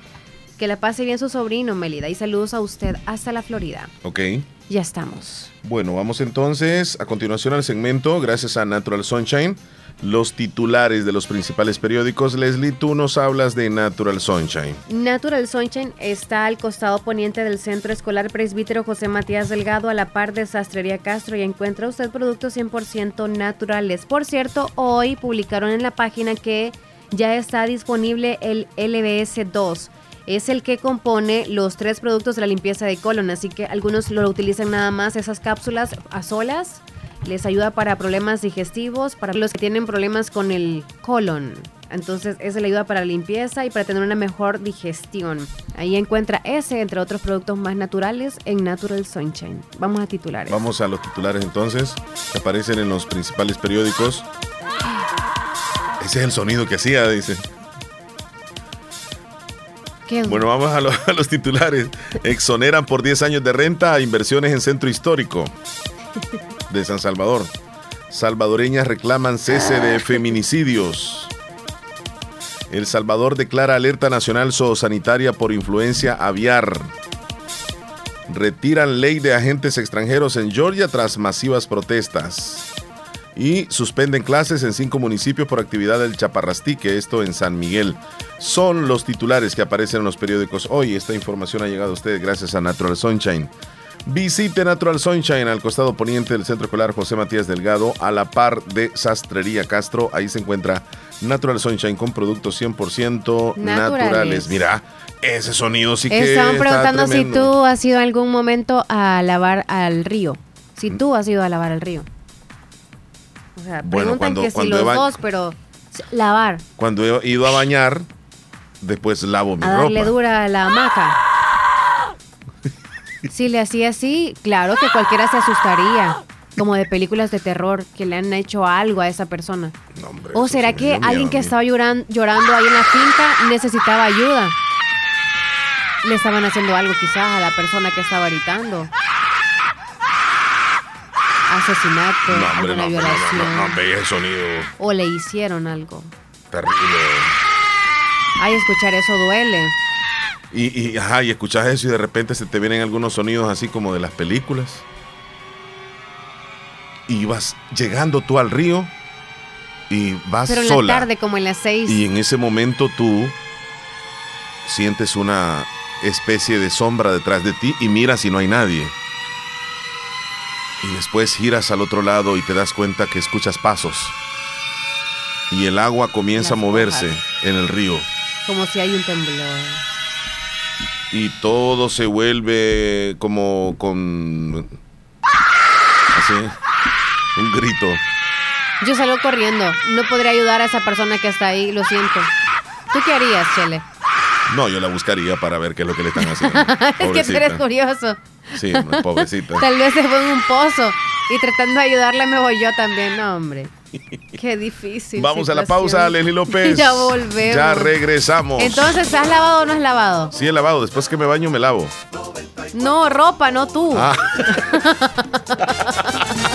Que la pase bien su sobrino, Mélida, y saludos a usted hasta la Florida. Ok. Ya estamos. Bueno, vamos entonces a continuación al segmento, gracias a Natural Sunshine, los titulares de los principales periódicos. Leslie, tú nos hablas de Natural Sunshine. Natural Sunshine está al costado poniente del Centro Escolar Presbítero José Matías Delgado a la par de Sastrería Castro y encuentra usted productos 100% naturales. Por cierto, hoy publicaron en la página que ya está disponible el LBS 2. Es el que compone los tres productos de la limpieza de colon, así que algunos lo utilizan nada más esas cápsulas a solas. Les ayuda para problemas digestivos, para los que tienen problemas con el colon. Entonces, ese le ayuda para limpieza y para tener una mejor digestión. Ahí encuentra ese, entre otros productos más naturales, en Natural Sunshine. Vamos a titulares. Vamos a los titulares entonces, que aparecen en los principales periódicos. Ese es el sonido que hacía, dice. ¿Qué? Bueno, vamos a, lo- <laughs> a los titulares. Exoneran por 10 años de renta a inversiones en centro histórico de San Salvador. Salvadoreñas reclaman cese de feminicidios. El Salvador declara alerta nacional zoosanitaria por influencia aviar. Retiran ley de agentes extranjeros en Georgia tras masivas protestas. Y suspenden clases en cinco municipios por actividad del Chaparrastique, esto en San Miguel. Son los titulares que aparecen en los periódicos hoy. Esta información ha llegado a ustedes gracias a Natural Sunshine. Visite Natural Sunshine al costado poniente del Centro Escolar José Matías Delgado, a la par de Sastrería Castro. Ahí se encuentra Natural Sunshine con productos 100% naturales. Naturales. Mira, ese sonido sí que Estaban está preguntando si tú has ido algún momento a lavar al río. Si tú has ido a lavar al río. O sea, Mm. Bueno, preguntan cuando- que si cuando los va- dos, pero lavar, Cuando he ido a bañar, después lavo mi a ropa. dura a la hamaca. Si le hacía así, claro que cualquiera se asustaría. Como de películas de terror que le han hecho algo a esa persona. ¿O será que alguien que estaba lloran- llorando ahí en la finca necesitaba ayuda? Le estaban haciendo algo quizás a la persona que estaba gritando. Asesinato, No, hombre, alguna no, no, violación. no, no, no, ve ese sonido O le hicieron algo. terrible. Ay, escuchar eso duele. Y, y, ajá, y escuchas eso y de repente se te vienen algunos sonidos así como de las películas. Y vas llegando tú al río y vas Pero en sola. la tarde, como en las seis. Y en ese momento tú sientes una especie de sombra detrás de ti y miras y no hay nadie. Y después giras al otro lado y te das cuenta que escuchas pasos. Y el agua comienza a moverse hojas. en el río. Como si hay un temblor. Y todo se vuelve como con... Así. Un grito. Yo salgo corriendo. No podría ayudar a esa persona que está ahí, lo siento. ¿Tú qué harías, Chele? No, yo la buscaría para ver qué es lo que le están haciendo. <laughs> es que tú eres curioso. Sí, pobrecita. Tal vez se fue en un pozo y tratando de ayudarle me voy yo también. No, hombre. <laughs> Qué difícil. Vamos a la pausa, Leslie López. <laughs> ya volvemos. Ya regresamos. Entonces, ¿has lavado o no has lavado? Sí, he lavado. Después que me baño, me lavo. No, ropa, no tú. Ah. <laughs>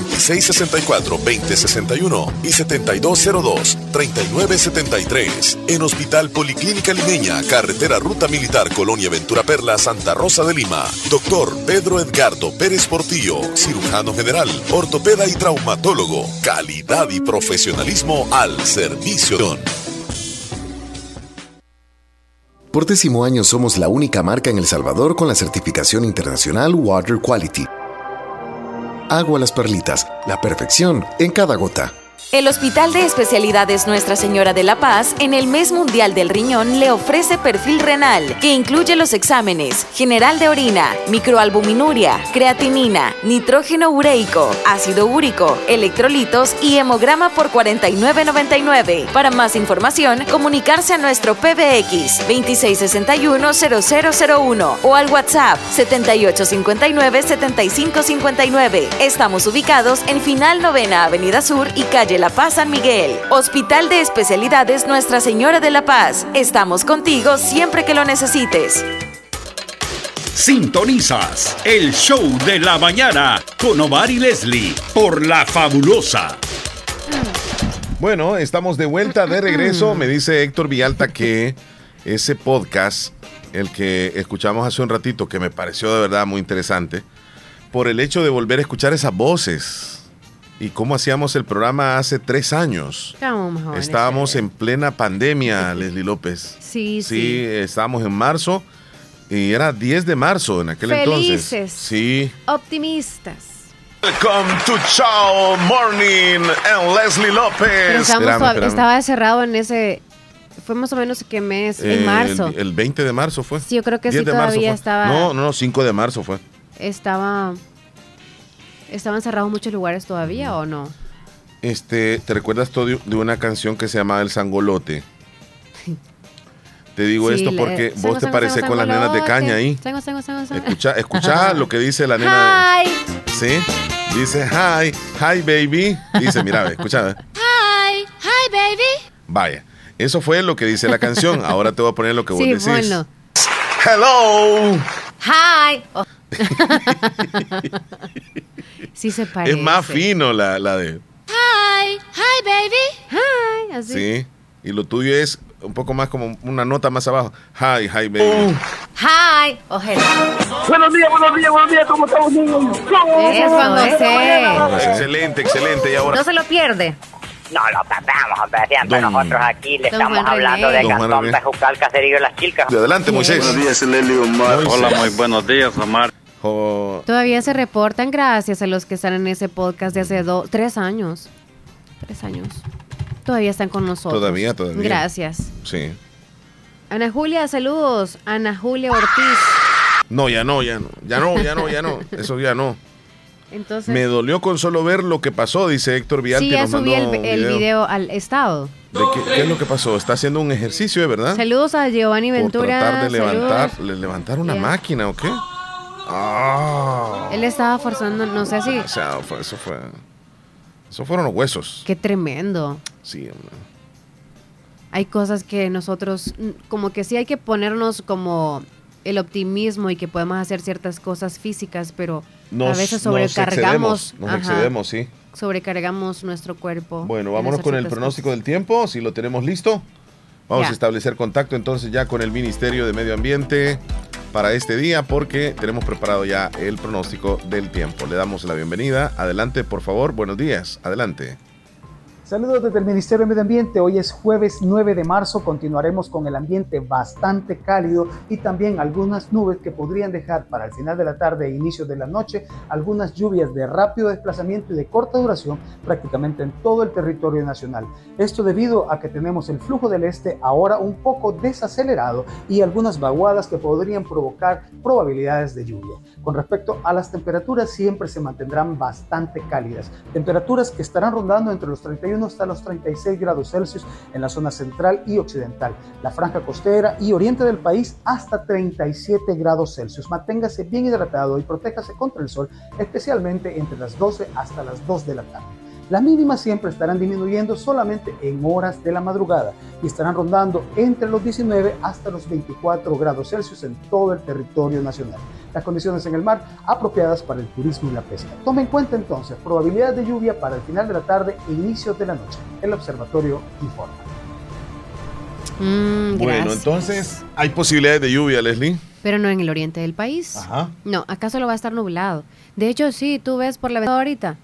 2664-2061 y 7202-3973. En Hospital Policlínica Limeña, Carretera Ruta Militar Colonia Ventura Perla, Santa Rosa de Lima. Doctor Pedro Edgardo Pérez Portillo, cirujano general, ortopeda y traumatólogo. Calidad y profesionalismo al servicio. Por décimo año somos la única marca en El Salvador con la certificación internacional Water Quality. Agua Las Perlitas, la perfección en cada gota. El Hospital de Especialidades Nuestra Señora de la Paz en el mes mundial del riñón le ofrece perfil renal que incluye los exámenes general de orina, microalbuminuria, creatinina, nitrógeno ureico, ácido úrico, electrolitos y hemograma por 49.99. Para más información, comunicarse a nuestro PBX 2661-0001 o al WhatsApp 7859-7559. Estamos ubicados en Final Novena Avenida Sur y Calle La Paz San Miguel. Hospital de Especialidades Nuestra Señora de la Paz. Estamos contigo siempre que lo necesites. Sintonizas el show de la mañana con Omar y Leslie por La Fabulosa. Bueno, estamos de vuelta, de regreso. Me dice Héctor Villalta que ese podcast, el que escuchamos hace un ratito, que me pareció de verdad muy interesante, por el hecho de volver a escuchar esas voces y cómo hacíamos el programa hace tres años. Estábamos jóvenes, Estábamos en plena pandemia, Leslie López. Sí, Sí, sí. estábamos en marzo y era 10 de marzo en aquel entonces. Felices. Sí. Optimistas. Welcome to Chow Morning and Leslie López. Pero estaba cerrado en ese. Fue más o menos qué mes, Eh, en marzo. El, el 20 de marzo fue. Sí, yo creo que 10 sí, de marzo todavía estaba- No, no, no, 5 de marzo fue. Estaba. ¿Estaban cerrados muchos lugares todavía o no? Este, ¿te recuerdas tú de, una canción que se llamaba El Sangolote? Te digo Sí, esto porque vos te pareces con las nenas de caña ahí. Sango, sango, sango. Escucha, escucha lo que dice la nena. Hi. de- ¿Sí? Dice, hi, hi baby. Dice, mira, ve, escucha. Hi. Hi, baby. Vaya, eso fue lo que dice la canción. Ahora te voy a poner lo que vos Sí, decís. Hello. Hi. Oh. <laughs> sí se parece. Es más fino la, la de... Hi. Hi, baby. Hi. Así. Sí. Y lo tuyo es un poco más como una nota más abajo. Hi, hi baby. Hi. Hello. Buenos días, buenos días, buenos días, ¿cómo estamos? Es Juan José. Excelente, excelente. Y ahora... No se lo pierde. No lo perdamos, hombre. Siempre Don- nosotros aquí le Don estamos Juan hablando René. de Don Cantón. Pejucal, Caserío y Las Chilcas. Adelante, Moisés. Buenos días, Leli Omar. Moisés. Hola, muy buenos días, Omar. Todavía se reportan gracias a los que están en ese podcast de hace dos, tres años. Tres años. Todavía están con nosotros. Todavía, todavía. Gracias. sí. Ana Julia, saludos. Ana Julia Ortiz. No, ya no, ya no. Ya no, ya no, ya no. <laughs> Eso ya no. Entonces, Me dolió con solo ver lo que pasó, dice Héctor Villalta. sí, ya nos subí mandó el, video al estado. ¿De qué, qué es lo que pasó? Está haciendo un ejercicio, ¿de verdad? Saludos a Giovanni Por Ventura. tratar de levantar, le- levantar una máquina o qué. Ah. Él estaba forzando, no sé si. O sea, fue- eso fue. Eso fueron los huesos. Qué tremendo. Sí, hombre. Hay cosas que nosotros, como que sí hay que ponernos como el optimismo y que podemos hacer ciertas cosas físicas, pero a veces nos sobrecargamos. excedemos, nos ajá, excedemos, sí. Sobrecargamos nuestro cuerpo. Bueno, en vámonos con el pronóstico del tiempo, si lo tenemos listo. Vamos Ya. a establecer contacto entonces ya con el Ministerio de Medio Ambiente para este día porque tenemos preparado ya el pronóstico del tiempo. Le damos la bienvenida. Adelante, por favor. Buenos días. Adelante. Saludos desde el Ministerio de Medio Ambiente. Hoy es jueves 9 de marzo. Continuaremos con el ambiente bastante cálido y también algunas nubes que podrían dejar para el final de la tarde e inicio de la noche algunas lluvias de rápido desplazamiento y de corta duración prácticamente en todo el territorio nacional. Esto debido a que tenemos el flujo del este ahora un poco desacelerado y algunas vaguadas que podrían provocar probabilidades de lluvia. Con respecto a las temperaturas, siempre se mantendrán bastante cálidas. Temperaturas que estarán rondando entre los 31 hasta los 36 grados Celsius en la zona central y occidental, la franja costera y oriente del país hasta 37 grados Celsius. Manténgase bien hidratado y protéjase contra el sol, especialmente entre las 12 hasta las 2 de la tarde. Las mínimas siempre estarán disminuyendo solamente en horas de la madrugada y estarán rondando entre los 19 hasta los 24 grados Celsius en todo el territorio nacional. Las condiciones en el mar apropiadas para el turismo y la pesca. Tome en cuenta entonces probabilidad de lluvia para el final de la tarde e inicio de la noche. El observatorio informa. Mm, Bueno, entonces hay posibilidades de lluvia, Leslie. Pero no en el oriente del país. Ajá. No, acá solo va a estar nublado. De hecho, sí, tú ves por la ventana ahorita.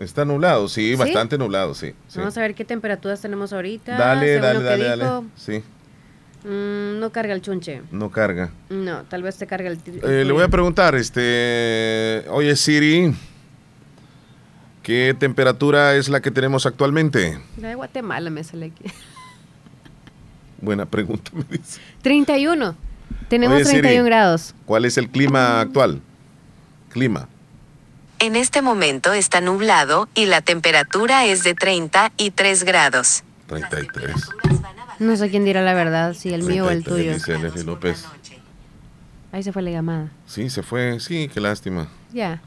Está nublado, sí, bastante nublado, sí. sí. Vamos a ver qué temperaturas tenemos ahorita. Dale, dale, dale, dale. Sí, Mm, no carga el chunche. no carga. No, tal vez te carga el. Eh, le voy a preguntar, este, oye Siri, ¿qué temperatura es la que tenemos actualmente? La de Guatemala me sale aquí. <laughs> Buena pregunta, me dice. 31. Tenemos Oye, Siri. 31 grados. ¿Cuál es el clima actual? Clima. En este momento está nublado y la temperatura es de 33 grados. 33. No sé quién dirá la verdad, si el mío o el 33, tuyo. Dice Leslie López. Ahí se fue la llamada. Sí, se fue. Sí, qué lástima. Ya.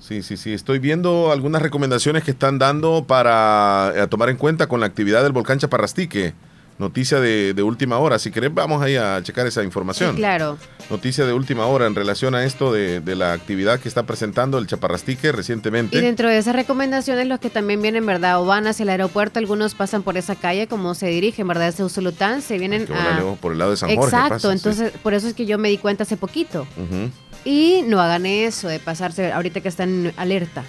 Sí, sí, sí. Estoy viendo algunas recomendaciones que están dando para eh, tomar en cuenta con la actividad del volcán Chaparrastique. Noticia de, de última hora. Si querés, vamos ahí a checar esa información. Sí, claro. Noticia de última hora en relación a esto de, de la actividad que está presentando el Chaparrastique recientemente. Y dentro de esas recomendaciones, los que también vienen, ¿verdad? O van hacia el aeropuerto, algunos pasan por esa calle, como se dirigen, ¿verdad? Desde Usulután, se vienen a... por el lado de San Jorge. Exacto, pasa, sí. entonces por eso es que yo me di cuenta hace poquito. Y no hagan eso de pasarse ahorita que están en alerta.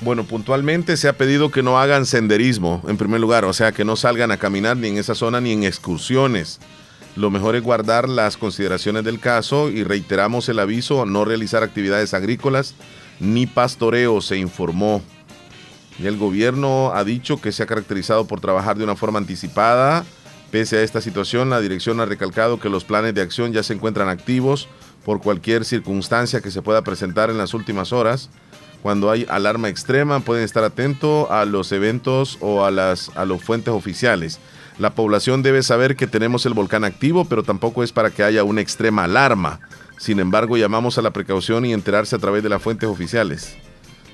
Bueno, puntualmente se ha pedido que no hagan senderismo, en primer lugar, o sea, que no salgan a caminar ni en esa zona ni en excursiones. Lo mejor es guardar las consideraciones del caso y reiteramos el aviso a no realizar actividades agrícolas ni pastoreo, se informó. Y el gobierno ha dicho que se ha caracterizado por trabajar de una forma anticipada. Pese a esta situación, la dirección ha recalcado que los planes de acción ya se encuentran activos por cualquier circunstancia que se pueda presentar en las últimas horas. Cuando hay alarma extrema, pueden estar atentos a los eventos o a las a los fuentes oficiales. La población debe saber que tenemos el volcán activo, pero tampoco es para que haya una extrema alarma. Sin embargo, llamamos a la precaución y enterarse a través de las fuentes oficiales.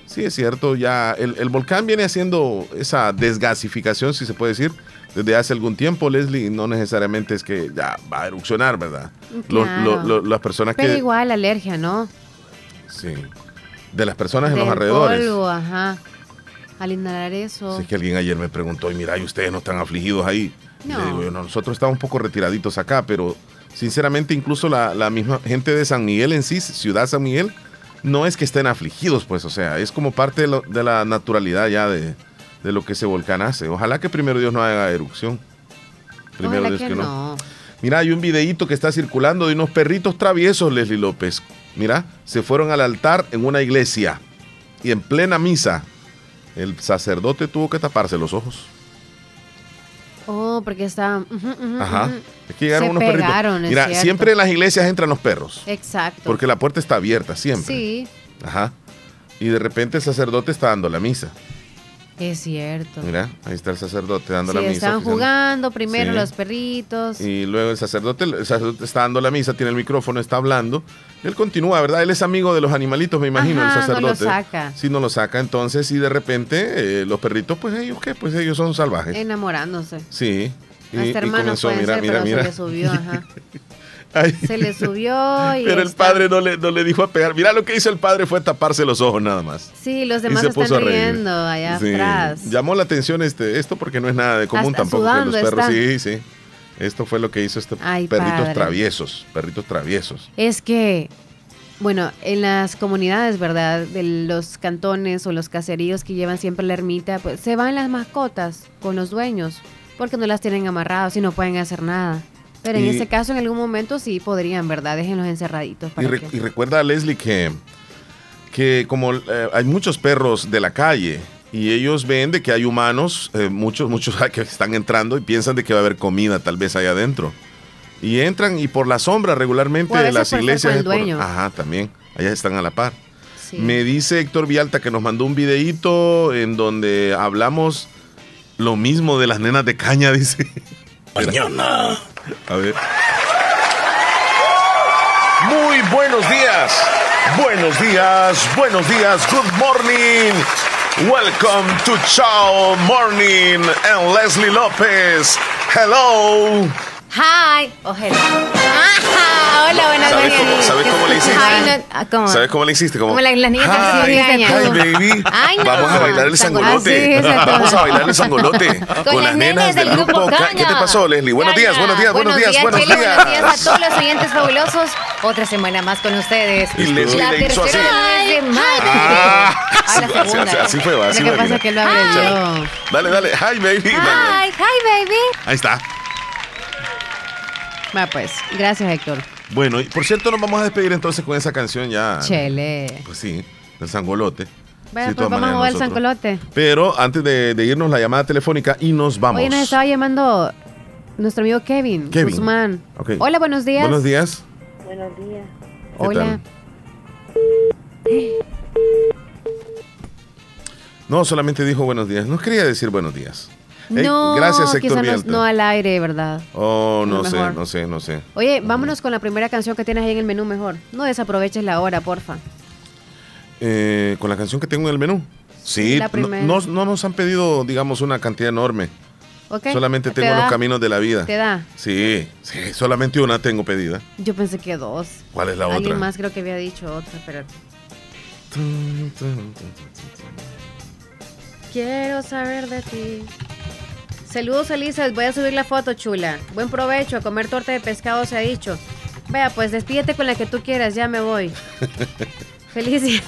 Sí, es cierto, ya el, el volcán viene haciendo esa desgasificación, si se puede decir, desde hace algún tiempo, Leslie, no necesariamente es que ya va a erupcionar, ¿verdad? Los- Claro. las personas Pero que... igual, alergia, ¿no? Sí. De las personas en los alrededores. polvo, ajá. Al inhalar eso. Sí, es que alguien ayer me preguntó, y mira, y ustedes no están afligidos ahí. No. le digo yo, "No, nosotros estamos un poco retiraditos acá, pero sinceramente incluso la, la misma gente de San Miguel en sí, Ciudad San Miguel, no es que estén afligidos, pues, o sea, es como parte de, lo- de la naturalidad ya de, de lo que ese volcán hace. Ojalá que primero Dios no haga erupción. Primero Ojalá Dios que no. Mira, hay un videíto que está circulando de unos perritos traviesos, Leslie López. Mira, se fueron al altar en una iglesia y en plena misa. El sacerdote tuvo que taparse los ojos. Oh, porque ujú, Ajá. Es que llegaron Se unos pegaron, perritos. Mira, cierto. siempre en las iglesias entran los perros. Exacto. Porque la puerta está abierta, siempre. Sí, Ajá. Y de repente el sacerdote está dando la misa. es cierto. Mira, ahí está el sacerdote dando Sí, la misa. están oficial. jugando primero Sí. los perritos. Y luego el sacerdote, el sacerdote está dando la misa, tiene el micrófono, está hablando. Él continúa, ¿verdad? Él es amigo de los animalitos, me imagino, Ajá, el no lo sacerdote. saca. Sí, no lo saca. Entonces, y de repente, eh, los perritos, pues ellos, ¿qué? Pues ellos son salvajes. Enamorándose. Sí. Y, Hasta y hermanos comenzó, pueden mira, ser, mira, pero mira. se le subió, ajá. <laughs> Ay. Se le subió y Pero el está- padre no le, no le dijo a pegar. Mira lo que hizo el padre fue taparse los ojos nada más. Sí, los Y demás se están puso riendo allá Sí. atrás. Llamó la atención este, esto porque no es nada de común Hasta tampoco que los perros. están. Sí, sí. Esto fue lo que hizo este Ay, perritos padre. traviesos, perritos traviesos. Es que bueno, en las comunidades, ¿verdad? De los cantones o los caseríos que llevan siempre la ermita, pues se van las mascotas con los dueños porque no las tienen amarradas y no pueden hacer nada. Pero en Y- ese caso, en algún momento sí podrían, ¿verdad? Déjenlos encerraditos. Y, Para re- que- y recuerda, Leslie, que, que como eh, hay muchos perros de la calle y ellos ven de que hay humanos, eh, muchos, muchos <laughs> que están entrando y piensan de que va a haber comida tal vez ahí adentro. Y entran y por la sombra regularmente de las iglesias. el por- ajá, también. Allá están a la par. Sí. Me dice Héctor Vialta que nos mandó un videíto en donde hablamos lo mismo de las nenas de caña, <laughs> dice. Mañana. A ver. Muy buenos días. Buenos días. Buenos días. Good morning. Welcome to Chow Morning and Leslie López. Hello. Hi. Oh, hello. Hola, buenas ¿Sabes cómo. ¿Sabes cómo le hiciste? Ay, no, ah, ¿cómo? ¿Sabes cómo le hiciste? Como la- las niñas Hi, caña. hi, baby. Ay, no. Vamos a bailar el sangolote. Así, exacto. Vamos a bailar el sangolote. Con, las nenas del grupo Ca- ¿Qué te pasó, Leslie? Buenos días, buenos días, buenos días, buenos días. buenos días a todos los oyentes fabulosos. Otra semana más con ustedes. Y Leslie la le hizo tercera así. semana. Ah, Ah, la así- así- segunda. así fue, así Lo que fue, pasa mira. es que lo abrevió. Dale, dale. Hi, baby. Hi, hi, baby. Ahí está. Va pues, gracias Héctor. Bueno, y por cierto, nos vamos a despedir entonces con esa canción ya. Chele. Pues sí, del sangolote. Bueno, Sí, pues vamos a mover el sancolote. Pero antes de, de irnos la llamada telefónica y nos vamos. Oye, nos estaba llamando nuestro amigo Kevin, Kevin. Guzmán. Hola, buenos días. Buenos días. Buenos días. ¿Qué Hola. No, solamente dijo buenos días. No quería decir buenos días. No, gracias, Héctor no, no al aire, ¿verdad? Oh, no sé, no sé, no sé. Oye, vámonos con la primera canción que tienes ahí en el menú mejor. No desaproveches la hora, porfa. Eh, con la canción que tengo en el menú. Sí, la no, primera. no- no nos han pedido, digamos, una cantidad enorme. ¿Ok? Solamente ¿Te tengo los caminos de la vida. ¿Te da? Sí, sí, solamente una tengo pedida. Yo pensé que dos. ¿Cuál es la Alguien otra? más creo que había dicho otra, pero... Quiero saber de ti. Saludos, Elizabeth. Voy a subir la foto, chula. Buen provecho. A comer torta de pescado se ha dicho. Vea, pues despídete con la que tú quieras. Ya me voy. <laughs> Feliz día.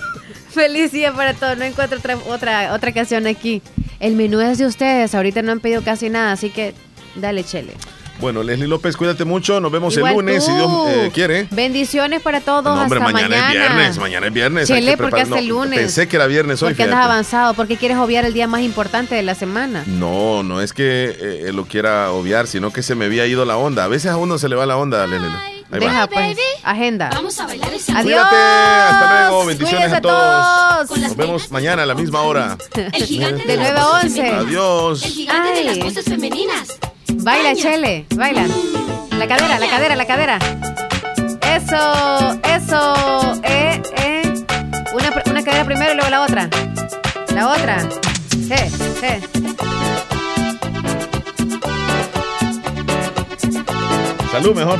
<laughs> Feliz día para todos. No encuentro otra, otra, otra canción aquí. El menú es de ustedes. Ahorita no han pedido casi nada, así que dale, chele. Bueno, Leslie López, cuídate mucho. Nos vemos Igual el lunes, si. Dios eh, quiere. Bendiciones para todos. No, hombre, hasta mañana, mañana. es viernes. Mañana es viernes. Chele, que ¿por qué preparar- hasta el no, lunes? Pensé que era viernes hoy. Porque andas avanzado. ¿Por qué quieres obviar el día más importante de la semana? No, no es que eh, lo quiera obviar, sino que se me había ido la onda. A veces a uno se le va la onda, Leslie. Ahí va. Deja, pues. Agenda. Vamos a bailar el Adiós. Cuídate, hasta luego, bendiciones Cuídense a todos. todos. Nos vemos mañana a la misma hora. El gigante De 9 a 11. Adiós. El gigante de las voces femeninas. Baila, Chele. Baila. La cadera, la cadera, la cadera. Eso, eso. Eh, eh. Una, una cadera primero y luego la otra. La otra. Eh, eh. Salud mejor.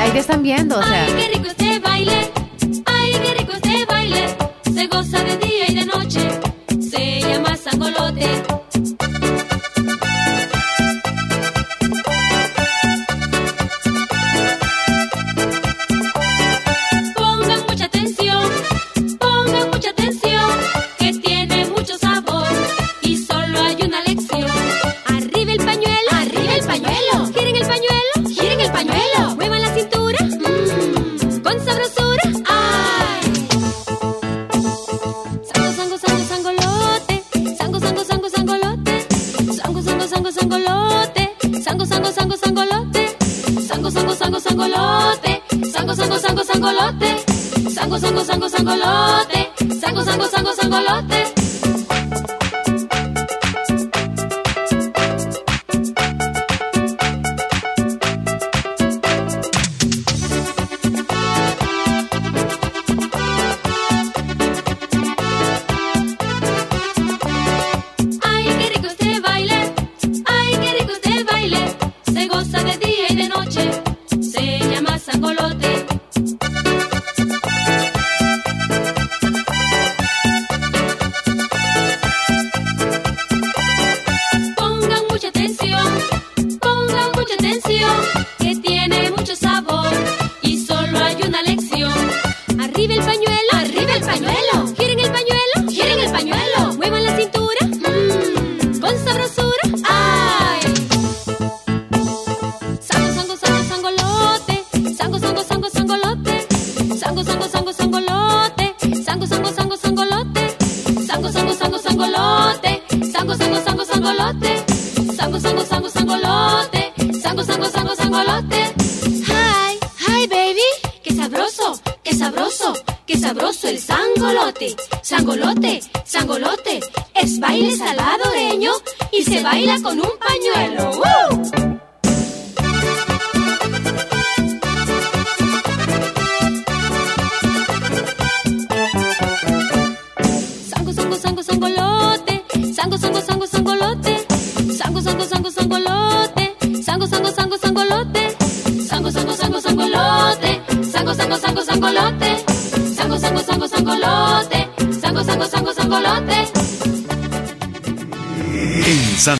Ahí te están viendo, o sea. Ay, qué rico este baile. Ay, qué rico este baile. Se goza de día y de noche.